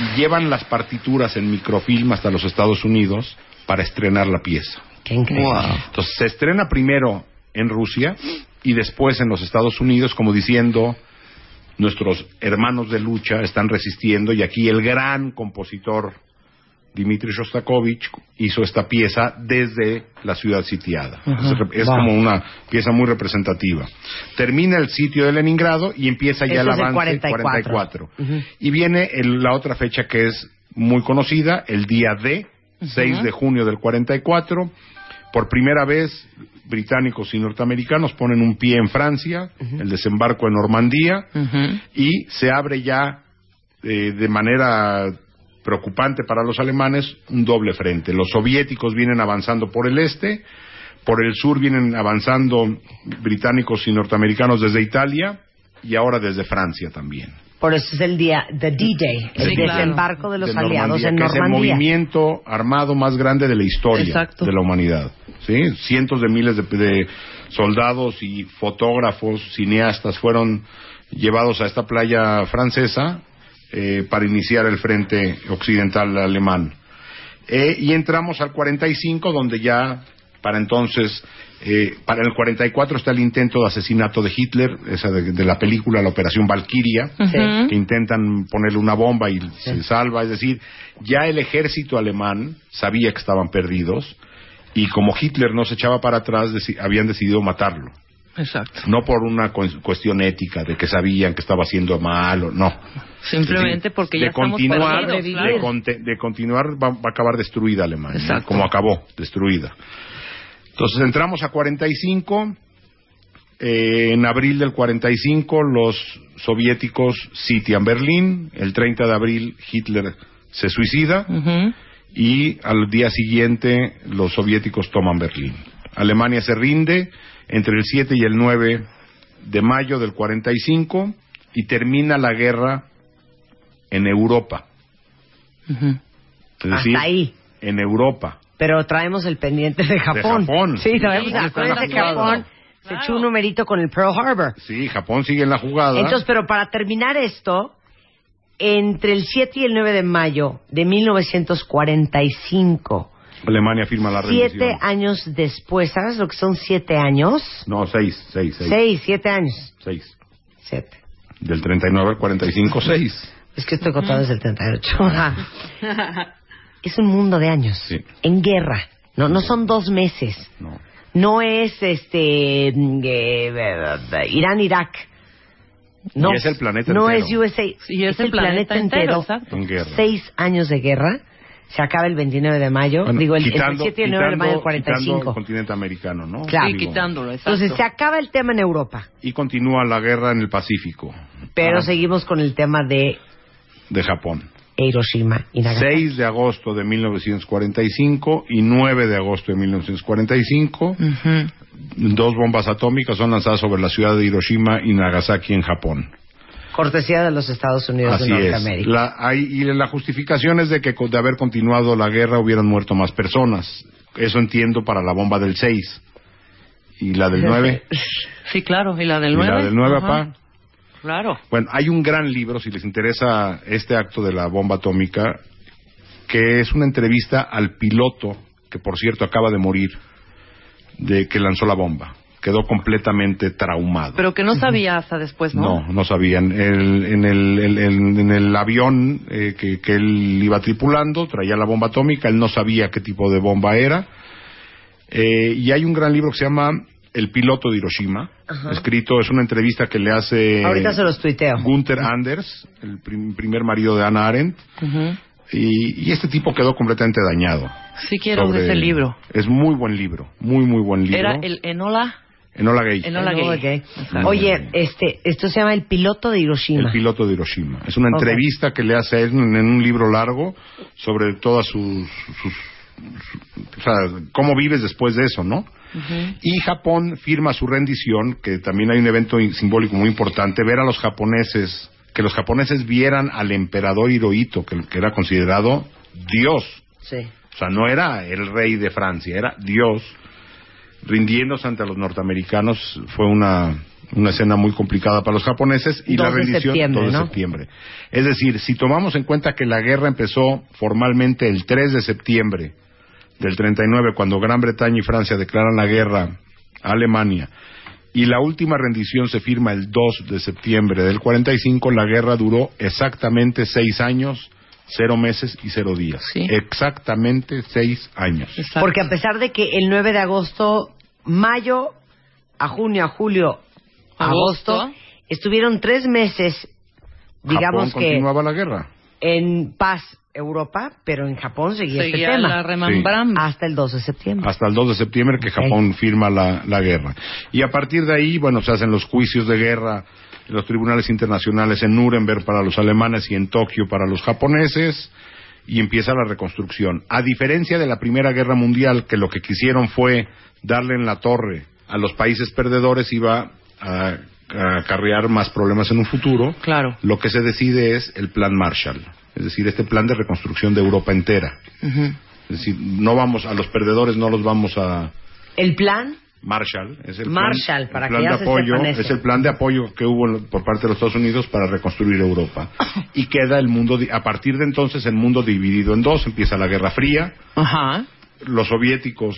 Speaker 7: y llevan las partituras en microfilm hasta los Estados Unidos para estrenar la pieza.
Speaker 3: Qué increíble.
Speaker 7: Entonces se estrena primero en Rusia y después en los Estados Unidos, como diciendo, nuestros hermanos de lucha están resistiendo y aquí el gran compositor Dmitri Shostakovich hizo esta pieza desde la ciudad sitiada. Es, es
Speaker 3: Wow.
Speaker 7: como una pieza muy representativa. Termina el sitio de Leningrado y empieza ya
Speaker 3: Eso
Speaker 7: el
Speaker 3: es el
Speaker 7: avance
Speaker 3: 44. Ujú.
Speaker 7: Y viene el- la otra fecha que es muy conocida, el día D, 6 de junio del 44. Por primera vez, británicos y norteamericanos ponen un pie en Francia, el desembarco en Normandía, y se abre ya eh, de manera preocupante para los alemanes un doble frente. Los soviéticos vienen avanzando por el este, por el sur vienen avanzando británicos y norteamericanos desde Italia y ahora desde Francia también.
Speaker 3: Por eso es el día de D-Day, el
Speaker 4: Sí, claro.
Speaker 3: desembarco de los
Speaker 7: de
Speaker 3: aliados
Speaker 7: Normandía,
Speaker 3: en
Speaker 7: que es el movimiento armado más grande de la historia
Speaker 4: Exacto.
Speaker 7: de la humanidad. ¿sí? Cientos de miles de, de soldados y fotógrafos, cineastas fueron llevados a esta playa francesa eh, para iniciar el frente occidental alemán. Eh, y entramos al 45, donde ya para entonces, eh, para el 44 está el intento de asesinato de Hitler, esa de, de la película La Operación Valkyria, que intentan ponerle una bomba y se salva. Es decir, ya el ejército alemán sabía que estaban perdidos y como Hitler no se echaba para atrás, deci- habían decidido matarlo.
Speaker 4: Exacto.
Speaker 7: No por una cu- cuestión ética de que sabían que estaba haciendo mal o no.
Speaker 4: Simplemente
Speaker 7: decir,
Speaker 4: porque
Speaker 7: de
Speaker 4: ya estamos
Speaker 7: continuar,
Speaker 4: perdidos,
Speaker 7: de, conte- de continuar va, va a acabar destruida Alemania, ¿no?
Speaker 4: Exacto.
Speaker 7: como acabó, destruida. Entonces entramos a 45. eh, en abril del 45 los soviéticos sitian Berlín. El 30 de abril Hitler se suicida y al día siguiente los soviéticos toman Berlín. Alemania se rinde entre el 7 y el 9 de mayo del 45 y termina la guerra en Europa.
Speaker 4: Ujú.
Speaker 7: Es decir,
Speaker 3: Hasta ahí.
Speaker 7: en Europa.
Speaker 3: Pero traemos el pendiente de Japón.
Speaker 7: Japón.
Speaker 3: Sí, traemos acuérdense que
Speaker 7: jugada.
Speaker 3: Japón se echó un numerito con el Pearl Harbor.
Speaker 7: Sí, Japón sigue en la jugada.
Speaker 3: Entonces, pero para terminar esto, entre el 7 y el 9 de mayo de 1945,
Speaker 7: Alemania firma la rendición.
Speaker 3: Siete años después, ¿sabes lo que son siete años?
Speaker 7: No, seis, seis, seis.
Speaker 3: Seis, siete años.
Speaker 7: Seis.
Speaker 3: Siete.
Speaker 7: Del 39 al 45, seis.
Speaker 3: Es que estoy contando desde el 38. Ajá. es un mundo de años.
Speaker 7: Sí.
Speaker 3: En guerra. No, no son dos meses.
Speaker 7: No.
Speaker 3: No es este mm, eh, Irán, Irak. No,
Speaker 7: Y es el planeta
Speaker 3: no
Speaker 7: entero.
Speaker 3: es USA.
Speaker 4: Y es el planeta entero, exacto.
Speaker 7: En guerra.
Speaker 3: Seis años de guerra. Se acaba el 29 de mayo.
Speaker 7: Bueno,
Speaker 3: Digo, el, el
Speaker 7: quitando-
Speaker 3: 7 y el 9 de mayo del
Speaker 7: quitando- quitando
Speaker 3: 45.
Speaker 7: el continente americano, ¿no?
Speaker 3: Claro.
Speaker 4: Sí, quitándolo, exacto.
Speaker 3: Entonces se acaba el tema en Europa.
Speaker 7: Y continúa la guerra en el Pacífico.
Speaker 3: Pero
Speaker 7: Ah,
Speaker 3: seguimos con el tema de
Speaker 7: De Japón.
Speaker 3: Hiroshima y Nagasaki.
Speaker 7: 6 de agosto de 1945 y 9 de agosto de 1945. Dos bombas atómicas son lanzadas sobre la ciudad de Hiroshima y Nagasaki en Japón.
Speaker 3: Cortesía de los Estados Unidos
Speaker 7: Así
Speaker 3: de
Speaker 7: es.
Speaker 3: Norteamérica.
Speaker 7: La, hay- y la justificación es de que de haber continuado la guerra hubieran muerto más personas. Eso entiendo para la bomba del 6. ¿Y la del 9?
Speaker 4: Sí, claro. ¿Y la del
Speaker 7: ¿Y
Speaker 4: 9?
Speaker 7: la del 9,
Speaker 4: Ajá.
Speaker 7: papá?
Speaker 4: Claro.
Speaker 7: Bueno, hay un gran libro, si les interesa este acto de la bomba atómica, que es una entrevista al piloto, que por cierto acaba de morir, de que lanzó la bomba. Quedó completamente traumado.
Speaker 4: Pero que no sabía hasta después, ¿no?
Speaker 7: No, no sabían. El- en, el, en el avión eh, que, que él iba tripulando traía la bomba atómica, él no sabía qué tipo de bomba era. Eh, y hay un gran libro que se llama El piloto de Hiroshima, escrito, es una entrevista que le hace
Speaker 3: Ahorita se los tuiteo.
Speaker 7: Gunther Anders, el prim- primer marido de Hannah Arendt, y este tipo quedó completamente dañado.
Speaker 4: Sí quiero
Speaker 7: sobre-
Speaker 4: ese libro.
Speaker 7: Es muy buen libro, muy, muy buen libro.
Speaker 4: Era el Enola.
Speaker 7: Enola Gay.
Speaker 4: Enola
Speaker 3: Enola
Speaker 4: Gay.
Speaker 3: Oye, este, esto se llama El piloto de Hiroshima.
Speaker 7: El piloto de Hiroshima. Es una entrevista que le hace a él en, en un libro largo sobre todas sus, sus- su- o sea, cómo vives después de eso, ¿no? Y Japón firma su rendición, que también hay un evento simbólico muy importante, ver a los japoneses, que los japoneses vieran al emperador Hirohito, que, que era considerado Dios.
Speaker 3: Sí.
Speaker 7: O sea, no era el rey de Francia, era Dios rindiéndose ante los norteamericanos. Fue una, una escena muy complicada para los japoneses y la
Speaker 3: 2 de
Speaker 7: rendición
Speaker 3: septiembre,
Speaker 7: 2 de
Speaker 3: ¿no?
Speaker 7: septiembre. Es decir, si tomamos en cuenta que la guerra empezó formalmente el 3 de septiembre del 39, cuando Gran Bretaña y Francia declaran la guerra a Alemania, y la última rendición se firma el 2 de septiembre del 45, la guerra duró exactamente seis años, cero meses y cero días.
Speaker 4: Sí.
Speaker 7: Exactamente seis años.
Speaker 4: Exacto.
Speaker 3: Porque a pesar de que el 9 de agosto, mayo, a junio, a julio, agosto,
Speaker 4: Agosto.
Speaker 3: estuvieron tres meses, digamos
Speaker 7: Japón
Speaker 3: que
Speaker 7: continuaba la guerra.
Speaker 3: en paz Europa, pero en Japón seguía,
Speaker 4: Seguía
Speaker 3: este tema.
Speaker 4: la remembranza.
Speaker 3: Hasta el 2 de septiembre.
Speaker 7: hasta el 2 de septiembre que. Japón firma la, la guerra. Y a partir de ahí, bueno, se hacen los juicios de guerra en los tribunales internacionales en Nuremberg para los alemanes y en Tokio para los japoneses y empieza la reconstrucción. A diferencia de la Primera Guerra Mundial, que lo que quisieron fue darle en la torre a los países perdedores, iba a, a acarrear más problemas en un futuro.
Speaker 4: Claro.
Speaker 7: Lo que se decide es el Plan Marshall, es decir, este plan de reconstrucción de Europa entera. Es decir, no vamos a los perdedores, no los vamos a
Speaker 3: El plan,
Speaker 7: Marshall, es el
Speaker 3: Marshall,
Speaker 7: plan,
Speaker 3: para
Speaker 7: el plan de apoyo, es el plan de apoyo que hubo por parte de los Estados Unidos para reconstruir Europa. Y queda el mundo a partir de entonces el mundo dividido en dos, empieza la Guerra Fría,
Speaker 4: Ajá.
Speaker 7: los soviéticos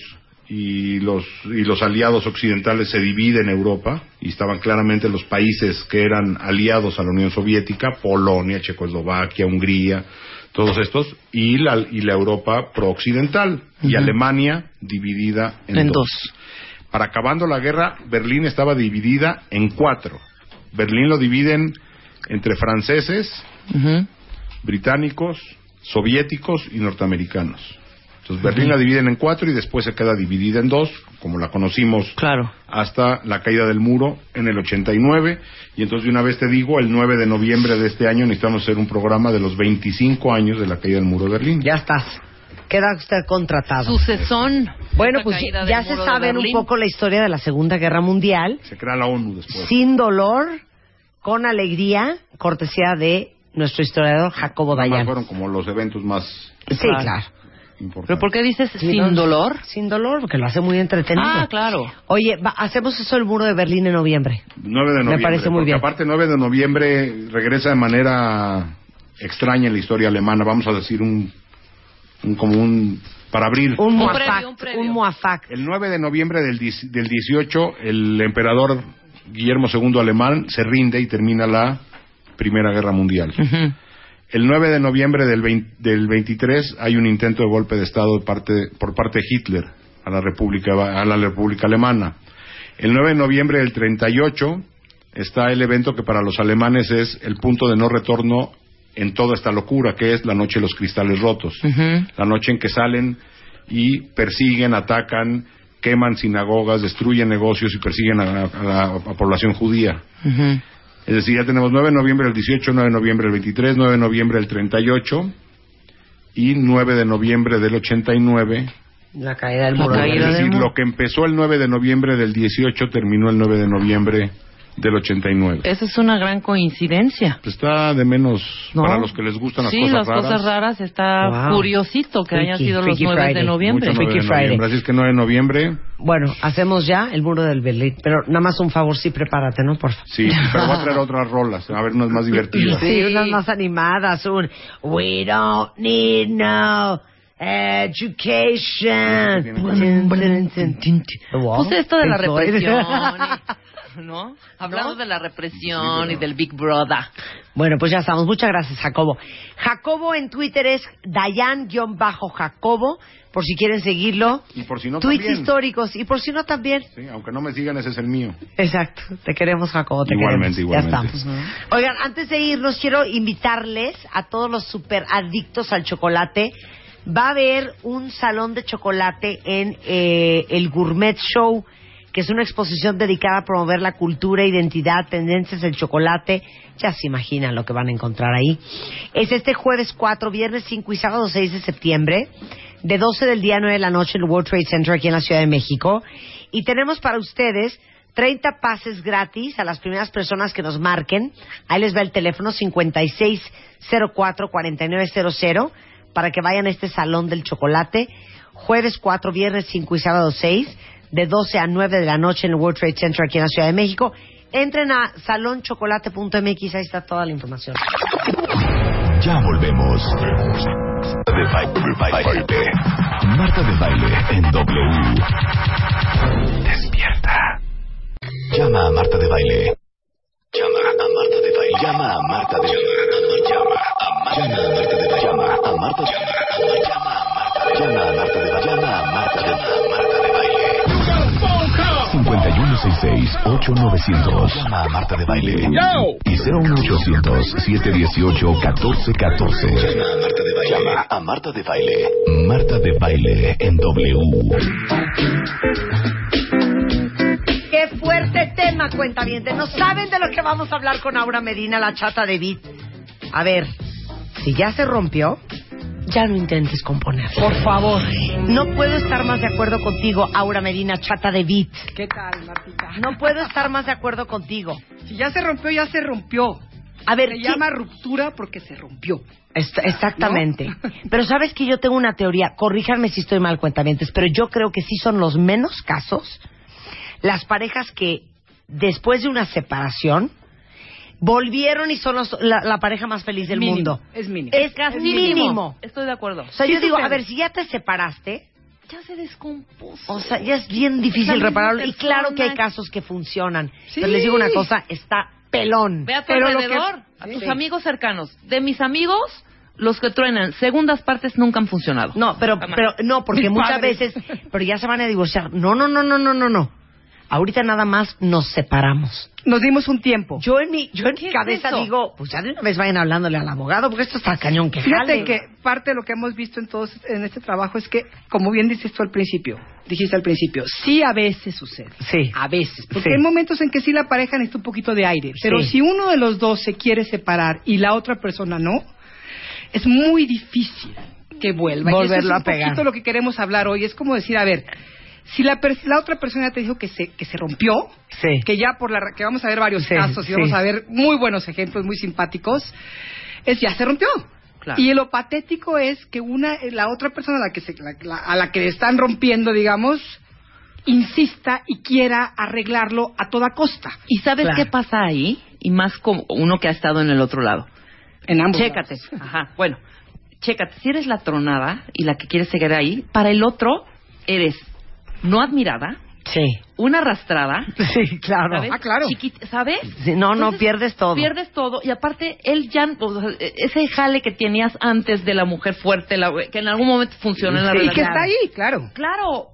Speaker 7: y los y los aliados occidentales se dividen en Europa y estaban claramente los países que eran aliados a la Unión Soviética, Polonia, Checoslovaquia, Hungría, todos estos y la y la Europa prooccidental y Alemania dividida en,
Speaker 4: En
Speaker 7: dos.
Speaker 4: dos.
Speaker 7: Para acabando la guerra, Berlín estaba dividida en cuatro. Berlín lo dividen entre franceses, británicos, soviéticos y norteamericanos. Entonces Berlín la dividen en cuatro y después se queda dividida en dos, como la conocimos
Speaker 4: Claro.
Speaker 7: hasta la caída del muro en el 89. Y entonces de una vez te digo, el 9 de noviembre de este año necesitamos hacer un programa de los 25 años de la caída del muro de Berlín.
Speaker 3: ya estás. Queda usted contratado.
Speaker 4: Sucesón.
Speaker 3: Bueno, pues ya se saben un poco la historia de la Segunda Guerra Mundial,
Speaker 7: Se crea la ONU después.
Speaker 3: sin dolor, con alegría, cortesía de nuestro historiador Jacobo Dayan.
Speaker 7: fueron como los eventos más
Speaker 3: Sí,
Speaker 4: Claro.
Speaker 3: claro.
Speaker 7: importantes.
Speaker 4: ¿Pero por qué dices sin
Speaker 3: no,
Speaker 4: dolor?
Speaker 3: Sin dolor, porque lo hace muy entretenido.
Speaker 4: Ah, claro.
Speaker 3: Oye, va- hacemos eso el muro de Berlín en noviembre.
Speaker 7: 9 de noviembre.
Speaker 3: parece muy
Speaker 7: porque
Speaker 3: bien.
Speaker 7: Aparte, 9 de noviembre regresa de manera extraña en la historia alemana. Vamos a decir un, un como un para abrir.
Speaker 3: Un
Speaker 4: Un
Speaker 3: muafac.
Speaker 4: previo, un previo.
Speaker 3: Un muafac.
Speaker 7: El 9 de noviembre del, del 18, el emperador Guillermo II alemán se rinde y termina la Primera Guerra Mundial. El 9 de noviembre del, 20 del 23 hay un intento de golpe de Estado de parte- por parte de Hitler a la República, a la República Alemana. El 9 de noviembre del 38 está el evento que para los alemanes es el punto de no retorno en toda esta locura, que es la noche de los cristales rotos. La noche en que salen y persiguen, atacan, queman sinagogas, destruyen negocios y persiguen a, a la a población judía. Es decir, ya tenemos 9 de noviembre del 18, 9 de noviembre del 23, 9 de noviembre del 38 y 9 de noviembre del 89.
Speaker 3: La caída del muro.
Speaker 7: Es decir, lo que empezó el 9 de noviembre del 18 terminó el 9 de noviembre del 89.
Speaker 4: Esa es una gran coincidencia.
Speaker 7: Pues está de menos
Speaker 4: ¿No?
Speaker 7: para los que les gustan las
Speaker 4: sí,
Speaker 7: cosas
Speaker 4: las
Speaker 7: raras.
Speaker 4: cosas raras está
Speaker 3: Wow.
Speaker 4: curiosito que hayan
Speaker 3: Freaky,
Speaker 4: sido los
Speaker 3: Freaky
Speaker 4: 9 de
Speaker 3: Friday.
Speaker 4: noviembre.
Speaker 7: Mucho 9 de
Speaker 3: Freaky Friday.
Speaker 7: noviembre. Así es que 9 de noviembre,
Speaker 3: Bueno, hacemos ya el muro del Berlín. Pero nada más un favor, sí, prepárate, ¿no? Por favor.
Speaker 7: sí, pero voy a traer otras rolas, a ver unas más divertidas.
Speaker 3: Sí, unas más animadas. Un We don't need no education.
Speaker 4: Pues esto de la represión, ¿no? Hablando de la represión y del Big Brother.
Speaker 3: Bueno, pues ya estamos. Muchas gracias, Jacobo. Jacobo en Twitter es Dayan-Jacobo, por si quieren seguirlo.
Speaker 7: Y por si no
Speaker 3: Tweets
Speaker 7: también.
Speaker 3: históricos. Y por si no también.
Speaker 7: Sí, aunque no me sigan, ese es el mío.
Speaker 3: Exacto. Te queremos, Jacobo. Te
Speaker 7: Igualmente,
Speaker 3: queremos. Ya
Speaker 7: igualmente.
Speaker 3: estamos. Oigan, antes de irnos, quiero invitarles a todos los super adictos al chocolate. Va a haber un salón de chocolate en eh, el Gourmet Show, que es una exposición dedicada a promover la cultura, identidad, tendencias del chocolate. Ya se imaginan lo que van a encontrar ahí. Es este jueves 4, viernes 5 y sábado 6 de septiembre, de 12 del día a 9 de la noche en el World Trade Center aquí en la Ciudad de México. Y tenemos para ustedes 30 pases gratis a las primeras personas que nos marquen. Ahí les va el teléfono 5604-4900 para que vayan a este salón del chocolate. Jueves 4, viernes 5 y sábado 6, de 12 a 9 de la noche en el World Trade Center aquí en la Ciudad de México. Entren a salonchocolate.mx, ahí está toda la información.
Speaker 1: Ya volvemos. De baile. Marta de baile en W. Despierta. Llama a Marta de baile. Llama a Marta de baile. Llama a Marta de baile. Llama a Marta de baile. Llama a Marta de baile. Llama a Marta de baile. 5166-8900. Llama a Marta de Baile. Y 01800-718-1414. Llama a Marta de Baile. Llama a Marta de Baile. Marta de Baile en W.
Speaker 3: Qué fuerte tema, cuenta bien. No saben de lo que vamos a hablar con Aura Medina, la chata de Beat. A ver, si ya se rompió, ya no intentes componer. Por favor. No puedo estar más de acuerdo contigo, Aura Medina, chata de Beat.
Speaker 9: ¿Qué tal, Martita?
Speaker 3: No puedo estar más de acuerdo contigo.
Speaker 9: Si ya se rompió, ya se rompió.
Speaker 3: A ver,
Speaker 9: Se
Speaker 3: ¿qué-
Speaker 9: llama ruptura porque se rompió.
Speaker 3: Est- exactamente. Pero sabes que yo tengo una teoría, corríjanme si estoy mal, cuentamientos, pero yo creo que sí son los menos casos las parejas que después de una separación volvieron y son los- la, la pareja más feliz del
Speaker 9: Mínimo,
Speaker 3: mundo.
Speaker 9: Es mínimo.
Speaker 3: Es
Speaker 4: Casi
Speaker 3: mínimo.
Speaker 4: Estoy de acuerdo.
Speaker 3: O sea,
Speaker 9: Sí
Speaker 3: yo digo, a ver, si ya te separaste,
Speaker 4: Ya se descompuso.
Speaker 3: o sea, ya es bien difícil repararlo. Y claro que hay casos que funcionan.
Speaker 9: Sí.
Speaker 3: Pero les digo una cosa, está pelón.
Speaker 4: Ve a tu
Speaker 9: Pero lo que-
Speaker 4: alrededor, a tus
Speaker 9: Sí.
Speaker 4: amigos cercanos. De mis amigos, los que truenan, segundas partes nunca han funcionado.
Speaker 3: No, pero,
Speaker 4: Jamás.
Speaker 3: pero no, porque
Speaker 9: Mis
Speaker 3: muchas
Speaker 9: padres.
Speaker 3: veces, pero ya se van a divorciar. No, no, no, no, no, no, no. Ahorita nada más nos separamos.
Speaker 9: Nos dimos un tiempo.
Speaker 3: Yo en mi, yo en
Speaker 4: ¿Qué
Speaker 3: mi cabeza digo, pues ya de una vez vayan hablándole al abogado, porque esto está cañón que
Speaker 9: Fíjate
Speaker 3: jale.
Speaker 9: que parte de lo que hemos visto en todos en este trabajo es que, como bien dices tú al principio, dijiste al principio, sí a veces sucede.
Speaker 3: Sí.
Speaker 9: A veces. Porque
Speaker 3: Sí.
Speaker 9: hay momentos en que sí la pareja necesita un poquito de aire. Pero
Speaker 3: Sí.
Speaker 9: si uno de los dos se quiere separar y la otra persona no, es muy difícil que vuelva. y eso
Speaker 3: Volverlo
Speaker 9: es
Speaker 3: a
Speaker 9: un
Speaker 3: pegar.
Speaker 9: poquito lo que queremos hablar hoy. Es como decir, a ver, si la, per- la otra persona te dijo que se, que se rompió,
Speaker 3: Sí.
Speaker 9: que ya por la ra- que vamos a ver varios
Speaker 3: Sí,
Speaker 9: casos y
Speaker 3: sí.
Speaker 9: vamos a ver muy buenos ejemplos muy simpáticos es ya se rompió
Speaker 4: Claro.
Speaker 9: y lo patético es que una la otra persona a la que se, la- la- a la que le están rompiendo digamos insista y quiera arreglarlo a toda costa
Speaker 4: ¿Y sabes
Speaker 3: Claro.
Speaker 4: qué pasa ahí? Y más como uno que ha estado en el otro lado.
Speaker 9: en ambos
Speaker 4: Chécate.
Speaker 9: lados.
Speaker 4: Ajá. Bueno, chécate, si eres la tronada y la que quiere seguir ahí, para el otro eres no admirada,
Speaker 3: Sí.
Speaker 4: una arrastrada,
Speaker 3: Sí, claro.
Speaker 4: ¿sabes?
Speaker 9: Ah, claro.
Speaker 4: Chiquit- ¿Sabes?
Speaker 3: Sí, no, no, pierdes todo.
Speaker 4: Pierdes todo y aparte él ya o sea, ese jale que tenías antes de la mujer fuerte, la- que en algún momento funciona en la
Speaker 3: Sí,
Speaker 9: Y
Speaker 4: relación.
Speaker 9: que está ahí, claro.
Speaker 4: Claro,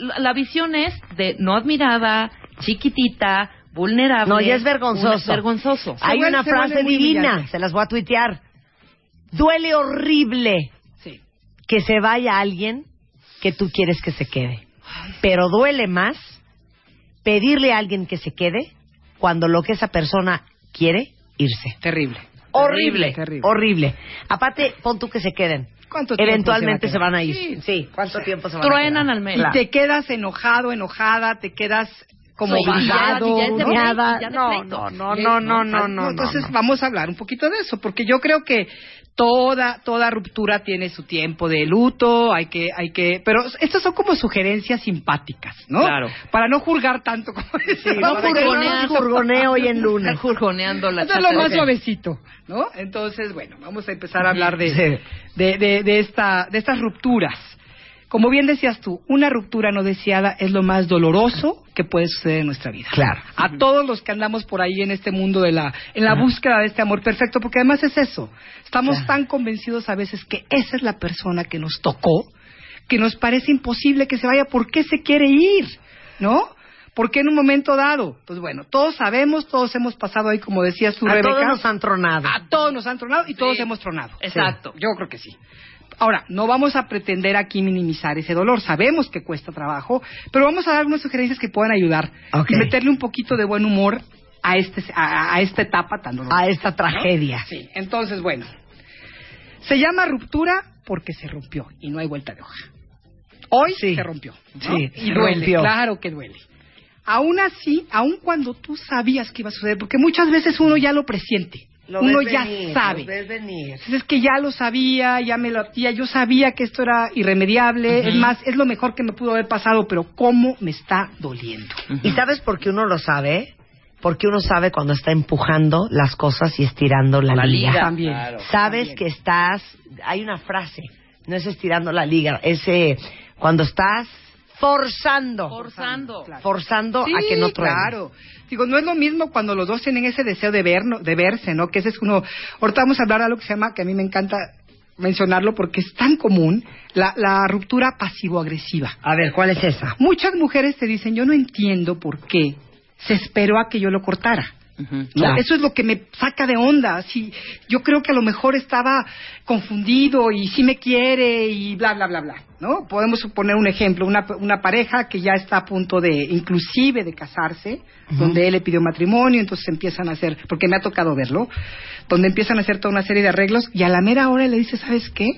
Speaker 4: la, la visión es de no admirada, chiquitita, vulnerable.
Speaker 3: No, ya es vergonzoso.
Speaker 4: Es vergonzoso.
Speaker 3: Hay una
Speaker 9: se
Speaker 3: frase divina, se las voy a tuitear. Duele horrible
Speaker 9: Sí.
Speaker 3: que se vaya alguien que tú quieres que se quede. Pero duele más pedirle a alguien que se quede cuando lo que esa persona quiere, irse.
Speaker 9: Terrible.
Speaker 3: Horrible,
Speaker 9: Terrible.
Speaker 3: horrible. Aparte, pon tú que se queden.
Speaker 9: ¿Cuánto tiempo
Speaker 3: Eventualmente
Speaker 9: se
Speaker 3: se,
Speaker 9: va a
Speaker 3: van a ir. Sí, ¿cuánto tiempo se van a
Speaker 4: Truenan al mes.
Speaker 9: Y te quedas enojado, enojada, te quedas como
Speaker 4: Sí, y ya-
Speaker 9: obligado. ¿no?
Speaker 3: No, no, no, no, no, no, no.
Speaker 9: Entonces
Speaker 3: no.
Speaker 9: vamos a hablar un poquito de eso, porque yo creo que toda toda ruptura tiene su tiempo de luto, hay que hay que, pero estas son como sugerencias simpáticas, ¿no?
Speaker 4: Claro.
Speaker 9: Para no juzgar tanto como decir,
Speaker 3: no jurgonear. jurgoneo hoy en lunes.
Speaker 4: Estar jurgoneando la
Speaker 9: Hacerlo
Speaker 4: chata.
Speaker 9: más suavecito, ¿no? Entonces, bueno, vamos a empezar a hablar de,
Speaker 3: Sí.
Speaker 9: de, de, de esta, de estas rupturas. Como bien decías tú, una ruptura no deseada es lo más doloroso que puede suceder en nuestra vida.
Speaker 3: Claro.
Speaker 9: A todos los que andamos por ahí en este mundo de la, en la búsqueda de este amor perfecto, porque además es eso. Estamos
Speaker 3: Claro.
Speaker 9: tan convencidos a veces que esa es la persona que nos tocó, que nos parece imposible que se vaya. ¿Por qué se quiere ir? ¿No? ¿Por qué en un momento dado? Pues bueno, todos sabemos, todos hemos pasado ahí, como decías tú,
Speaker 3: A
Speaker 9: Rebeca.
Speaker 3: todos nos han tronado.
Speaker 9: A todos nos han tronado y todos hemos tronado.
Speaker 4: Exacto.
Speaker 9: Sí, yo creo que sí. Ahora, no vamos a pretender aquí minimizar ese dolor. Sabemos que cuesta trabajo, pero vamos a dar unas sugerencias que puedan ayudar
Speaker 3: Ok.
Speaker 9: y meterle un poquito de buen humor a este a, a esta etapa tan dolorosa.
Speaker 3: A esta tragedia.
Speaker 9: Sí. Entonces, bueno, se llama ruptura porque se rompió y no hay vuelta de hoja. Hoy
Speaker 3: Sí.
Speaker 9: se rompió. ¿no?
Speaker 3: Sí,
Speaker 9: y duele,
Speaker 3: rompió.
Speaker 9: claro que duele. Aún así, aún cuando tú sabías que iba a suceder, porque muchas veces uno ya lo presiente,
Speaker 3: Lo
Speaker 9: uno
Speaker 3: ves
Speaker 9: ya
Speaker 3: venir,
Speaker 9: sabe.
Speaker 3: lo ves venir.
Speaker 9: Entonces, es que ya lo sabía, ya me lo ya yo sabía que esto era irremediable, es más, es lo mejor que me pudo haber pasado, pero cómo me está doliendo.
Speaker 3: ¿Y sabes por qué uno lo sabe? Porque uno sabe cuando está empujando las cosas y estirando la,
Speaker 4: La
Speaker 3: liga.
Speaker 4: liga.
Speaker 9: También.
Speaker 3: Sabes
Speaker 9: También.
Speaker 3: que estás, hay una frase, no es estirando la liga, es eh, cuando estás forzando,
Speaker 4: Forzando.
Speaker 9: Claro.
Speaker 3: forzando
Speaker 9: Sí,
Speaker 3: a que no truene.
Speaker 9: claro. Digo, no es lo mismo cuando los dos tienen ese deseo de ver, de verse, ¿no? Que ese es uno. Ahorita vamos a hablar de algo que se llama, que a mí me encanta mencionarlo porque es tan común, la, la ruptura pasivo-agresiva.
Speaker 3: A ver, ¿cuál es esa?
Speaker 9: Muchas mujeres te dicen, yo no entiendo por qué se esperó a que yo lo cortara. Eso es lo que me saca de onda. Si, yo creo que a lo mejor estaba confundido y sí me quiere y bla, bla, bla, bla. ¿no? Podemos suponer un ejemplo, una, una pareja que ya está a punto de, inclusive de casarse, donde él le pidió matrimonio, entonces empiezan a hacer, porque me ha tocado verlo, donde empiezan a hacer toda una serie de arreglos y a la mera hora le dice, ¿sabes qué?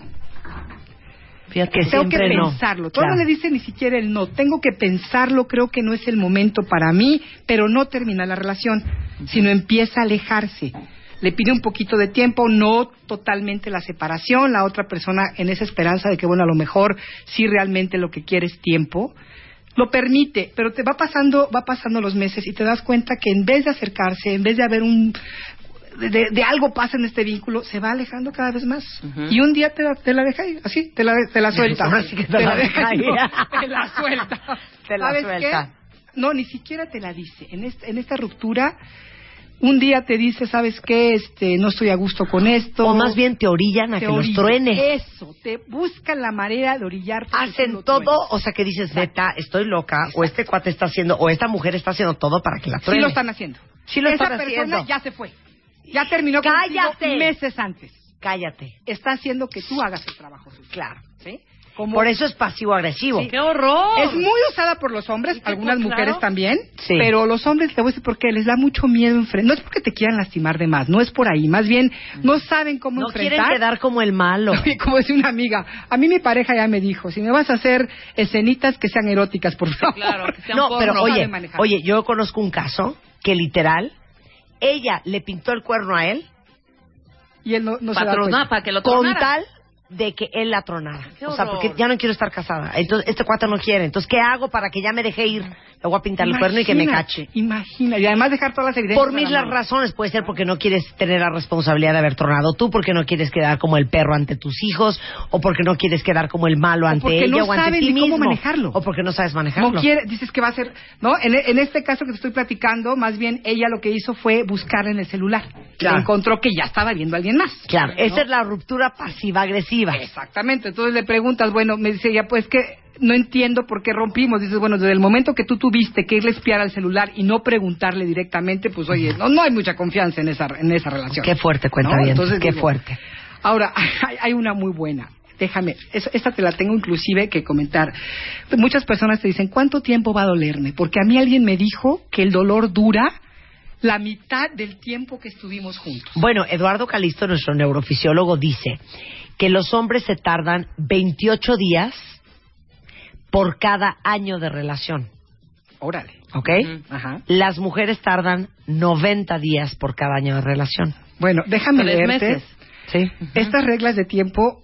Speaker 3: Fíjate que
Speaker 9: tengo que
Speaker 3: no.
Speaker 9: pensarlo. No le dice ni siquiera el no. Tengo que pensarlo, creo que no es el momento para mí, pero no termina la relación, sino empieza a alejarse. Le pide un poquito de tiempo, no totalmente la separación, la otra persona en esa esperanza de que, bueno, a lo mejor sí realmente lo que quiere es tiempo. Lo permite, pero te va pasando, va pasando los meses y te das cuenta que en vez de acercarse, en vez de haber un, de, de algo pasa en este vínculo, se va alejando cada vez más. Y un día te la, te la deja ir, así, te la, te la suelta.
Speaker 3: Ahora sí que te la deja ir.
Speaker 9: no, te la suelta.
Speaker 3: Te la
Speaker 9: ¿Sabes
Speaker 3: suelta.
Speaker 9: qué? No, ni siquiera te la dice. En, este- en esta ruptura, un día te dice, ¿sabes qué? Este, no estoy a gusto con esto.
Speaker 3: O más bien te orillan a
Speaker 9: Te
Speaker 3: que los
Speaker 9: orilla.
Speaker 3: truene.
Speaker 9: Eso, te buscan la manera de orillar.
Speaker 3: Hacen todo, o sea que dices, neta, estoy loca, o este cuate está haciendo, o esta mujer está haciendo todo para que la
Speaker 9: Sí
Speaker 3: truene.
Speaker 9: lo están haciendo.
Speaker 3: Sí lo
Speaker 9: Esa
Speaker 3: están
Speaker 9: persona
Speaker 3: haciendo.
Speaker 9: ya se fue. Ya terminó
Speaker 3: ¡Cállate!
Speaker 9: meses antes.
Speaker 3: Cállate.
Speaker 9: Está haciendo que tú hagas el trabajo sucio.
Speaker 3: Claro.
Speaker 9: ¿Sí? Como-
Speaker 3: Por eso es pasivo-agresivo.
Speaker 9: Sí.
Speaker 4: ¡Qué horror!
Speaker 9: Es muy usada por los hombres,
Speaker 4: ¿Y qué
Speaker 9: algunas mujeres también,
Speaker 3: Sí.
Speaker 9: pero los hombres, te voy a decir por qué, les da mucho miedo enfrentar. No es porque te quieran lastimar de más, no es por ahí, más bien no saben cómo
Speaker 3: No quieren
Speaker 9: enfrentar.
Speaker 3: quedar como el malo.
Speaker 9: Como decía una amiga, a mí mi pareja ya me dijo, si me vas a hacer escenitas que sean eróticas, por favor.
Speaker 4: Claro, que sean
Speaker 3: No, pero oye, oye, yo conozco un caso que literal, ella le pintó el cuerno a él
Speaker 9: Y él no, no se da
Speaker 4: Patrona,
Speaker 9: cuenta.
Speaker 4: para que lo
Speaker 3: con tal de que él la tronara. O sea, porque ya no quiero estar casada. Entonces, este cuate no quiere. Entonces, ¿qué hago para que ya me deje ir? Le voy a pintar el cuerno y que me cache.
Speaker 9: Imagina, y además dejar todas las evidencias.
Speaker 3: Por mil
Speaker 9: la
Speaker 3: las
Speaker 9: mano.
Speaker 3: razones, puede ser porque no quieres tener la responsabilidad de haber tronado tú, porque no quieres quedar como el perro ante tus hijos, o porque no quieres quedar como el malo ante
Speaker 9: porque
Speaker 3: ella
Speaker 9: no
Speaker 3: o ante
Speaker 9: sabes
Speaker 3: ti
Speaker 9: ni cómo manejarlo.
Speaker 3: O porque no sabes manejarlo.
Speaker 9: No quiere, dices que va a ser, ¿no? En, en este caso que te estoy platicando, más bien ella lo que hizo fue buscar en el celular.
Speaker 3: Claro.
Speaker 9: Y encontró que ya estaba viendo a alguien más.
Speaker 3: Claro,
Speaker 9: ¿no?
Speaker 3: esa es la ruptura pasiva-agresiva.
Speaker 9: Exactamente. Entonces le preguntas, bueno, me dice ella, pues que no entiendo por qué rompimos. Dices, bueno, desde el momento que tú tuviste que irle a espiar al celular y no preguntarle directamente, pues oye, no, no hay mucha confianza en esa, en esa relación.
Speaker 3: Qué fuerte, cuenta
Speaker 9: ¿No?
Speaker 3: bien.
Speaker 9: Entonces
Speaker 3: Qué
Speaker 9: digo,
Speaker 3: fuerte.
Speaker 9: Ahora, hay, hay una muy buena. Déjame, es- esta te la tengo inclusive que comentar. Muchas personas te dicen, ¿cuánto tiempo va a dolerme? Porque a mí alguien me dijo que el dolor dura la mitad del tiempo que estuvimos juntos.
Speaker 3: Bueno, Eduardo Calisto, nuestro neurofisiólogo, dice que los hombres se tardan 28 días por cada año de relación.
Speaker 9: Órale.
Speaker 3: ¿Ok?
Speaker 9: Ajá.
Speaker 3: Las mujeres tardan 90 días por cada año de relación.
Speaker 9: Bueno, déjame
Speaker 4: Tres
Speaker 9: leerte
Speaker 4: meses.
Speaker 3: ¿Sí?
Speaker 9: estas reglas de tiempo.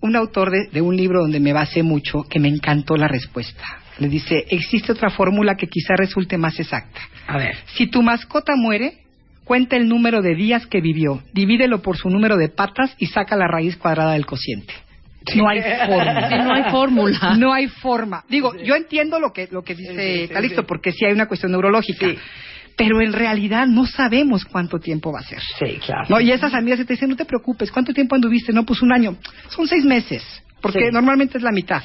Speaker 9: Un autor de, de un libro donde me basé mucho, que me encantó la respuesta. Le dice, existe otra fórmula que quizá resulte más exacta.
Speaker 3: A ver.
Speaker 9: Si tu mascota muere, cuenta el número de días que vivió, divídelo por su número de patas y saca la raíz cuadrada del cociente. No hay forma.
Speaker 4: Sí, no hay fórmula.
Speaker 9: No hay forma. Digo, yo entiendo lo que lo que dice Calixto, porque sí hay una cuestión neurológica. Pero en realidad no sabemos cuánto tiempo va a ser.
Speaker 3: Sí, claro.
Speaker 9: No, y esas amigas te dicen, no te preocupes, ¿cuánto tiempo anduviste? No, pues un año. Son seis meses, porque
Speaker 3: Sí.
Speaker 9: normalmente es la mitad,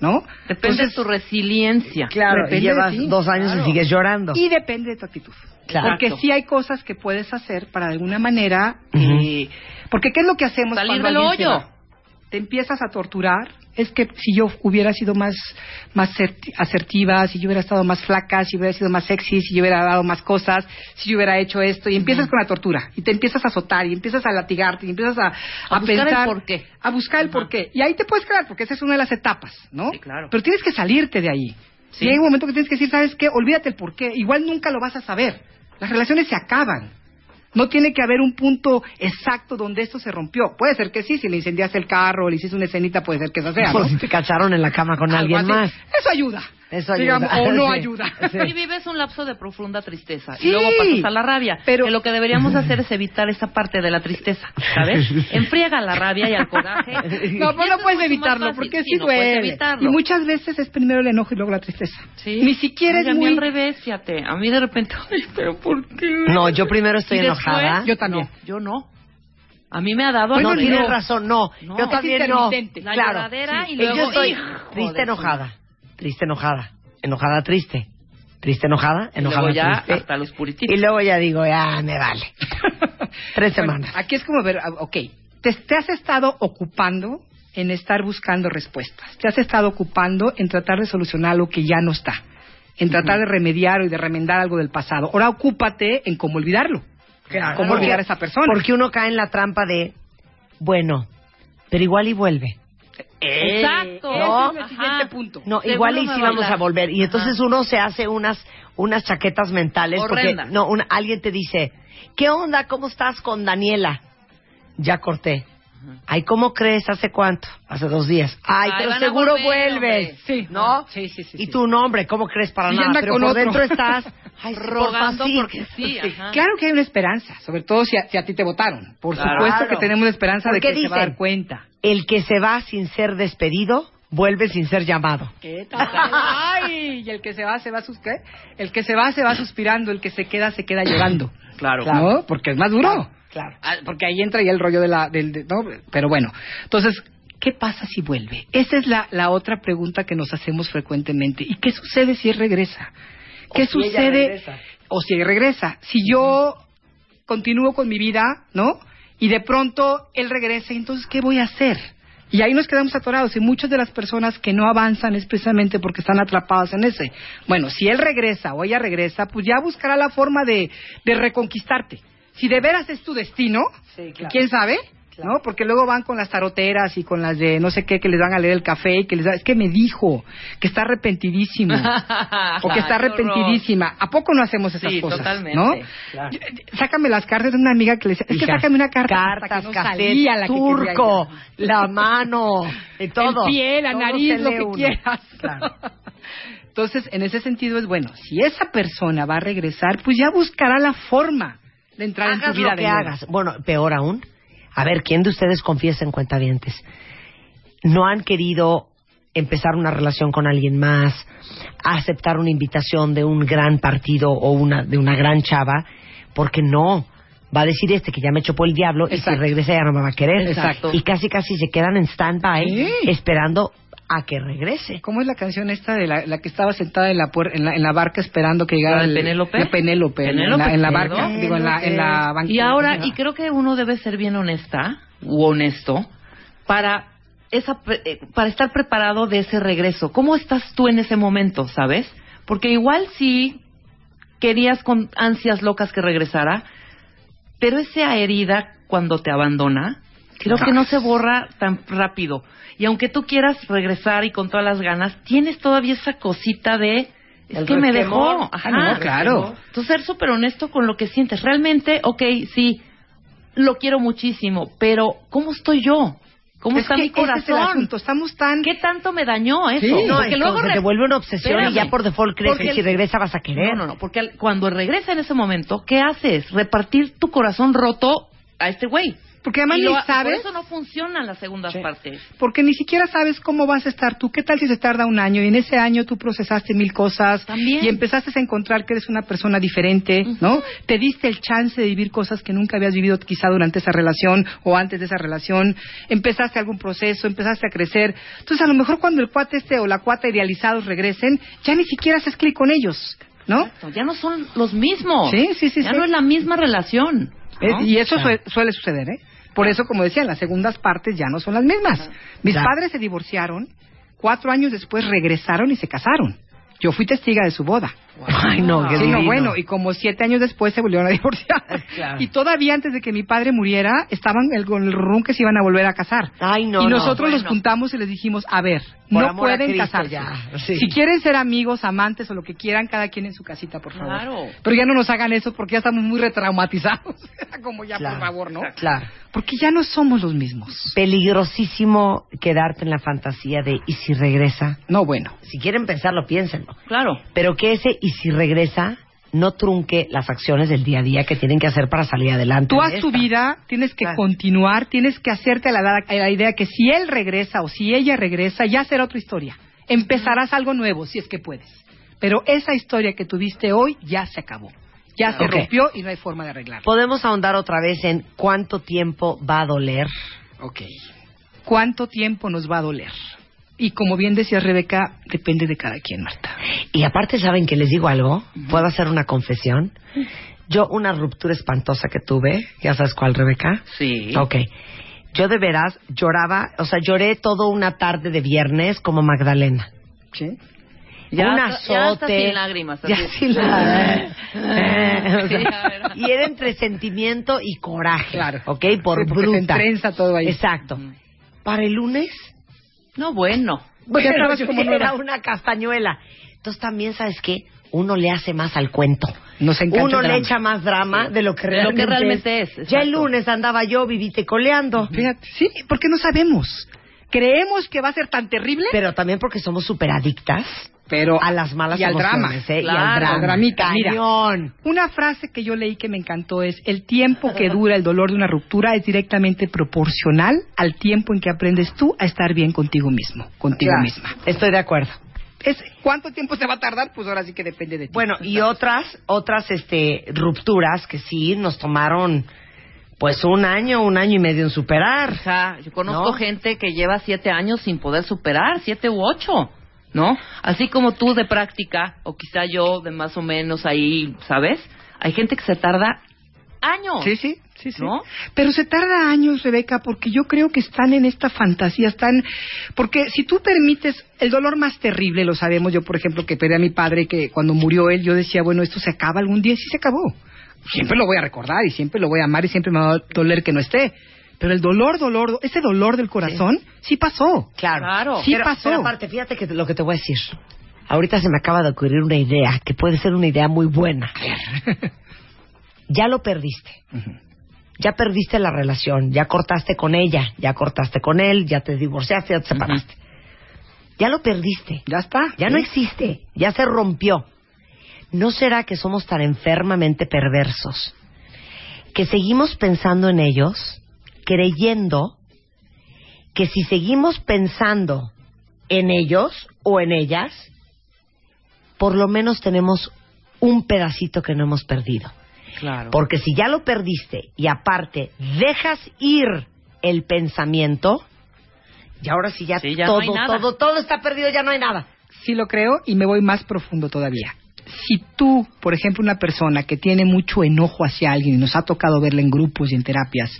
Speaker 9: ¿no?
Speaker 4: Depende
Speaker 9: Entonces,
Speaker 4: de tu resiliencia.
Speaker 3: Claro,
Speaker 9: Depende
Speaker 3: y llevas
Speaker 9: de
Speaker 3: dos años
Speaker 9: claro.
Speaker 3: y sigues llorando.
Speaker 9: Y depende de tu actitud.
Speaker 3: Claro.
Speaker 9: Porque sí hay cosas que puedes hacer para de alguna manera... eh, porque ¿qué es lo que hacemos
Speaker 4: Salir
Speaker 9: cuando
Speaker 4: del
Speaker 9: alguien se
Speaker 4: hoyo.
Speaker 9: va? Te empiezas a torturar. Es que si yo hubiera sido más, más asertiva, si yo hubiera estado más flaca, si hubiera sido más sexy, si yo hubiera dado más cosas, si yo hubiera hecho esto, y empiezas con la tortura, y te empiezas a azotar, y empiezas a latigarte, y empiezas a,
Speaker 4: A buscar el
Speaker 9: pensar...
Speaker 4: porqué.
Speaker 9: A buscar el porqué. Y ahí te puedes quedar, porque esa es una de las etapas, ¿no?
Speaker 4: Sí, claro.
Speaker 9: Pero tienes que salirte de ahí.
Speaker 4: Sí.
Speaker 9: Y hay un momento que tienes que decir, ¿sabes qué? Olvídate el porqué. Igual nunca lo vas a saber. Las relaciones se acaban. No tiene que haber un punto exacto donde esto se rompió. Puede ser que sí, si le incendiaste el carro o le hiciste una escenita, puede ser que esa sea.
Speaker 3: O
Speaker 9: ¿no?
Speaker 3: si te cacharon en la cama con
Speaker 9: Algo
Speaker 3: alguien
Speaker 9: así.
Speaker 3: más.
Speaker 9: Eso ayuda.
Speaker 3: Eso ayuda.
Speaker 9: Digamos, o no
Speaker 3: Sí.
Speaker 9: ayuda.
Speaker 3: Sí.
Speaker 4: Y vives un lapso de profunda tristeza
Speaker 9: Sí,
Speaker 4: y luego pasas a la rabia.
Speaker 9: pero-
Speaker 4: Que lo que deberíamos hacer es evitar esa parte de la tristeza, ¿sabes? Enfriega la rabia y al coraje.
Speaker 9: No,
Speaker 4: Y eso
Speaker 9: no
Speaker 4: es
Speaker 9: puedes
Speaker 4: mucho más
Speaker 9: evitarlo,
Speaker 4: fácil.
Speaker 9: porque
Speaker 4: Sí,
Speaker 9: sí
Speaker 4: no puedes
Speaker 9: duele.
Speaker 4: evitarlo.
Speaker 9: Y muchas veces es primero el enojo y luego la tristeza.
Speaker 4: Sí.
Speaker 9: Ni siquiera
Speaker 4: Ay,
Speaker 9: es
Speaker 4: a mí
Speaker 9: muy...
Speaker 4: al revés, fíjate. A mí de repente, ay, pero ¿por qué?
Speaker 3: No, yo primero estoy
Speaker 4: Y después-
Speaker 3: enojada.
Speaker 9: Yo también.
Speaker 4: No, yo no. A mí me ha dado
Speaker 3: no, tienes razón, no.
Speaker 4: No.
Speaker 3: Yo también no.
Speaker 9: intermitente.
Speaker 4: La
Speaker 3: claro.
Speaker 4: lloradera y
Speaker 3: Y
Speaker 4: luego...
Speaker 3: yo estoy
Speaker 4: hijo
Speaker 3: triste enojada. Triste enojada. Enojada triste. Triste enojada.
Speaker 4: Y
Speaker 3: Enojada
Speaker 4: luego ya
Speaker 3: triste.
Speaker 4: hasta los purititos.
Speaker 3: Y luego ya digo, ya me vale. Tres
Speaker 9: Bueno,
Speaker 3: semanas.
Speaker 9: aquí es como ver, ah, ok, te, te has estado ocupando en estar buscando respuestas, te has estado ocupando en tratar de solucionar algo que ya no está, en tratar de remediar y de remendar algo del pasado. Ahora ocúpate en cómo olvidarlo, cómo
Speaker 3: Porque-
Speaker 9: olvidar a esa persona.
Speaker 3: Porque uno cae en la trampa de, bueno, pero igual y vuelve.
Speaker 4: Exacto.
Speaker 3: No.
Speaker 9: Ese es el siguiente punto.
Speaker 3: No,
Speaker 4: Seguro
Speaker 3: igual y sí
Speaker 4: a
Speaker 3: vamos a volver. Y entonces
Speaker 4: Ajá.
Speaker 3: uno se hace unas unas chaquetas mentales porque no, una- alguien te dice, ¿qué onda? ¿Cómo estás con Daniela? Ya corté. Ay, ¿cómo crees? ¿Hace cuánto? Hace dos días. Ay,
Speaker 4: Ay,
Speaker 3: pero seguro
Speaker 4: volver,
Speaker 3: vuelves.
Speaker 4: hombre.
Speaker 9: Sí,
Speaker 3: ¿No?
Speaker 9: Sí, sí, sí.
Speaker 3: Y
Speaker 9: sí.
Speaker 3: tu nombre, ¿cómo crees para
Speaker 9: Y
Speaker 3: nada?
Speaker 9: anda
Speaker 3: Pero
Speaker 9: con
Speaker 3: por
Speaker 9: otro.
Speaker 3: dentro estás ay, sí,
Speaker 4: Rogando
Speaker 3: sí.
Speaker 4: porque sí, ajá.
Speaker 9: Claro que hay una esperanza, sobre todo si a, si a ti te votaron. Por
Speaker 4: Claro.
Speaker 9: supuesto que tenemos la esperanza de
Speaker 3: ¿Por qué
Speaker 9: que se va a
Speaker 3: dicen?
Speaker 9: dar cuenta.
Speaker 3: El que se va sin ser despedido, vuelve sin ser llamado.
Speaker 9: ¿Qué tal? Ay, y el que se va, se va sus ¿qué? El que se va, se va suspirando, el que se queda, se queda llorando.
Speaker 4: Claro.
Speaker 9: ¿No? Porque es más duro.
Speaker 3: Claro.
Speaker 9: Ah, Porque ahí entra ya el rollo de la... Del, de- ¿no? Pero bueno, entonces, ¿qué pasa si vuelve? Esa es la, la otra pregunta que nos hacemos frecuentemente. ¿Y qué sucede si él regresa? ¿Qué
Speaker 3: O si
Speaker 9: sucede?
Speaker 3: regresa.
Speaker 9: O si él regresa. Si yo continúo con mi vida, ¿no? Y de pronto él regresa, entonces, ¿qué voy a hacer? Y ahí nos quedamos atorados. Y muchas de las personas que no avanzan es precisamente porque están atrapadas en ese. Bueno, si él regresa o ella regresa, pues ya buscará la forma de, de reconquistarte. Si de veras es tu destino,
Speaker 3: Sí, claro.
Speaker 9: ¿quién sabe? ¿no? Porque luego van con las taroteras y con las de no sé qué que les van a leer el café y que les da, es que me dijo que está arrepentidísimo o que está arrepentidísima. ¿A poco no hacemos esas
Speaker 4: Sí,
Speaker 9: cosas?
Speaker 4: totalmente,
Speaker 9: ¿no?
Speaker 4: claro.
Speaker 9: Yo- yo- Sácame las cartas de una amiga que le decía, es que sácame una carta.
Speaker 3: Cartas,
Speaker 9: que no
Speaker 3: cassette,
Speaker 9: salía la
Speaker 3: turco, la mano, y todo.
Speaker 9: El pie, la
Speaker 3: Todo
Speaker 9: nariz, lo que
Speaker 3: uno.
Speaker 9: quieras.
Speaker 3: Claro.
Speaker 9: Entonces, en ese sentido es bueno, si esa persona va a regresar, pues ya buscará la forma de entrar en
Speaker 3: Hagas
Speaker 9: tu vida
Speaker 3: lo
Speaker 9: de
Speaker 3: que
Speaker 9: nuevo.
Speaker 3: hagas. Bueno, peor aún. A ver, ¿quién de ustedes confiesa en cuentavientes? No han querido empezar una relación con alguien más, aceptar una invitación de un gran partido o una de una gran chava, porque no. Va a decir este que ya me chopó el diablo y si regresa ya no me va a querer.
Speaker 9: Exacto.
Speaker 3: Y casi casi se quedan en stand-by esperando a que regrese.
Speaker 9: ¿Cómo es la canción esta de la, la que estaba sentada en la, puer- en la en la barca esperando que llegara
Speaker 4: ¿La de
Speaker 9: el-
Speaker 4: Penélope?
Speaker 9: de Penélope, en la, en la barca, digo en la en la banca.
Speaker 4: Y ahora, y creo que uno debe ser bien honesta u honesto para esa eh, para estar preparado de ese regreso. ¿Cómo estás tú en ese momento, sabes? Porque igual sí querías con ansias locas que regresara, pero esa herida cuando te abandona, creo que no se borra tan rápido. Y aunque tú quieras regresar y con todas las ganas, tienes todavía esa cosita de es
Speaker 3: El
Speaker 4: que me dejó.
Speaker 9: Ah, no, claro.
Speaker 4: Entonces, ser súper honesto con lo que sientes. Realmente, ok, sí, lo quiero muchísimo, pero ¿cómo estoy yo? ¿Cómo
Speaker 9: Es
Speaker 4: está
Speaker 9: que
Speaker 4: mi
Speaker 9: ese es el
Speaker 4: corazón?
Speaker 9: asunto, estamos tan
Speaker 4: ¿Qué tanto me dañó eso?
Speaker 9: Sí.
Speaker 3: No,
Speaker 4: porque luego re-
Speaker 3: te vuelve una obsesión y ya por default crees que
Speaker 4: el-
Speaker 3: si regresa vas a querer.
Speaker 4: No, no, no, porque al- cuando regresa en ese momento, ¿qué haces? Repartir tu corazón roto a este güey.
Speaker 9: Porque además ni sabes
Speaker 4: Por eso no funcionan las segundas
Speaker 9: Sí.
Speaker 4: partes.
Speaker 9: porque ni siquiera sabes cómo vas a estar tú. ¿Qué tal si se tarda un año y en ese año tú procesaste mil cosas
Speaker 4: También.
Speaker 9: y empezaste a encontrar que eres una persona diferente, ¿no? Te diste el chance de vivir cosas que nunca habías vivido quizá durante esa relación o antes de esa relación, empezaste algún proceso, empezaste a crecer. Entonces, a lo mejor cuando el cuate este o la cuata idealizados regresen, ya ni siquiera haces clic con ellos, ¿no?
Speaker 4: Exacto, Ya no son los mismos.
Speaker 9: Sí, sí, sí,
Speaker 4: Ya
Speaker 9: sí.
Speaker 4: no es la misma relación. ¿no?
Speaker 9: Y eso sue- suele suceder, ¿eh? Por eso, como decía, las segundas partes ya no son las mismas. Mis
Speaker 3: Claro.
Speaker 9: padres se divorciaron, cuatro años después regresaron y se casaron. Yo fui testiga de su boda.
Speaker 3: Ay, no, qué
Speaker 9: Sí, no, bueno, y como siete años después se volvieron a divorciar.
Speaker 3: Claro.
Speaker 9: Y todavía antes de que mi padre muriera, estaban el, con el rum que se iban a volver a casar.
Speaker 3: Ay, no,
Speaker 9: y
Speaker 3: no,
Speaker 9: nosotros
Speaker 4: bueno.
Speaker 9: nos juntamos y les dijimos, a ver,
Speaker 3: Por
Speaker 9: no pueden casarse.
Speaker 3: ya, sí.
Speaker 9: Si quieren ser amigos, amantes o lo que quieran, cada quien en su casita, por favor.
Speaker 4: Claro.
Speaker 9: Pero ya no nos hagan eso porque ya estamos muy retraumatizados. Como ya,
Speaker 3: Claro.
Speaker 9: por favor, ¿no?
Speaker 3: Claro.
Speaker 9: Porque ya no somos los mismos.
Speaker 3: Peligrosísimo quedarte en la fantasía de ¿y si regresa?
Speaker 9: No, bueno.
Speaker 3: Si quieren pensarlo, piénsenlo.
Speaker 4: Claro.
Speaker 3: Pero que ese ¿y si regresa? no trunque las acciones del día a día que tienen que hacer para salir adelante.
Speaker 9: Tú haz tu vida, tienes que
Speaker 3: Claro.
Speaker 9: continuar, tienes que hacerte la, la idea que si él regresa o si ella regresa, ya será otra historia. Empezarás algo nuevo, si es que puedes. Pero esa historia que tuviste hoy ya se acabó. Ya se rompió y no hay forma de arreglarla.
Speaker 3: Podemos ahondar otra vez en cuánto tiempo va a doler.
Speaker 9: Ok. ¿Cuánto tiempo nos va a doler? Y como bien decía Rebeca, depende de cada quien, Marta.
Speaker 3: Y aparte, ¿saben que les digo algo? ¿Puedo hacer una confesión? Yo, una ruptura espantosa que tuve, ¿ya sabes cuál, Rebeca?
Speaker 4: Sí.
Speaker 3: Ok. Yo de veras lloraba, o sea, lloré todo una tarde de viernes como Magdalena.
Speaker 9: ¿Sí?
Speaker 4: Ya
Speaker 3: un
Speaker 4: hasta- ya hasta
Speaker 3: azote.
Speaker 4: sin lágrimas,
Speaker 3: Ya sin lágrimas. O sea, y era entre sentimiento y coraje.
Speaker 9: Claro.
Speaker 3: ¿Ok? Por
Speaker 9: Sí, se
Speaker 3: bruta.
Speaker 9: todo ahí.
Speaker 3: Exacto. Para el lunes,
Speaker 4: No, bueno.
Speaker 9: Estabas como
Speaker 3: era
Speaker 9: nueva.
Speaker 3: una castañuela. Entonces también, ¿sabes qué? Uno le hace más al cuento.
Speaker 9: Nos encanta
Speaker 3: Uno le echa más drama de lo que
Speaker 4: lo
Speaker 3: realmente,
Speaker 4: que realmente es,
Speaker 3: Ya el lunes andaba yo vivite coleando.
Speaker 9: Fíjate, sí, porque no sabemos. Creemos que va a ser tan terrible,
Speaker 3: Pero también porque somos súper adictas
Speaker 9: pero
Speaker 3: a las malas
Speaker 9: y al drama.
Speaker 3: emociones, ¿eh? y
Speaker 4: Claro,
Speaker 3: al drama.
Speaker 9: dramita, mira. Una frase que yo leí que me encantó es, el tiempo que dura el dolor de una ruptura es directamente proporcional al tiempo en que aprendes tú a estar bien contigo mismo, contigo
Speaker 3: Claro,
Speaker 9: misma.
Speaker 3: Estoy de acuerdo.
Speaker 9: Es, ¿Cuánto tiempo se va a tardar? Pues ahora sí que depende de ti.
Speaker 3: Bueno, y otras, otras este, rupturas que sí nos tomaron pues un año, un año y medio en superar.
Speaker 4: O sea, yo conozco
Speaker 3: ¿No?
Speaker 4: gente que lleva siete años sin poder superar, siete u ocho, ¿no? Así como tú de práctica, o quizá yo de más o menos ahí, ¿sabes? Hay gente que se tarda años.
Speaker 9: Sí, sí, sí, sí.
Speaker 4: ¿No?
Speaker 9: Pero se tarda años, Rebeca, porque yo creo que están en esta fantasía, están... Porque si tú permites el dolor más terrible, lo sabemos, yo por ejemplo que perdí a mi padre, que cuando murió él, yo decía, bueno, esto se acaba algún día, y sí se acabó. Siempre lo voy a recordar y siempre lo voy a amar y siempre me va a doler que no esté. Pero el dolor, dolor, ese dolor del corazón, sí, pasó.
Speaker 3: Claro.
Speaker 9: Sí
Speaker 3: pero,
Speaker 9: pasó.
Speaker 3: pero aparte, fíjate que lo que te voy a decir. Ahorita se me acaba de ocurrir una idea que puede ser una idea muy buena. ya lo perdiste. Ya perdiste la relación, ya cortaste con ella, ya cortaste con él, ya te divorciaste, ya te separaste. Ya lo perdiste.
Speaker 9: Ya está.
Speaker 3: Ya no existe, ya se rompió. ¿No será que somos tan enfermamente perversos que seguimos pensando en ellos, creyendo que si seguimos pensando en ellos o en ellas, por lo menos tenemos un pedacito que no hemos perdido?
Speaker 4: Claro.
Speaker 3: Porque si ya lo perdiste y aparte dejas ir el pensamiento, y ahora sí ya,
Speaker 4: Sí, ya no
Speaker 3: todo, todo, todo está perdido, ya no hay nada.
Speaker 9: Sí lo creo y me voy más profundo todavía. Si tú, por ejemplo, una persona que tiene mucho enojo hacia alguien y nos ha tocado verla en grupos y en terapias,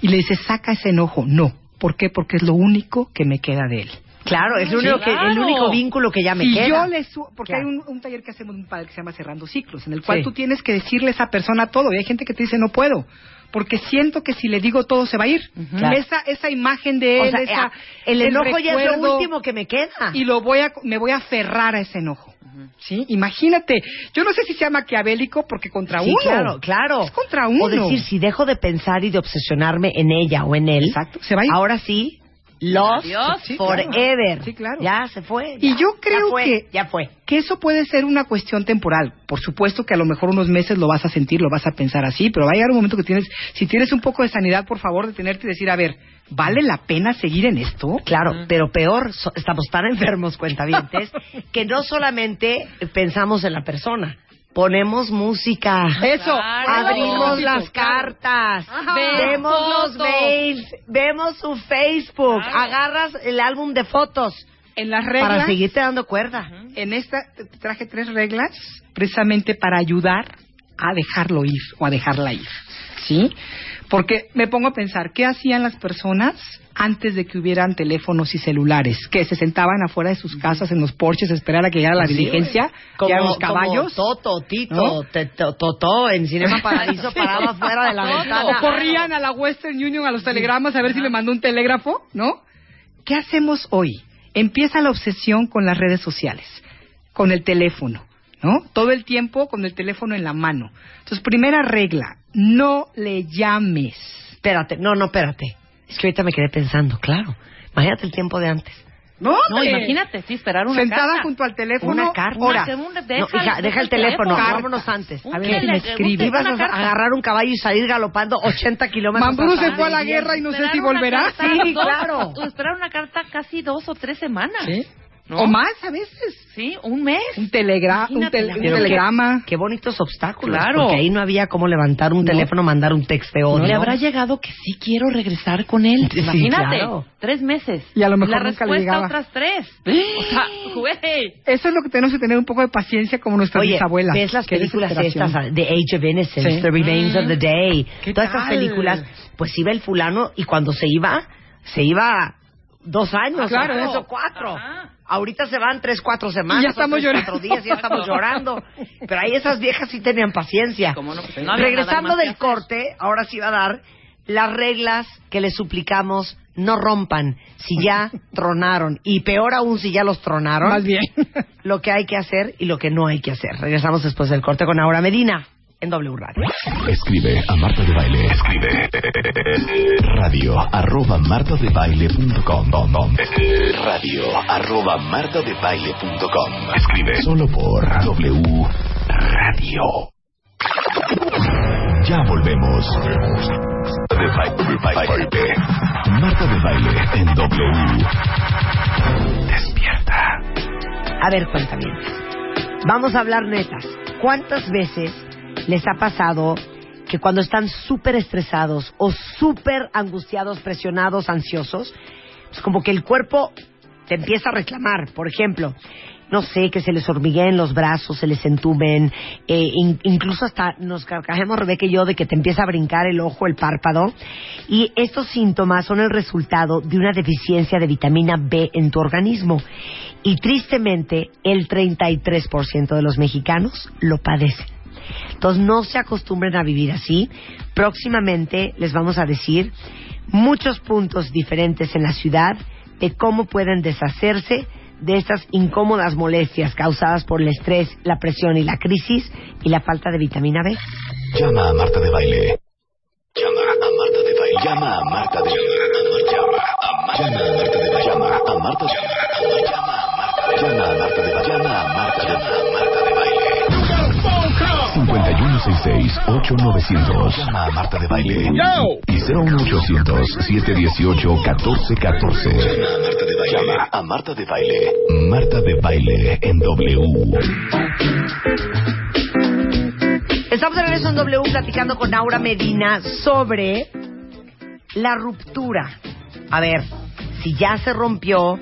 Speaker 9: y le dices, saca ese enojo, no. ¿Por qué? Porque es lo único que me queda de él.
Speaker 3: Claro, es lo
Speaker 4: Sí,
Speaker 3: único que, el único vínculo que ya me
Speaker 9: si
Speaker 3: queda.
Speaker 9: yo le su- porque
Speaker 3: Claro.
Speaker 9: hay un, un taller que hacemos un padre que se llama Cerrando Ciclos, en el cual
Speaker 3: Sí.
Speaker 9: tú tienes que decirle a esa persona todo, y hay gente que te dice no puedo, porque siento que si le digo todo se va a ir.
Speaker 3: Claro.
Speaker 9: Esa esa imagen de
Speaker 3: O
Speaker 9: él,
Speaker 3: sea,
Speaker 9: esa,
Speaker 3: el enojo ya es lo último que me queda.
Speaker 9: y lo voy a me voy a aferrar a ese enojo. ¿Sí? Imagínate, yo no sé si sea maquiavélico porque contra
Speaker 3: Sí,
Speaker 9: uno.
Speaker 3: claro, claro.
Speaker 9: Es contra uno.
Speaker 3: O decir, si dejo de pensar y de obsesionarme en ella o en él,
Speaker 9: Exacto, se va a ir.
Speaker 3: ahora sí, lost
Speaker 4: Adiós.
Speaker 9: Sí, claro.
Speaker 3: forever.
Speaker 9: Sí, claro.
Speaker 3: Ya se fue.
Speaker 9: Y yo creo
Speaker 3: ya fue,
Speaker 9: que-
Speaker 3: Ya fue.
Speaker 9: que eso puede ser una cuestión temporal. Por supuesto que a lo mejor unos meses lo vas a sentir, lo vas a pensar así, pero va a llegar un momento que tienes, si tienes un poco de sanidad, por favor, detenerte y decir, a ver, ¿vale la pena seguir en esto?
Speaker 3: Claro, pero peor, so- estamos tan enfermos, cuentavientes, que no solamente pensamos en la persona, ponemos música.
Speaker 9: Eso.
Speaker 4: Claro.
Speaker 3: Abrimos las cartas,
Speaker 4: Ajá.
Speaker 3: vemos los mails, vemos su Facebook,
Speaker 4: Claro.
Speaker 3: agarras el álbum de fotos
Speaker 9: En las reglas,
Speaker 3: para seguirte dando cuerda.
Speaker 9: en esta traje tres reglas precisamente para ayudar a dejarlo ir o a dejarla ir. ¿Sí? Porque me pongo a pensar, ¿qué hacían las personas antes de que hubieran teléfonos y celulares? Que se sentaban afuera de sus casas en los porches a esperar a que llegara la diligencia,
Speaker 3: Como,
Speaker 9: llegaran los caballos.
Speaker 3: como Toto, Tito,
Speaker 9: ¿No?
Speaker 3: Totó en Cinema Paradiso
Speaker 9: Sí.
Speaker 3: parado afuera de la ventana.
Speaker 9: O corrían a la Western Union a los telegramas a ver si le mandó un telégrafo, ¿no? ¿Qué hacemos hoy? Empieza la obsesión con las redes sociales, con el teléfono, ¿no? Todo el tiempo con el teléfono en la mano. Entonces, primera regla, no le llames.
Speaker 3: Espérate, no, no, espérate. Es que ahorita me quedé pensando, claro. Imagínate el tiempo de antes.
Speaker 9: No,
Speaker 4: No, imagínate, sí, esperar una
Speaker 9: Sentada
Speaker 4: carta.
Speaker 9: junto al teléfono.
Speaker 3: Una carta.
Speaker 4: Una-
Speaker 3: No,
Speaker 4: deja-
Speaker 3: hija, deja el teléfono,
Speaker 9: el teléfono.
Speaker 3: vámonos antes.
Speaker 4: Un
Speaker 9: A ver si me
Speaker 3: Ibas
Speaker 4: una
Speaker 3: a agarrar un caballo y salir galopando 80 kilómetros.
Speaker 9: Mambrú se fue a la guerra y no sé si volverá.
Speaker 4: carta
Speaker 3: Sí,
Speaker 4: dos-
Speaker 3: claro.
Speaker 4: Esperar una carta casi dos o tres semanas.
Speaker 9: ¿Sí?
Speaker 4: ¿No?
Speaker 9: O más a veces.
Speaker 4: Sí, un mes.
Speaker 9: Un, telegra un, tel- un telegrama.
Speaker 3: Qué, qué bonitos obstáculos.
Speaker 4: Claro.
Speaker 3: Porque ahí no había cómo levantar un
Speaker 9: No.
Speaker 3: teléfono, mandar un texto de
Speaker 4: ¿No le habrá llegado que sí quiero regresar con él?
Speaker 3: Sí,
Speaker 4: Imagínate,
Speaker 3: claro.
Speaker 4: tres meses.
Speaker 9: Y a lo mejor
Speaker 4: La
Speaker 9: nunca le
Speaker 4: respuesta
Speaker 9: llegaba.
Speaker 4: otras tres. O sea, güey.
Speaker 9: Eso es lo que tenemos que tener un poco de paciencia como nuestras
Speaker 3: Oye,
Speaker 9: bisabuelas.
Speaker 3: ves las películas estas, The Age of Innocence,
Speaker 9: Sí.
Speaker 3: The Remains of the Day,
Speaker 9: ¿Qué
Speaker 3: todas estas películas, pues iba el fulano y cuando se iba, se iba dos años,
Speaker 9: Ah, claro.
Speaker 3: o tres o cuatro.
Speaker 4: Ajá.
Speaker 3: Ahorita se van tres, cuatro semanas,
Speaker 9: Y ya estamos
Speaker 3: tres,
Speaker 9: llorando.
Speaker 3: cuatro días y ya estamos llorando. Pero ahí esas viejas sí tenían paciencia.
Speaker 4: ¿Cómo no? Pues no
Speaker 3: Regresando del corte, ahora sí va a dar las reglas que le suplicamos no rompan si ya tronaron y peor aún si ya los tronaron
Speaker 9: Más bien.
Speaker 3: lo que hay que hacer y lo que no hay que hacer. Regresamos después del corte con Aura Medina en W Radio.
Speaker 1: Escribe a Marta de Baile. Escribe radio arroba martadebaile.com radio arroba martadebaile.com Escribe solo por W Radio. Ya volvemos. De baile, baile. Marta de Baile en W. Despierta.
Speaker 3: A ver, cuéntame. Vamos a hablar netas. ¿Cuántas veces les ha pasado que cuando están súper estresados o súper angustiados, presionados, ansiosos, pues como que el cuerpo te empieza a reclamar? Por ejemplo, no sé, que se les hormigueen los brazos, se les entuben, eh, in- incluso hasta nos carcajemos Rebeca y yo de que te empieza a brincar el ojo, el párpado. Y estos síntomas son el resultado de una deficiencia de vitamina B en tu organismo. Y tristemente, el 33% de los mexicanos lo padecen. Entonces no se acostumbren a vivir así. Próximamente les vamos a decir muchos puntos diferentes en la ciudad de cómo pueden deshacerse de estas incómodas molestias causadas por el estrés, la presión y la crisis y la falta de vitamina B.
Speaker 1: Llama a Marta de Baile. Llama a Marta de Baile. Llama a Marta de Baile. Llama a Marta de Baile. Llama a Marta de Baile. Llama a Marta de Baile. 5166-8900. Llama a Marta de Baile. Y 01800-718-1414. Llama a Marta de Baile. Llama a Marta de Baile. Marta de Baile en W.
Speaker 3: Estamos de regreso en W platicando con Aura Medina sobre la ruptura. A ver, si ya se rompió,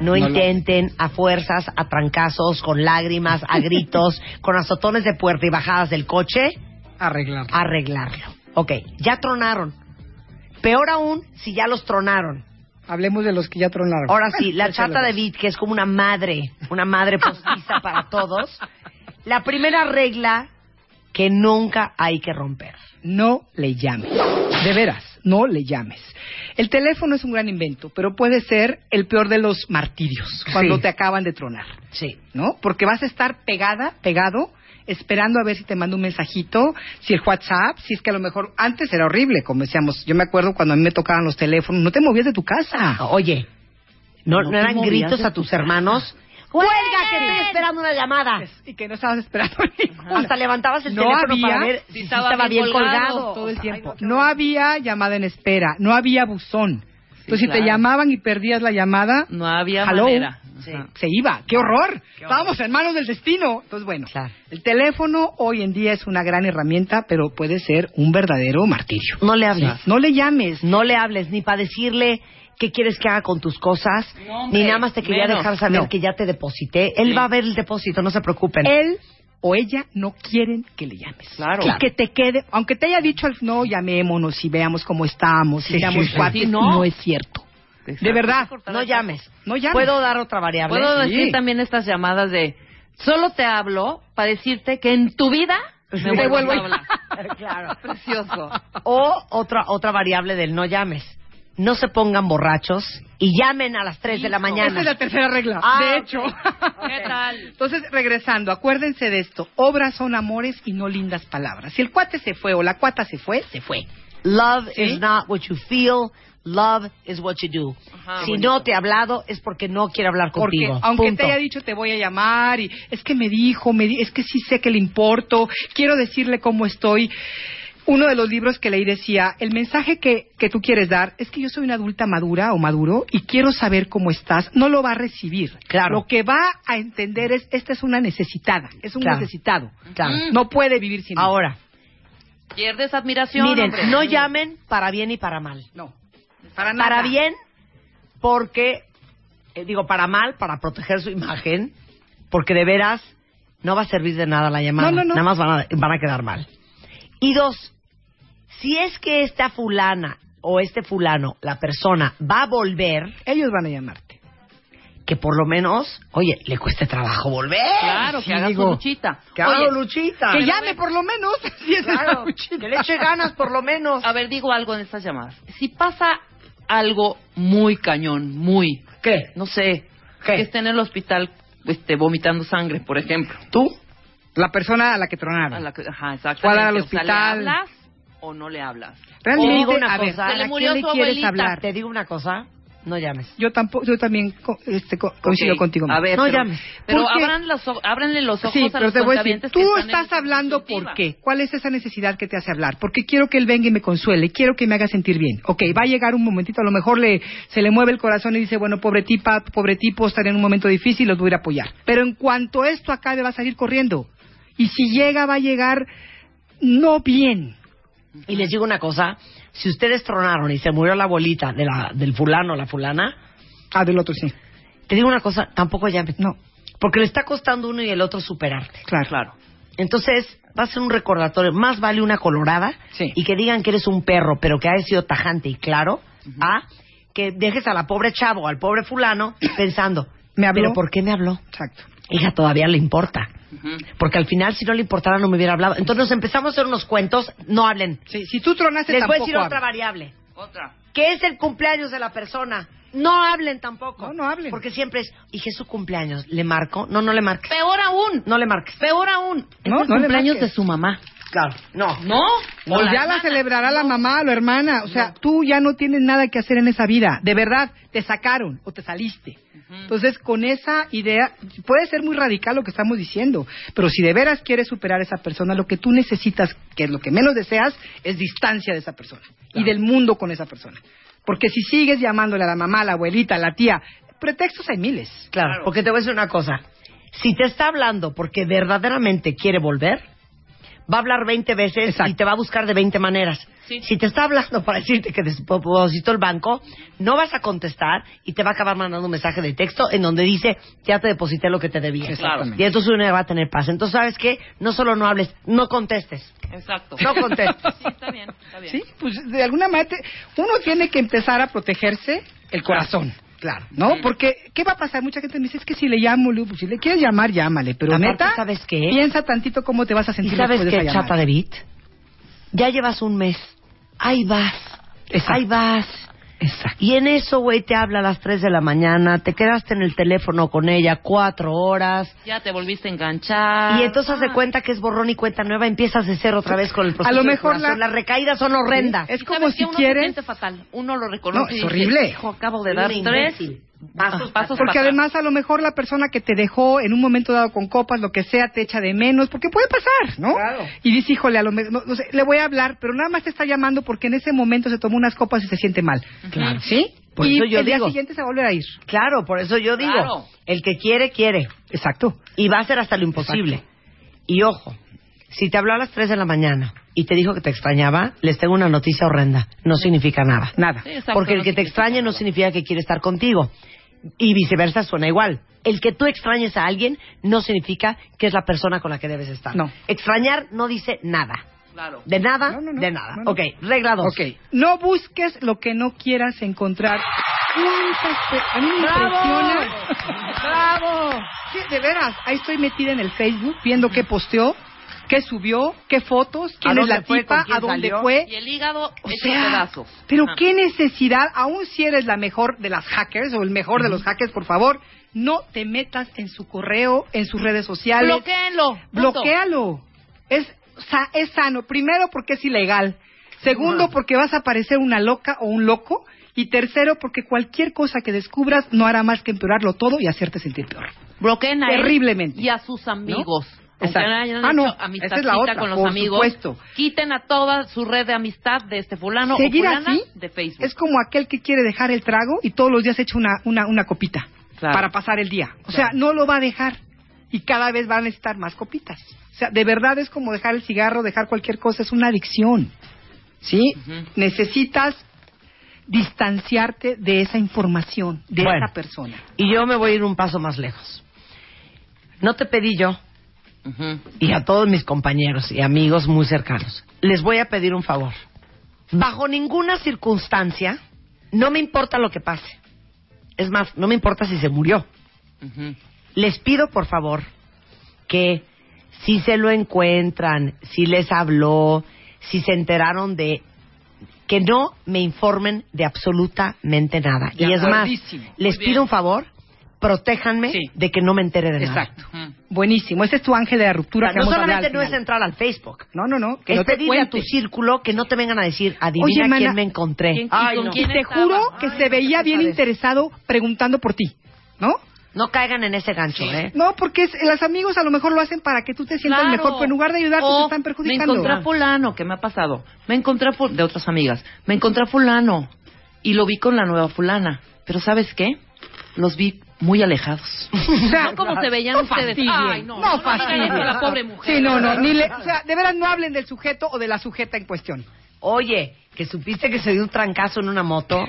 Speaker 3: no, intenten a fuerzas, a trancazos, con lágrimas, a gritos, con azotones de puerta y bajadas del coche,
Speaker 9: Arreglar.
Speaker 3: arreglarlo. Ok, ya tronaron. Peor aún si ya los tronaron.
Speaker 9: Hablemos de los que ya tronaron.
Speaker 3: Ahora sí, la chata de. Vid, que es como una madre, una madre postiza para todos. La primera regla que nunca hay que romper.
Speaker 9: No le llames. De veras, no le llames. El teléfono es un gran invento, pero puede ser el peor de los martirios cuando
Speaker 3: Sí.
Speaker 9: te acaban de tronar,
Speaker 3: Sí.
Speaker 9: ¿no? Porque vas a estar pegada, pegado, esperando a ver si te manda un mensajito, si el WhatsApp, si es que a lo mejor antes era horrible, como decíamos. Yo me acuerdo cuando a mí me tocaban los teléfonos, no te movías de tu casa.
Speaker 3: Oye, ¿no,
Speaker 9: No
Speaker 3: eran gritos a tus hermanos? ¡Cuelga, que estoy esperando una llamada!
Speaker 9: Y que no estabas esperando ninguna.
Speaker 3: Hasta levantabas el
Speaker 9: No
Speaker 3: teléfono
Speaker 9: había-
Speaker 3: para ver
Speaker 9: si
Speaker 3: si, sí
Speaker 4: estaba
Speaker 3: estaba,
Speaker 4: bien
Speaker 3: bien
Speaker 4: colgado.
Speaker 3: colgado.
Speaker 9: todo el
Speaker 3: Ay,
Speaker 9: tiempo.
Speaker 3: no, qué
Speaker 9: No había llamada en espera, no había buzón. Entonces, si te
Speaker 4: claro.
Speaker 9: llamaban y perdías la llamada,
Speaker 4: No había
Speaker 9: Hello.
Speaker 4: manera.
Speaker 3: Sí.
Speaker 9: Se iba. ¡Qué horror! Estábamos en manos del destino. Entonces, bueno,
Speaker 3: Claro.
Speaker 9: el teléfono hoy en día es una gran herramienta, pero puede ser un verdadero martirio.
Speaker 3: No le hables.
Speaker 9: No le llames.
Speaker 3: No le hables ni para decirle qué quieres que haga con tus cosas,
Speaker 4: No, hombre,
Speaker 3: ni nada más te quería
Speaker 4: menos.
Speaker 3: dejar saber
Speaker 9: No.
Speaker 3: que ya te deposité. Él
Speaker 4: Sí.
Speaker 3: va a ver el depósito, no se preocupen.
Speaker 9: Él o ella no quieren que le llames.
Speaker 4: Claro.
Speaker 9: Y que te quede, aunque te haya dicho, al- no, llamémonos y veamos cómo estamos,
Speaker 3: Sí,
Speaker 9: y seamos
Speaker 3: sí,
Speaker 9: cuates,
Speaker 4: Sí,
Speaker 9: no.
Speaker 4: no.
Speaker 9: es cierto.
Speaker 4: Exacto.
Speaker 9: De verdad.
Speaker 3: no llames.
Speaker 9: No llames.
Speaker 3: ¿Puedo dar otra variable?
Speaker 4: Puedo
Speaker 9: Sí.
Speaker 4: decir también estas llamadas de solo te hablo para decirte que en tu vida me
Speaker 3: vuelvo
Speaker 4: a
Speaker 3: a-
Speaker 4: hablar.
Speaker 3: claro.
Speaker 4: Precioso.
Speaker 3: O otra otra variable del no llames. No se pongan borrachos y llamen a las 3 de la
Speaker 9: Esa
Speaker 3: mañana.
Speaker 9: es la tercera regla.
Speaker 3: Ah,
Speaker 9: de
Speaker 3: ok.
Speaker 9: hecho.
Speaker 4: ¿Qué tal?
Speaker 9: Entonces, regresando, acuérdense de esto. Obras son amores y no lindas palabras. Si el cuate se fue o la cuata se fue, se fue.
Speaker 3: Love
Speaker 9: ¿Sí?
Speaker 3: is not what you feel, love is what you do.
Speaker 4: Ajá,
Speaker 3: si
Speaker 4: bonito.
Speaker 3: no te ha hablado es porque no quiere hablar
Speaker 9: Porque
Speaker 3: contigo.
Speaker 9: aunque
Speaker 3: Punto.
Speaker 9: te haya dicho te voy a llamar y es que me dijo, me di- es que sí sé que le importo, quiero decirle cómo estoy. Uno de los libros que leí decía, el mensaje que, que tú quieres dar es que yo soy una adulta madura o maduro y quiero saber cómo estás. No lo va a recibir.
Speaker 3: Claro.
Speaker 9: Lo que va a entender es, esta es una necesitada, es un
Speaker 3: Claro.
Speaker 9: necesitado.
Speaker 3: Claro.
Speaker 9: No puede vivir sin
Speaker 3: Ahora,
Speaker 4: Pierdes admiración.
Speaker 3: miren,
Speaker 4: hombre.
Speaker 3: no llamen para bien y para mal.
Speaker 9: No. Para nada.
Speaker 3: Para bien, porque, eh, digo, para mal, para proteger su imagen, porque de veras no va a servir de nada la llamada.
Speaker 9: No, no, no.
Speaker 3: Nada más van a, van a quedar mal. Y dos, si es que esta fulana o este fulano, la persona, va a volver,
Speaker 9: Ellos van a llamarte.
Speaker 3: que por lo menos, oye, le cueste trabajo volver.
Speaker 4: Claro,
Speaker 9: Sí,
Speaker 4: que haga
Speaker 9: digo,
Speaker 4: su luchita.
Speaker 3: Que haga
Speaker 4: Oye,
Speaker 3: luchita.
Speaker 9: Que llame por lo menos. Si es
Speaker 3: Claro, que le eche ganas por lo menos.
Speaker 4: A ver, digo algo en estas llamadas. Si pasa algo muy cañón, muy,
Speaker 3: ¿Qué?
Speaker 4: no sé,
Speaker 3: ¿Qué?
Speaker 4: que esté en el hospital este, vomitando sangre, por ejemplo.
Speaker 3: ¿Tú?
Speaker 9: La persona a la que tronaron.
Speaker 4: A la que- ajá, exactamente.
Speaker 9: Fue a dar al
Speaker 4: O sea,
Speaker 9: hospital.
Speaker 4: ¿le hablas o no le hablas?
Speaker 9: Realmente,
Speaker 3: Te digo una
Speaker 9: a ver,
Speaker 3: cosa,
Speaker 9: ¿a
Speaker 4: se le
Speaker 9: quién
Speaker 4: murió
Speaker 9: le
Speaker 4: su
Speaker 9: quieres
Speaker 4: abuelita,
Speaker 9: hablar?
Speaker 3: Te digo una cosa, no llames.
Speaker 9: Yo tampoco, yo también co- este, co- coincido contigo.
Speaker 4: A ver,
Speaker 3: No
Speaker 4: pero,
Speaker 3: llames.
Speaker 4: pero abran los, o- ábranle los ojos
Speaker 9: Sí,
Speaker 4: a
Speaker 9: pero
Speaker 4: los
Speaker 9: te voy a decir, tú
Speaker 4: que están en
Speaker 9: estás hablando por qué. ¿Cuál es esa necesidad que te hace hablar? Porque quiero que él venga y me consuele, quiero que me haga sentir bien. Ok, va a llegar un momentito, a lo mejor le, se le mueve el corazón y dice, bueno, pobre tipa, pobre tipo, estaré en un momento difícil, los voy a ir a apoyar. Pero en cuanto esto acabe, va a salir corriendo. Y si llega, va a llegar no bien.
Speaker 3: Y les digo una cosa, si ustedes tronaron y se murió la abuelita de la, del fulano o la fulana,
Speaker 9: Ah, del otro sí.
Speaker 3: te digo una cosa, tampoco llames.
Speaker 9: No,
Speaker 3: Porque le está costando uno y el otro superarte.
Speaker 9: claro.
Speaker 4: Claro.
Speaker 3: Entonces, va a ser un recordatorio. Más vale una colorada
Speaker 9: Sí.
Speaker 3: y que digan que eres un perro, pero que hayas sido tajante y claro, a que dejes a la pobre chavo, al pobre fulano, pensando,
Speaker 9: ¿Me habló?
Speaker 3: ¿pero por qué me habló?
Speaker 9: Exacto.
Speaker 3: Hija, todavía le importa. Porque al final, si no le importara, no me hubiera hablado. Entonces nos empezamos a hacer unos cuentos, no hablen.
Speaker 9: Sí, si tú tronaste
Speaker 3: Les voy a decir otra variable.
Speaker 4: Otra.
Speaker 3: ¿Qué es el cumpleaños de la persona? No hablen tampoco.
Speaker 9: No, no hablen.
Speaker 3: Porque siempre es, ¿y qué es su cumpleaños? ¿Le marco? No, no le marques.
Speaker 4: Peor aún.
Speaker 3: No le marques.
Speaker 4: Peor aún. Es el
Speaker 9: no
Speaker 4: cumpleaños de su mamá.
Speaker 3: Claro, no.
Speaker 4: ¿No?
Speaker 9: Pues ya la celebrará la mamá o la hermana. O sea, tú ya no tienes nada que hacer en esa vida. De verdad, te sacaron o te saliste. Entonces, con esa idea, puede ser muy radical lo que estamos diciendo, pero si de veras quieres superar a esa persona, lo que tú necesitas, que es lo que menos deseas, es distancia de esa persona y del mundo con esa persona. Porque si sigues llamándole a la mamá, a la abuelita, a la tía, pretextos hay miles.
Speaker 3: Claro, porque te voy a decir una cosa. Si te está hablando porque verdaderamente quiere volver, va a hablar 20 veces y te va a buscar de 20 maneras. Si te está hablando para decirte que depositó el banco, no vas a contestar y te va a acabar mandando un mensaje de texto en donde dice, ya te deposité lo que te debía.
Speaker 4: Exactamente.
Speaker 3: Y entonces uno va a tener paz. Entonces, ¿sabes qué? No solo no hables, no contestes.
Speaker 4: Exacto.
Speaker 3: No contestes.
Speaker 4: Sí, está bien, está bien.
Speaker 9: Sí, pues de alguna manera te- uno tiene que empezar a protegerse el corazón.
Speaker 3: Claro.
Speaker 9: ¿No? Porque, ¿qué va a pasar? Mucha gente me dice, es que si le llamo, pues si le quieres llamar, llámale. Pero
Speaker 3: Aparte,
Speaker 9: neta,
Speaker 3: ¿sabes qué?
Speaker 9: piensa tantito cómo te vas a
Speaker 3: ¿Y
Speaker 9: sentir
Speaker 3: sabes
Speaker 9: después de
Speaker 3: qué, chapa de Bit? Ya llevas un mes. Ahí vas.
Speaker 9: Exacto.
Speaker 3: Ahí vas.
Speaker 9: Exacto.
Speaker 3: Y en eso, güey, te habla a las 3 de la mañana, te quedaste en el teléfono con ella cuatro horas.
Speaker 4: Ya te volviste a enganchar.
Speaker 3: Y entonces haz de cuenta que es borrón y cuenta nueva, empiezas de cero otra vez con el proceso.
Speaker 9: A lo mejor la-
Speaker 3: las recaídas son horrendas.
Speaker 9: Es
Speaker 4: ¿Y
Speaker 9: como si?
Speaker 4: Uno se
Speaker 9: quieres...
Speaker 4: siente fatal. Uno lo reconoce
Speaker 9: No, es
Speaker 4: y dice,
Speaker 9: horrible.
Speaker 4: "Hijo, acabo de
Speaker 3: Una
Speaker 4: dar tres. Pasos, pasos
Speaker 9: Porque
Speaker 4: para
Speaker 9: además a lo mejor la persona que te dejó en un momento dado con copas, lo que sea, te echa de menos, porque puede pasar, ¿no?
Speaker 3: Claro.
Speaker 9: Y dice, híjole, a lo mejor, no, no sé, le voy a hablar, pero nada más te está llamando porque en ese momento se tomó unas copas y se siente mal.
Speaker 3: Claro.
Speaker 9: ¿Sí?
Speaker 3: Por
Speaker 9: y
Speaker 3: eso yo
Speaker 9: el día
Speaker 3: digo.
Speaker 9: siguiente se va a volver a ir.
Speaker 3: Claro, por eso yo digo,
Speaker 4: Claro.
Speaker 3: el que quiere, quiere.
Speaker 9: Exacto.
Speaker 3: Y va a hacer hasta lo imposible. Y ojo, si te habló a las 3 de la mañana y te dijo que te extrañaba, les tengo una noticia horrenda. No significa nada.
Speaker 9: Nada.
Speaker 4: Sí, exacto,
Speaker 3: Porque el
Speaker 4: no
Speaker 3: que te extrañe no significa que quiere estar contigo. Y viceversa suena igual. El que tú extrañes a alguien no significa que es la persona con la que debes estar.
Speaker 9: No.
Speaker 3: Extrañar no dice nada.
Speaker 4: Claro.
Speaker 3: De nada,
Speaker 9: No, no, no.
Speaker 3: de nada.
Speaker 9: No, no.
Speaker 3: Ok, regla dos.
Speaker 9: Ok. No busques lo que no quieras encontrar. ¿Cuántas pe- A mí me impresiona. ¡Bravo! Sí, de veras. Ahí estoy metida en el Facebook viendo qué posteó, qué subió, qué fotos, quién es la
Speaker 3: fue,
Speaker 9: tipa, a dónde
Speaker 3: salió?
Speaker 9: fue.
Speaker 4: Y el hígado
Speaker 9: O
Speaker 4: hecho
Speaker 9: sea,
Speaker 4: pedazos.
Speaker 9: pero
Speaker 4: Ajá.
Speaker 9: qué necesidad, aún si eres la mejor de las hackers o el mejor de los hackers, por favor, no te metas en su correo, en sus redes sociales.
Speaker 4: Bloquéenlo.
Speaker 9: Bloquéalo. Es, sa- es sano. Primero porque es ilegal. Segundo porque vas a parecer una loca o un loco. Y tercero porque cualquier cosa que descubras no hará más que empeorarlo todo y hacerte sentir peor.
Speaker 4: Bloqueen a él
Speaker 9: Terriblemente.
Speaker 4: y a sus amigos.
Speaker 9: Exacto. Ah, no,
Speaker 4: amistadcita
Speaker 9: es la otra,
Speaker 4: con los
Speaker 9: por
Speaker 4: amigos.
Speaker 9: supuesto.
Speaker 4: Quiten a toda su red de amistad de este fulano
Speaker 9: Seguir
Speaker 4: o fulana
Speaker 9: así
Speaker 4: de Facebook.
Speaker 9: es como aquel que quiere dejar el trago y todos los días echa una, una, una copita
Speaker 4: Claro.
Speaker 9: para pasar el día. O sea, no lo va a dejar y cada vez va a necesitar más copitas. O sea, de verdad es como dejar el cigarro, dejar cualquier cosa, es una adicción. ¿Sí? Necesitas distanciarte de esa información, de
Speaker 3: Bueno.
Speaker 9: esa persona.
Speaker 3: Y yo me voy a ir un paso más lejos. No te pedí yo, Y a todos mis compañeros y amigos muy cercanos, les voy a pedir un favor. Bajo ninguna circunstancia, no me importa lo que pase. Es más, no me importa si se murió. Les pido, por favor, que si se lo encuentran, si les habló, si se enteraron de que no me informen de absolutamente nada. Y es más, les pido un favor, protéjanme
Speaker 9: Sí.
Speaker 3: de que no me entere de nada.
Speaker 9: Exacto.
Speaker 4: Ujú.
Speaker 9: Buenísimo. Ese es tu ángel de la
Speaker 3: O
Speaker 9: ruptura
Speaker 3: sea,
Speaker 9: que
Speaker 3: no
Speaker 9: vamos
Speaker 3: solamente no es entrar al Facebook,
Speaker 9: No, no, no. Que
Speaker 3: es
Speaker 9: no te
Speaker 3: pedirle a tu
Speaker 9: cuente.
Speaker 3: círculo que no te vengan a decir, adivina
Speaker 9: Oye, mana,
Speaker 3: quién me encontré.
Speaker 4: ¿quién- y
Speaker 3: Ay,
Speaker 4: con
Speaker 3: no.
Speaker 9: Y
Speaker 4: quién
Speaker 9: te
Speaker 4: estaba?
Speaker 9: juro que
Speaker 3: Ay,
Speaker 9: se
Speaker 3: no,
Speaker 9: veía bien
Speaker 3: padre.
Speaker 9: interesado preguntando por ti, ¿no?
Speaker 3: No caigan en ese gancho, ¿eh?
Speaker 9: No, porque es- los amigos a lo mejor lo hacen para que tú te sientas
Speaker 4: Claro.
Speaker 9: mejor, pero en lugar de ayudarte
Speaker 4: O
Speaker 9: te están perjudicando.
Speaker 4: Me encontré a fulano, ¿qué me ha pasado? Me encontré a ful- de otras amigas. Me encontré a fulano y lo vi con la nueva fulana. Pero ¿sabes qué? Los vi muy alejados.
Speaker 9: O sea,
Speaker 4: No como se veían
Speaker 9: no
Speaker 4: ustedes.
Speaker 9: fastidien,
Speaker 4: Ay, no,
Speaker 9: no,
Speaker 4: no, no digan
Speaker 9: fastidien.
Speaker 4: eso a la pobre mujer.
Speaker 9: Sí, no, no, ni le, o sea, de veras no hablen del sujeto o de la sujeta en cuestión.
Speaker 3: Oye, que supiste que se dio un trancazo en una moto,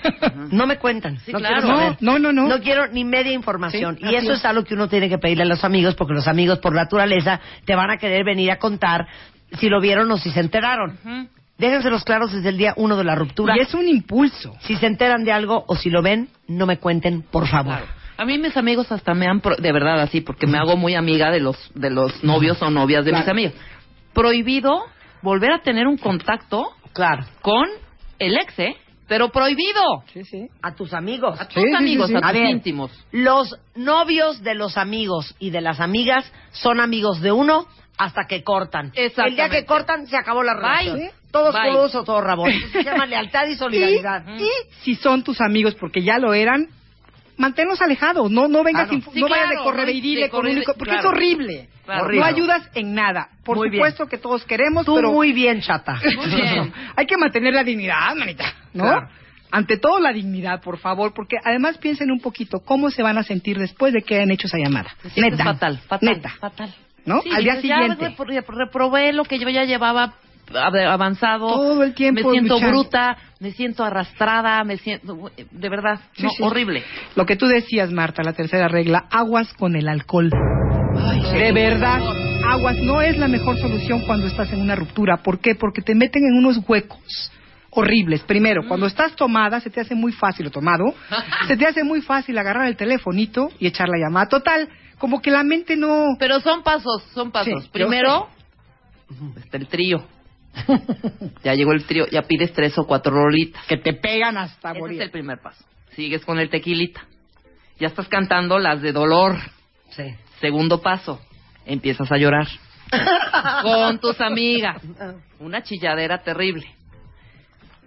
Speaker 3: no me cuentan.
Speaker 4: Sí,
Speaker 3: no
Speaker 4: claro.
Speaker 3: quiero saber.
Speaker 9: No, no, no, no.
Speaker 3: No quiero ni media información.
Speaker 9: Sí,
Speaker 3: y eso
Speaker 9: es.
Speaker 3: algo que uno tiene que pedirle a los amigos, porque los amigos, por naturaleza, te van a querer venir a contar si lo vieron o si se enteraron.
Speaker 4: Ujú.
Speaker 3: Déjenselos claros desde el día uno de la ruptura.
Speaker 9: Y es un impulso.
Speaker 3: Si se enteran de algo o si lo ven, no me cuenten, por favor.
Speaker 4: Claro. A mí mis amigos hasta me han, pro- de verdad así, porque me hago muy amiga de los, de los novios o novias de mis amigos, prohibido volver a tener un contacto
Speaker 3: Claro.
Speaker 4: con el ex, ¿eh? Pero prohibido.
Speaker 9: Sí, sí.
Speaker 3: A tus amigos.
Speaker 4: A tus amigos, a
Speaker 3: A
Speaker 4: tus
Speaker 3: ver,
Speaker 4: íntimos.
Speaker 3: Los novios de los amigos y de las amigas son amigos de uno hasta que cortan. El día que cortan se acabó la relación.
Speaker 4: Bye.
Speaker 3: Todos o todos rabones. Se llama lealtad y
Speaker 9: Y,
Speaker 3: solidaridad.
Speaker 9: y si son tus amigos, porque ya lo eran, manténlos alejados. No, no vengas,
Speaker 3: Claro.
Speaker 9: inf-
Speaker 4: Sí,
Speaker 9: no vayas de correveidile con único, porque
Speaker 4: claro.
Speaker 9: es horrible.
Speaker 4: Claro.
Speaker 3: Horrible.
Speaker 9: No ayudas en nada. Por
Speaker 3: Muy bien.
Speaker 9: supuesto que todos queremos,
Speaker 3: Tú
Speaker 9: pero
Speaker 3: muy bien, chata.
Speaker 4: Muy bien.
Speaker 9: hay que mantener la dignidad, manita, ¿no?
Speaker 3: Claro.
Speaker 9: Ante todo la dignidad, por favor, porque además piensen un poquito cómo se van a sentir después de que hayan hecho esa llamada. Neta,
Speaker 4: fatal, fatal,
Speaker 9: neta,
Speaker 4: fatal.
Speaker 9: ¿no?
Speaker 4: Sí,
Speaker 9: Al día
Speaker 4: ya
Speaker 9: siguiente.
Speaker 4: repro- repro- reprobé lo que yo ya llevaba ab- avanzado.
Speaker 9: Todo el tiempo
Speaker 4: Me siento
Speaker 9: luchando.
Speaker 4: bruta, me siento arrastrada, me siento... De verdad,
Speaker 9: Sí,
Speaker 4: no,
Speaker 9: sí.
Speaker 4: horrible.
Speaker 9: Lo que tú decías, Marta, la tercera regla, aguas con el alcohol. de verdad, aguas no es la mejor solución cuando estás en una ruptura. ¿Por qué? Porque te meten en unos huecos horribles. Primero, cuando estás tomada, se te hace muy fácil, o tomado, se te hace muy fácil agarrar el telefonito y echar la llamada. Total, como que la mente no...
Speaker 4: Pero son pasos, son pasos.
Speaker 9: Sí,
Speaker 4: Primero, está el trío. ya llegó el trío, ya pides tres o cuatro rolitas.
Speaker 9: que te pegan hasta
Speaker 4: Ese
Speaker 9: morir.
Speaker 4: es el primer paso. Sigues con el tequilita. Ya estás cantando las de dolor.
Speaker 3: Sí.
Speaker 4: Segundo paso, empiezas a llorar. con tus amigas. Una chilladera terrible.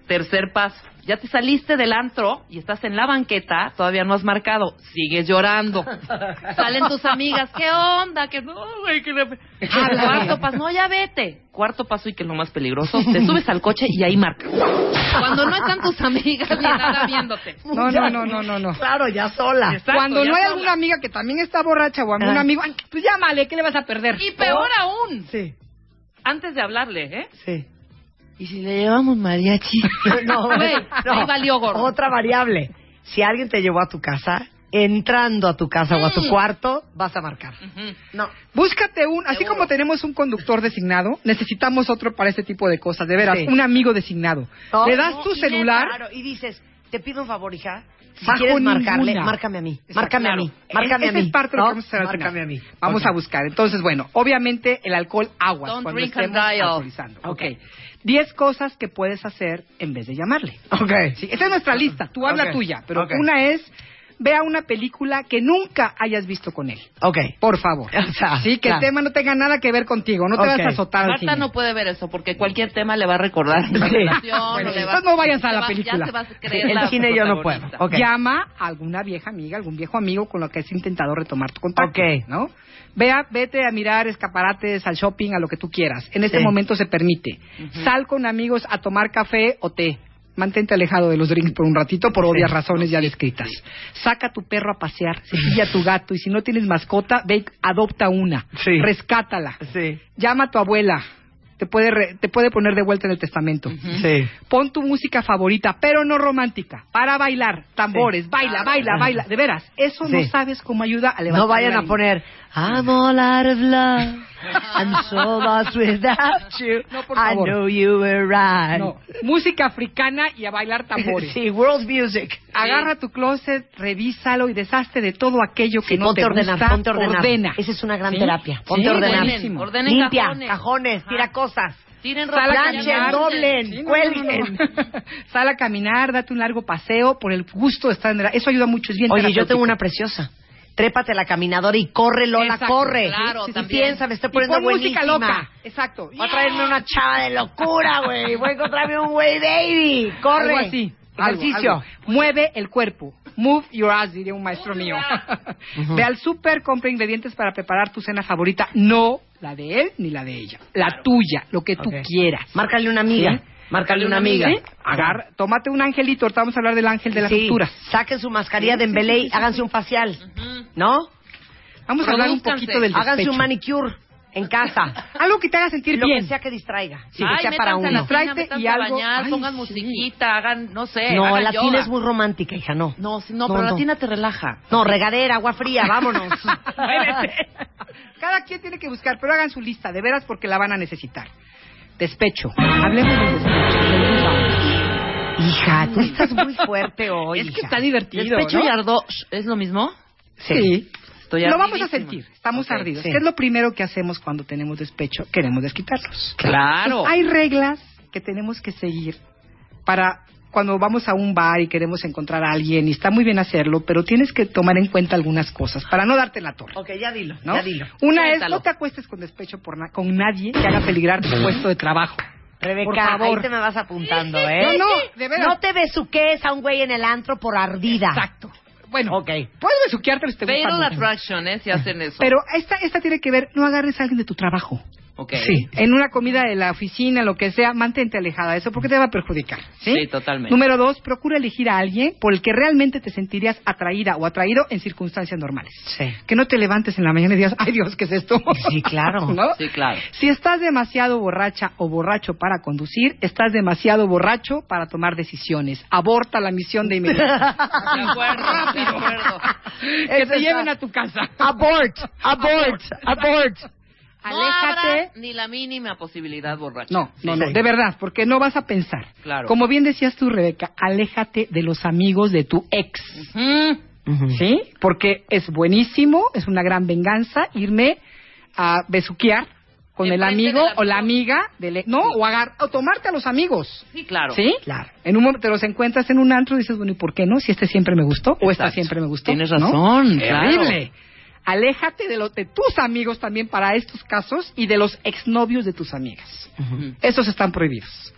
Speaker 4: Tercer paso, ya te saliste del antro y estás en la banqueta, todavía no has marcado, sigues llorando. Salen tus amigas, ¿qué onda? Que no, güey, que le- Ah, Cuarto paso, no, ya vete. Cuarto paso y que es lo más peligroso, te subes al coche y ahí marcas. Cuando no están tus amigas ni nada viéndote.
Speaker 9: No, no, no, no, no, no.
Speaker 3: Claro, ya sola.
Speaker 4: Exacto,
Speaker 9: Cuando
Speaker 4: ya
Speaker 9: no hay
Speaker 4: sola.
Speaker 9: alguna amiga que también está borracha o algún
Speaker 3: Ah.
Speaker 9: amigo, pues llámale, ¿qué le vas a perder?
Speaker 4: Y peor aún,
Speaker 9: Sí,
Speaker 4: antes de hablarle, ¿eh?
Speaker 9: sí.
Speaker 4: ¿Y si le llevamos mariachi?
Speaker 3: No,
Speaker 4: Güey,
Speaker 3: no.
Speaker 4: ahí valió gorro.
Speaker 3: Otra variable. Si alguien te llevó a tu casa, entrando a tu casa o a tu
Speaker 4: Mm.
Speaker 3: cuarto, vas a marcar. No.
Speaker 9: Búscate un, así
Speaker 4: Seguro.
Speaker 9: como tenemos un conductor designado, necesitamos otro para este tipo de cosas, de veras,
Speaker 3: Sí.
Speaker 9: un amigo designado.
Speaker 3: No,
Speaker 9: Le das tu celular,
Speaker 3: neta, y dices, te pido un favor, hija. Si
Speaker 9: Bajo
Speaker 3: quieres marcarle,
Speaker 9: ninguna.
Speaker 3: márcame a mí.
Speaker 9: Exacto,
Speaker 3: Márcame a
Speaker 9: claro.
Speaker 3: mí. Márcame a
Speaker 9: Esa
Speaker 3: mí.
Speaker 9: es parte de lo
Speaker 3: ¿no?
Speaker 9: que vamos a hacer
Speaker 3: Márcame a mí.
Speaker 9: Vamos
Speaker 3: Ok.
Speaker 9: a buscar. Entonces, bueno, obviamente el alcohol aguas
Speaker 4: Don't
Speaker 9: cuando
Speaker 4: drink
Speaker 9: estemos alcoholizando. Ok. Diez cosas que puedes hacer en vez de llamarle.
Speaker 3: Ok.
Speaker 9: Sí, esa es nuestra lista. Tú habla
Speaker 3: Ok.
Speaker 9: tuya, pero una es vea una película que nunca hayas visto con él.
Speaker 3: Ok.
Speaker 9: Por favor.
Speaker 3: O sea,
Speaker 9: sí, que el tema no tenga nada que ver contigo. No te vas a azotar
Speaker 4: Marta no puede ver eso porque cualquier tema le va a recordar una relación.
Speaker 9: Bueno,
Speaker 4: o le va-
Speaker 9: entonces no vayas a la
Speaker 4: va-
Speaker 9: película.
Speaker 4: Ya se va a creer
Speaker 3: El
Speaker 4: la
Speaker 3: cine yo no puedo.
Speaker 4: protagonista.
Speaker 3: Ok.
Speaker 9: Llama a alguna vieja amiga, algún viejo amigo con lo que has intentado retomar tu contacto.
Speaker 3: Ok.
Speaker 9: ¿No? Vea, vete a mirar escaparates, al shopping, a lo que tú quieras. En este
Speaker 3: Sí.
Speaker 9: momento se permite. Sal con amigos a tomar café o té. Mantente alejado de los drinks por un ratito por obvias razones ya descritas. Saca a tu perro a pasear, cepilla a tu gato y si no tienes mascota, ve, y adopta una.
Speaker 3: Sí.
Speaker 9: Rescátala.
Speaker 3: Sí.
Speaker 9: Llama a tu abuela. Te puede, re- te puede poner de vuelta en el testamento.
Speaker 3: Sí.
Speaker 9: Pon tu música favorita, pero no romántica, para bailar, tambores, baila, baila, baila. De veras, eso no sabes cómo ayuda a levantar
Speaker 3: No vayan a poner I'm all out of love. I'm so lost without you.
Speaker 9: No, por
Speaker 3: I
Speaker 9: favor.
Speaker 3: know you were right.
Speaker 9: No, música africana y a bailar tambores.
Speaker 3: Sí, world music.
Speaker 9: Agarra tu closet, revísalo y deshazte de todo aquello que
Speaker 3: Sí,
Speaker 9: no
Speaker 3: ponte
Speaker 9: te
Speaker 3: ordenar,
Speaker 9: gusta.
Speaker 3: ponte ordenar.
Speaker 9: Ordena.
Speaker 3: Esa es una gran
Speaker 9: ¿Sí?
Speaker 3: terapia.
Speaker 9: Sí,
Speaker 3: Ponte a ordenar.
Speaker 9: buenísimo.
Speaker 4: Ordenen
Speaker 3: Limpia,
Speaker 4: cajones.
Speaker 3: cajones, tira cosas.
Speaker 4: Tiren
Speaker 9: Sal a
Speaker 4: ropa.
Speaker 3: Planchen,
Speaker 9: caminar.
Speaker 3: doblen,
Speaker 9: Sí, no,
Speaker 3: cuelguen.
Speaker 9: no, no, no. Sal a caminar, date un largo paseo por el gusto de estar en el... Eso ayuda mucho, es bien
Speaker 3: Oye, yo tengo una preciosa. Trépate a la caminadora y corre, Lola,
Speaker 9: Exacto,
Speaker 3: corre.
Speaker 4: claro,
Speaker 3: Sí,
Speaker 4: también.
Speaker 3: piensa, me estoy
Speaker 9: Y
Speaker 3: poniendo
Speaker 9: pon música
Speaker 3: buenísima.
Speaker 9: loca. Exacto.
Speaker 3: Voy a traerme una chava de locura, güey. Voy a encontrarme un güey baby. Corre.
Speaker 9: Algo así. algo,
Speaker 3: Ejercicio.
Speaker 9: algo. Mueve el cuerpo. Move your ass, diría un maestro mío. Ve al súper, compra ingredientes para preparar tu cena favorita. No la de él ni la de ella. La tuya, lo que tú quieras.
Speaker 3: Márcale una amiga.
Speaker 9: ¿Sí?
Speaker 3: Márcale una amiga.
Speaker 9: ¿Sí? Agarra, tómate un angelito. Ahorita vamos a hablar del ángel de las
Speaker 3: Sí. Saquen su mascarilla de embelé háganse un facial. ¿No?
Speaker 9: Vamos a hablar un poquito del
Speaker 3: Háganse
Speaker 9: despecho.
Speaker 3: un manicure en casa.
Speaker 9: Algo que te haga sentir
Speaker 3: Lo
Speaker 9: bien.
Speaker 3: que sea que distraiga. Sí,
Speaker 4: Ay,
Speaker 3: que sea para
Speaker 4: a la
Speaker 3: uno.
Speaker 4: métanse
Speaker 9: y
Speaker 4: a
Speaker 9: algo-
Speaker 4: bañar,
Speaker 9: Ay,
Speaker 4: pongan
Speaker 9: sí.
Speaker 4: musiquita, hagan, no sé.
Speaker 3: No,
Speaker 4: hagan
Speaker 3: la
Speaker 4: yoga.
Speaker 3: tina es muy romántica, hija, no.
Speaker 4: No, sí, no,
Speaker 3: No,
Speaker 4: pero
Speaker 3: no.
Speaker 4: la tina te relaja.
Speaker 3: No, regadera, agua fría, vámonos.
Speaker 9: Cada quien tiene que buscar, pero hagan su lista, de veras, porque la van a necesitar. Despecho. Hablemos del despecho.
Speaker 3: hija, tú estás muy fuerte hoy.
Speaker 9: Es que
Speaker 3: hija.
Speaker 9: está divertido,
Speaker 4: Despecho
Speaker 9: ¿no?
Speaker 4: y ardor, ¿es lo mismo?
Speaker 9: Sí.
Speaker 4: Estoy
Speaker 9: lo vamos a sentir, estamos ardidos.
Speaker 3: sí.
Speaker 9: ¿Qué es lo primero que hacemos cuando tenemos despecho? Queremos desquitarlos.
Speaker 4: Claro.
Speaker 9: Hay reglas que tenemos que seguir para cuando vamos a un bar y queremos encontrar a alguien, y está muy bien hacerlo, pero tienes que tomar en cuenta algunas cosas para no darte la torre.
Speaker 3: Ok, ya dilo,
Speaker 9: ¿no?
Speaker 3: ya dilo.
Speaker 9: Una es, no te acuestes con despecho por na- con nadie que haga peligrar tu puesto de trabajo. Por
Speaker 3: Rebeca,
Speaker 9: favor.
Speaker 3: ahí te me vas apuntando, ¿eh?
Speaker 9: No, no, de veras.
Speaker 3: No te besuques a un güey en el antro por ardida.
Speaker 9: Exacto. Bueno,
Speaker 3: Ok.
Speaker 9: puedes besuquearte
Speaker 4: Fatal. Attraction, ¿eh? Si hacen eso.
Speaker 9: Pero esta, esta tiene que ver, no agarres a alguien de tu trabajo.
Speaker 4: Ok.
Speaker 9: Sí, en una comida de la oficina, lo que sea, mantente alejada de eso porque te va a perjudicar. ¿sí?
Speaker 4: Sí, totalmente.
Speaker 9: Número dos, procura elegir a alguien por el que realmente te sentirías atraída o atraído en circunstancias normales.
Speaker 3: Sí.
Speaker 9: Que no te levantes en la mañana y digas, ay Dios, ¿qué es esto?
Speaker 3: Sí, claro.
Speaker 9: ¿No?
Speaker 4: Sí, claro.
Speaker 9: Si estás demasiado borracha o borracho para conducir, estás demasiado borracho para tomar decisiones. Aborta la misión de inmediato.
Speaker 4: De acuerdo, de acuerdo.
Speaker 9: que te lleven a tu casa.
Speaker 3: Abort, abort, abort.
Speaker 9: Aléjate.
Speaker 4: ni la mínima posibilidad borracha.
Speaker 9: No, no, no, de verdad, porque no vas a pensar.
Speaker 4: Claro.
Speaker 9: Como bien decías tú, Rebeca, aléjate de los amigos de tu ex. ¿Sí? Porque es buenísimo, es una gran venganza irme a besuquear con el amigo o la amiga del ex. No, o, agar o tomarte a los amigos.
Speaker 4: Sí, claro.
Speaker 9: ¿Sí?
Speaker 3: Claro.
Speaker 9: En un momento te los encuentras en un antro y dices, bueno, ¿y por qué no? Si este siempre me gustó o esta siempre me gustó.
Speaker 4: Tienes
Speaker 9: ¿no?
Speaker 4: razón, claro.
Speaker 9: Aléjate de, los de tus amigos también para estos casos y de los exnovios de tus amigas. Esos están prohibidos.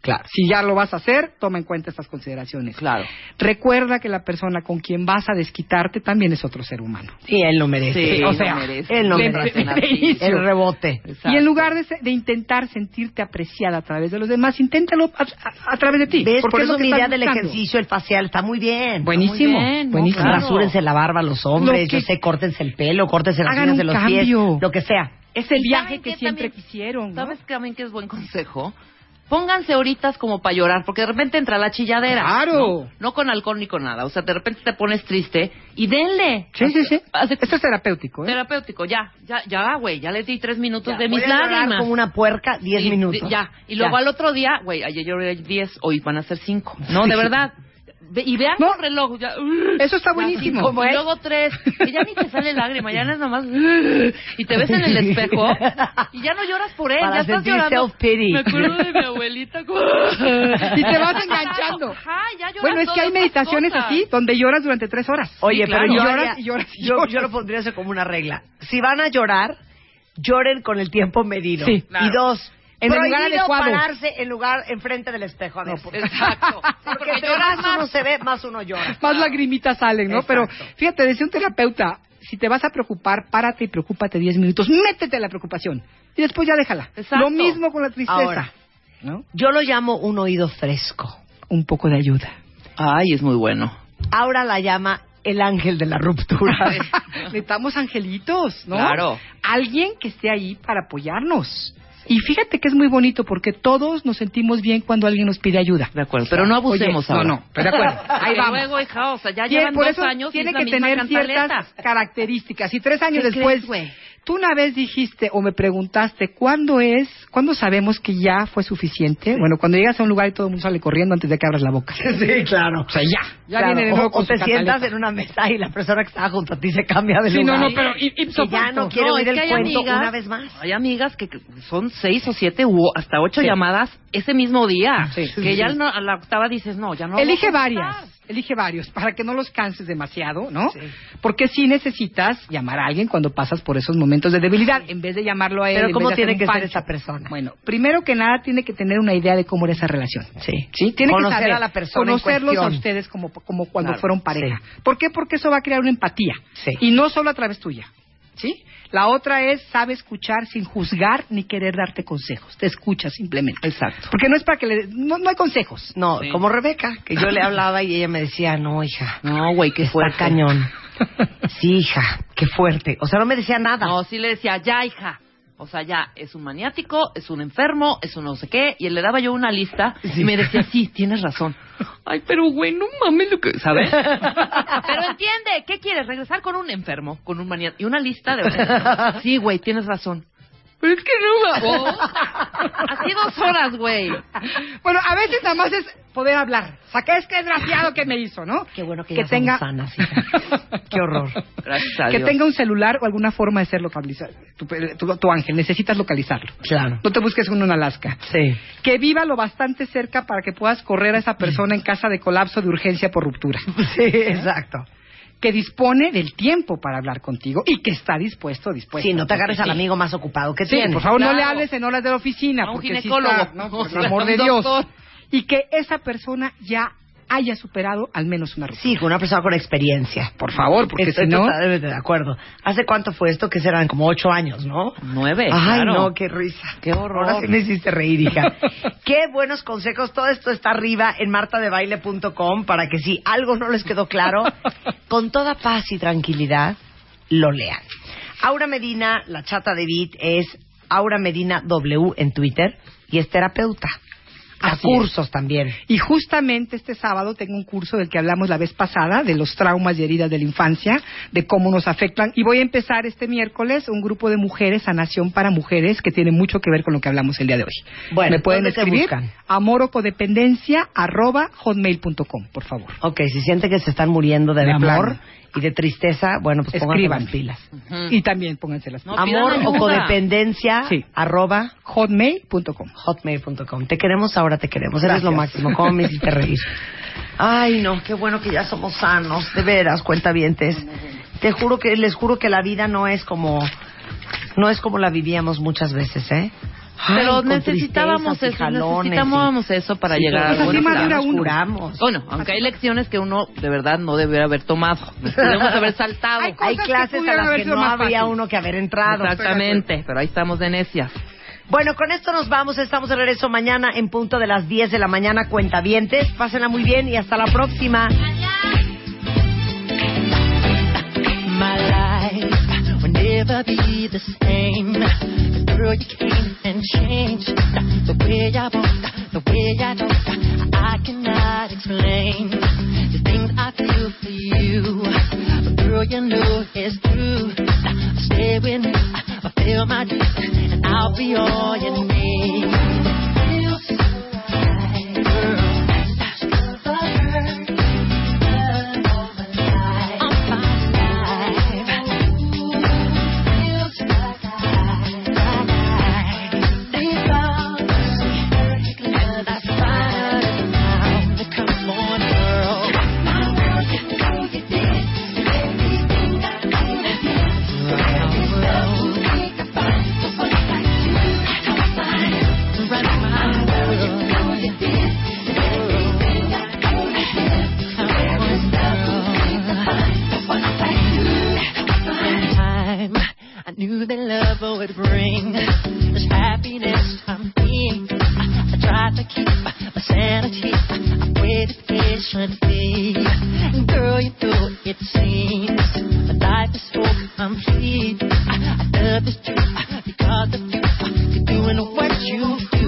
Speaker 3: Claro.
Speaker 9: Si ya lo vas a hacer, toma en cuenta estas consideraciones.
Speaker 4: Claro.
Speaker 9: Recuerda que la persona con quien vas a desquitarte también es otro ser humano.
Speaker 3: Sí, él lo merece.
Speaker 4: Sí,
Speaker 9: o sea,
Speaker 4: merece.
Speaker 3: él lo
Speaker 9: de-
Speaker 3: merece.
Speaker 9: de- de inicio.
Speaker 3: El rebote.
Speaker 9: Y en lugar de, intentar sentirte apreciada a través de los demás, inténtalo a, a- a través de ti.
Speaker 3: ¿Ves?
Speaker 9: porque
Speaker 3: Por
Speaker 9: es
Speaker 3: eso
Speaker 9: que
Speaker 3: mi idea del ejercicio, el facial, está muy bien.
Speaker 9: Buenísimo,
Speaker 4: Muy bien, ¿no?
Speaker 9: buenísimo.
Speaker 4: Claro.
Speaker 3: Rasúrense la barba los hombres,
Speaker 9: Lo que-
Speaker 3: yo sé, córtense el pelo, córtense las uñas de los
Speaker 9: cambio.
Speaker 3: pies, lo que sea.
Speaker 9: Es el
Speaker 4: ¿Y
Speaker 9: viaje que siempre
Speaker 4: también?
Speaker 9: quisieron. ¿no?
Speaker 4: ¿Sabes también que es buen consejo? Pónganse horitas como para llorar, porque de repente entra la chilladera.
Speaker 9: Claro.
Speaker 4: No, No con alcohol ni con nada. O sea, de repente te pones triste y denle.
Speaker 9: Sí, sí, sí. Esto es terapéutico, ¿eh?
Speaker 4: Terapéutico, ya, ya, ya, güey, ya les di tres minutos
Speaker 3: Ya,
Speaker 4: de
Speaker 3: voy
Speaker 4: mis
Speaker 3: a llorar
Speaker 4: lágrimas.
Speaker 3: como una puerca 10
Speaker 4: Sí,
Speaker 3: minutos.
Speaker 4: Ya, y luego
Speaker 3: Ya.
Speaker 4: al otro día, güey, ayer lloré 10, hoy van a ser 5. No, de verdad. Y vean
Speaker 9: No.
Speaker 4: el reloj. Ya,
Speaker 9: Eso está buenísimo.
Speaker 4: sí,
Speaker 9: ¿Cómo
Speaker 4: y luego tres, que ya ni te sale lágrima, ya no es nomás. Y te ves en el espejo y ya no lloras por él,
Speaker 3: Para
Speaker 4: ya estás llorando. Me acuerdo de mi abuelita. como-
Speaker 9: Y te vas enganchando.
Speaker 4: Ajá, ya lloras
Speaker 9: Bueno, es que hay meditaciones
Speaker 4: cosas.
Speaker 9: así, donde lloras durante tres horas.
Speaker 3: Oye,
Speaker 4: Sí, claro.
Speaker 3: pero yo,
Speaker 9: Lloras
Speaker 3: haría-
Speaker 9: y lloras y
Speaker 3: yo,
Speaker 9: lloras.
Speaker 3: yo lo pondría eso como una regla. Si van a llorar, lloren con el tiempo medido.
Speaker 9: Sí,
Speaker 4: claro.
Speaker 3: Y dos,
Speaker 9: En el lugar adecuado.
Speaker 3: pararse en lugar enfrente del espejo a veces.
Speaker 4: Exacto.
Speaker 3: Porque
Speaker 4: porque
Speaker 3: más uno se ve, más uno llora.
Speaker 9: Más lagrimitas salen, ¿no? Pero
Speaker 3: Exacto.
Speaker 9: fíjate, decía un terapeuta, si te vas a preocupar, párate y preocúpate 10 minutos, métete a la preocupación y después ya déjala.
Speaker 4: Exacto.
Speaker 9: Lo mismo con la tristeza.
Speaker 3: Ahora.
Speaker 9: ¿no?
Speaker 3: Yo lo llamo un oído fresco.
Speaker 9: Un poco de ayuda.
Speaker 4: Ay, es muy bueno.
Speaker 3: Ahora la llama el ángel de la ruptura.
Speaker 9: Necesitamos angelitos, ¿no?
Speaker 4: Claro.
Speaker 9: Alguien que esté ahí para apoyarnos. Y fíjate que es muy bonito porque todos nos sentimos bien cuando alguien nos pide ayuda.
Speaker 4: De acuerdo, pero no abusemos
Speaker 9: Oye,
Speaker 4: ahora.
Speaker 9: No, no, pero de acuerdo. Ahí vamos.
Speaker 4: Luego, hija, o sea, ya llevan
Speaker 9: por
Speaker 4: dos
Speaker 9: eso
Speaker 4: años
Speaker 9: tiene
Speaker 4: es
Speaker 9: que tener
Speaker 4: cantaleta.
Speaker 9: ciertas características. Y tres años
Speaker 3: ¿Qué
Speaker 9: después,
Speaker 3: crees?
Speaker 9: Tú una vez dijiste o me preguntaste, ¿cuándo es, cuándo sabemos que ya fue suficiente? Bueno, cuando llegas a un lugar y todo el mundo sale corriendo antes de que abras la boca.
Speaker 3: sí, claro.
Speaker 9: O sea, ya. Ya
Speaker 3: Claro,
Speaker 9: viene de
Speaker 3: o-
Speaker 9: nuevo
Speaker 3: o,
Speaker 9: con
Speaker 3: te sientas en una mesa y la persona que estaba junto a ti se cambia de
Speaker 9: Sí,
Speaker 3: lugar.
Speaker 9: no, no, pero
Speaker 3: que ya no quiere
Speaker 4: No,
Speaker 3: oír
Speaker 4: es que
Speaker 3: el
Speaker 4: hay
Speaker 3: cuento
Speaker 4: amigas-
Speaker 3: una vez más.
Speaker 4: Hay amigas que son seis o siete u hasta ocho
Speaker 9: Sí.
Speaker 4: llamadas ese mismo día.
Speaker 9: Sí.
Speaker 4: Que ya no- a la octava dices, no, ya no.
Speaker 9: Elige varias. Elige varios, para que no los canses demasiado, ¿no? Porque sí necesitas llamar a alguien cuando pasas por esos momentos de debilidad, en vez de llamarlo a él.
Speaker 3: Pero ¿cómo tiene que ser esa persona?
Speaker 9: Bueno, primero que nada tiene que tener una idea de cómo era esa relación.
Speaker 3: Sí.
Speaker 9: Sí, tiene
Speaker 3: Conocer
Speaker 9: que saber,
Speaker 3: a la persona en
Speaker 9: conocerlos a ustedes como, como cuando
Speaker 3: Claro,
Speaker 9: fueron pareja. ¿Por qué? Porque eso va a crear una empatía.
Speaker 3: Sí.
Speaker 9: Y no solo a través tuya. ¿Sí? La otra es, sabe escuchar sin juzgar ni querer darte consejos. Te escucha simplemente.
Speaker 4: Exacto.
Speaker 9: Porque no es para que le... No, no hay consejos.
Speaker 3: No,
Speaker 4: Sí.
Speaker 3: como Rebeca, que yo le hablaba y ella me decía, no, hija,
Speaker 4: No, güey, qué
Speaker 3: está
Speaker 4: fuerte.
Speaker 3: cañón. Sí, hija, qué fuerte. O sea, no me decía nada.
Speaker 4: No, sí le decía, ya, hija. O sea, ya, es un maniático, es un enfermo, es un no sé qué. Y él le daba yo una lista y me decía, sí, tienes razón. Ay, pero güey, no mames lo que... ¿Sabes? pero entiende, ¿qué quieres? ¿Regresar con un enfermo? Con un maniático. Y una lista de... Sí, güey, tienes razón. Pero es que no, vos. Así dos horas, güey.
Speaker 9: Bueno, a veces nada más es poder hablar. Saca este desgraciado que me hizo, ¿no?
Speaker 3: Qué bueno que,
Speaker 9: Que
Speaker 3: ya
Speaker 9: tenga-
Speaker 3: somos sanas, hija. Qué horror.
Speaker 4: Gracias a
Speaker 9: que
Speaker 4: Dios.
Speaker 9: tenga un celular o alguna forma de ser localizado. Tu, tu- tu ángel, necesitas localizarlo.
Speaker 3: Claro.
Speaker 9: No te busques uno en Alaska.
Speaker 3: Sí.
Speaker 9: Que viva lo bastante cerca para que puedas correr a esa persona en caso de colapso de urgencia por ruptura.
Speaker 3: Sí, exacto.
Speaker 9: Que dispone del tiempo para hablar contigo y que está dispuesto, dispuesto.
Speaker 3: Sí, no te agarres al amigo más ocupado que
Speaker 9: Sí,
Speaker 3: tienes.
Speaker 9: por favor, no le hables en horas de la oficina.
Speaker 4: A un
Speaker 9: porque sí
Speaker 4: ginecólogo.
Speaker 9: está, ¿no? Por el amor de Dios. Y que esa persona ya haya superado al menos una ruptura.
Speaker 3: Sí, con una persona con experiencia.
Speaker 9: Por favor, porque
Speaker 3: Estoy
Speaker 9: si no...
Speaker 3: totalmente de acuerdo. ¿Hace cuánto fue esto? Que serán como ocho años, ¿no?
Speaker 4: Nueve,
Speaker 3: Ay,
Speaker 4: claro.
Speaker 3: no, qué risa.
Speaker 4: Qué horror.
Speaker 3: Ahora sí me hiciste reír, hija. qué buenos consejos. Todo esto está arriba en martadebaile.com para que si algo no les quedó claro, con toda paz y tranquilidad, lo lean. Aura Medina, la chata de Beat, es Aura Medina W en Twitter y es terapeuta. A
Speaker 9: Así
Speaker 3: cursos también.
Speaker 9: Y justamente este sábado tengo un curso del que hablamos la vez pasada, de los traumas y heridas de la infancia, de cómo nos afectan. Y voy a empezar este miércoles un grupo de mujeres, sanación para mujeres, que tiene mucho que ver con lo que hablamos el día de hoy.
Speaker 3: Bueno,
Speaker 9: Me pueden
Speaker 3: ¿dónde te
Speaker 9: escribir
Speaker 3: buscan?
Speaker 9: amorocodependencia arroba hotmail.com, por favor.
Speaker 3: Ok, si sienten que se están muriendo de,
Speaker 9: De
Speaker 3: amor y de tristeza, bueno, pues
Speaker 9: Escriban.
Speaker 3: las pilas.
Speaker 9: Y también pónganse las
Speaker 4: No,
Speaker 3: Amor o codependencia,
Speaker 9: Sí.
Speaker 3: arroba
Speaker 9: hotmail.com.
Speaker 3: hotmail.com. Te queremos ahora, te queremos. Eres lo máximo. ¿Cómo me hiciste reír? Ay, no, qué bueno que ya somos sanos, de veras, cuentavientes. Te juro que, les juro que la vida no es como, no es como la vivíamos muchas veces, ¿eh? Ay,
Speaker 4: Pero necesitábamos eso,
Speaker 3: jalones y-
Speaker 4: necesitábamos eso para
Speaker 3: Sí,
Speaker 4: llegar a
Speaker 9: uno.
Speaker 3: curamos.
Speaker 4: Bueno, aunque hay lecciones que uno de verdad no debería haber tomado. Debemos haber saltado.
Speaker 9: Hay
Speaker 3: clases a las que no habría uno que haber entrado.
Speaker 4: Exactamente, pero ahí estamos de necias.
Speaker 3: Bueno, con esto nos vamos. Estamos de regreso mañana en punto de las 10 de la mañana. Cuentavientes. Pásenla muy bien y hasta la próxima.
Speaker 10: Fulfill my dreams, and I'll be all you need. Knew that love would bring this happiness I'm being. I, I tried to keep my sanity. I waited patiently. Girl, you know it seems my life is so complete. I, I love this truth because of you. You're doing what you do.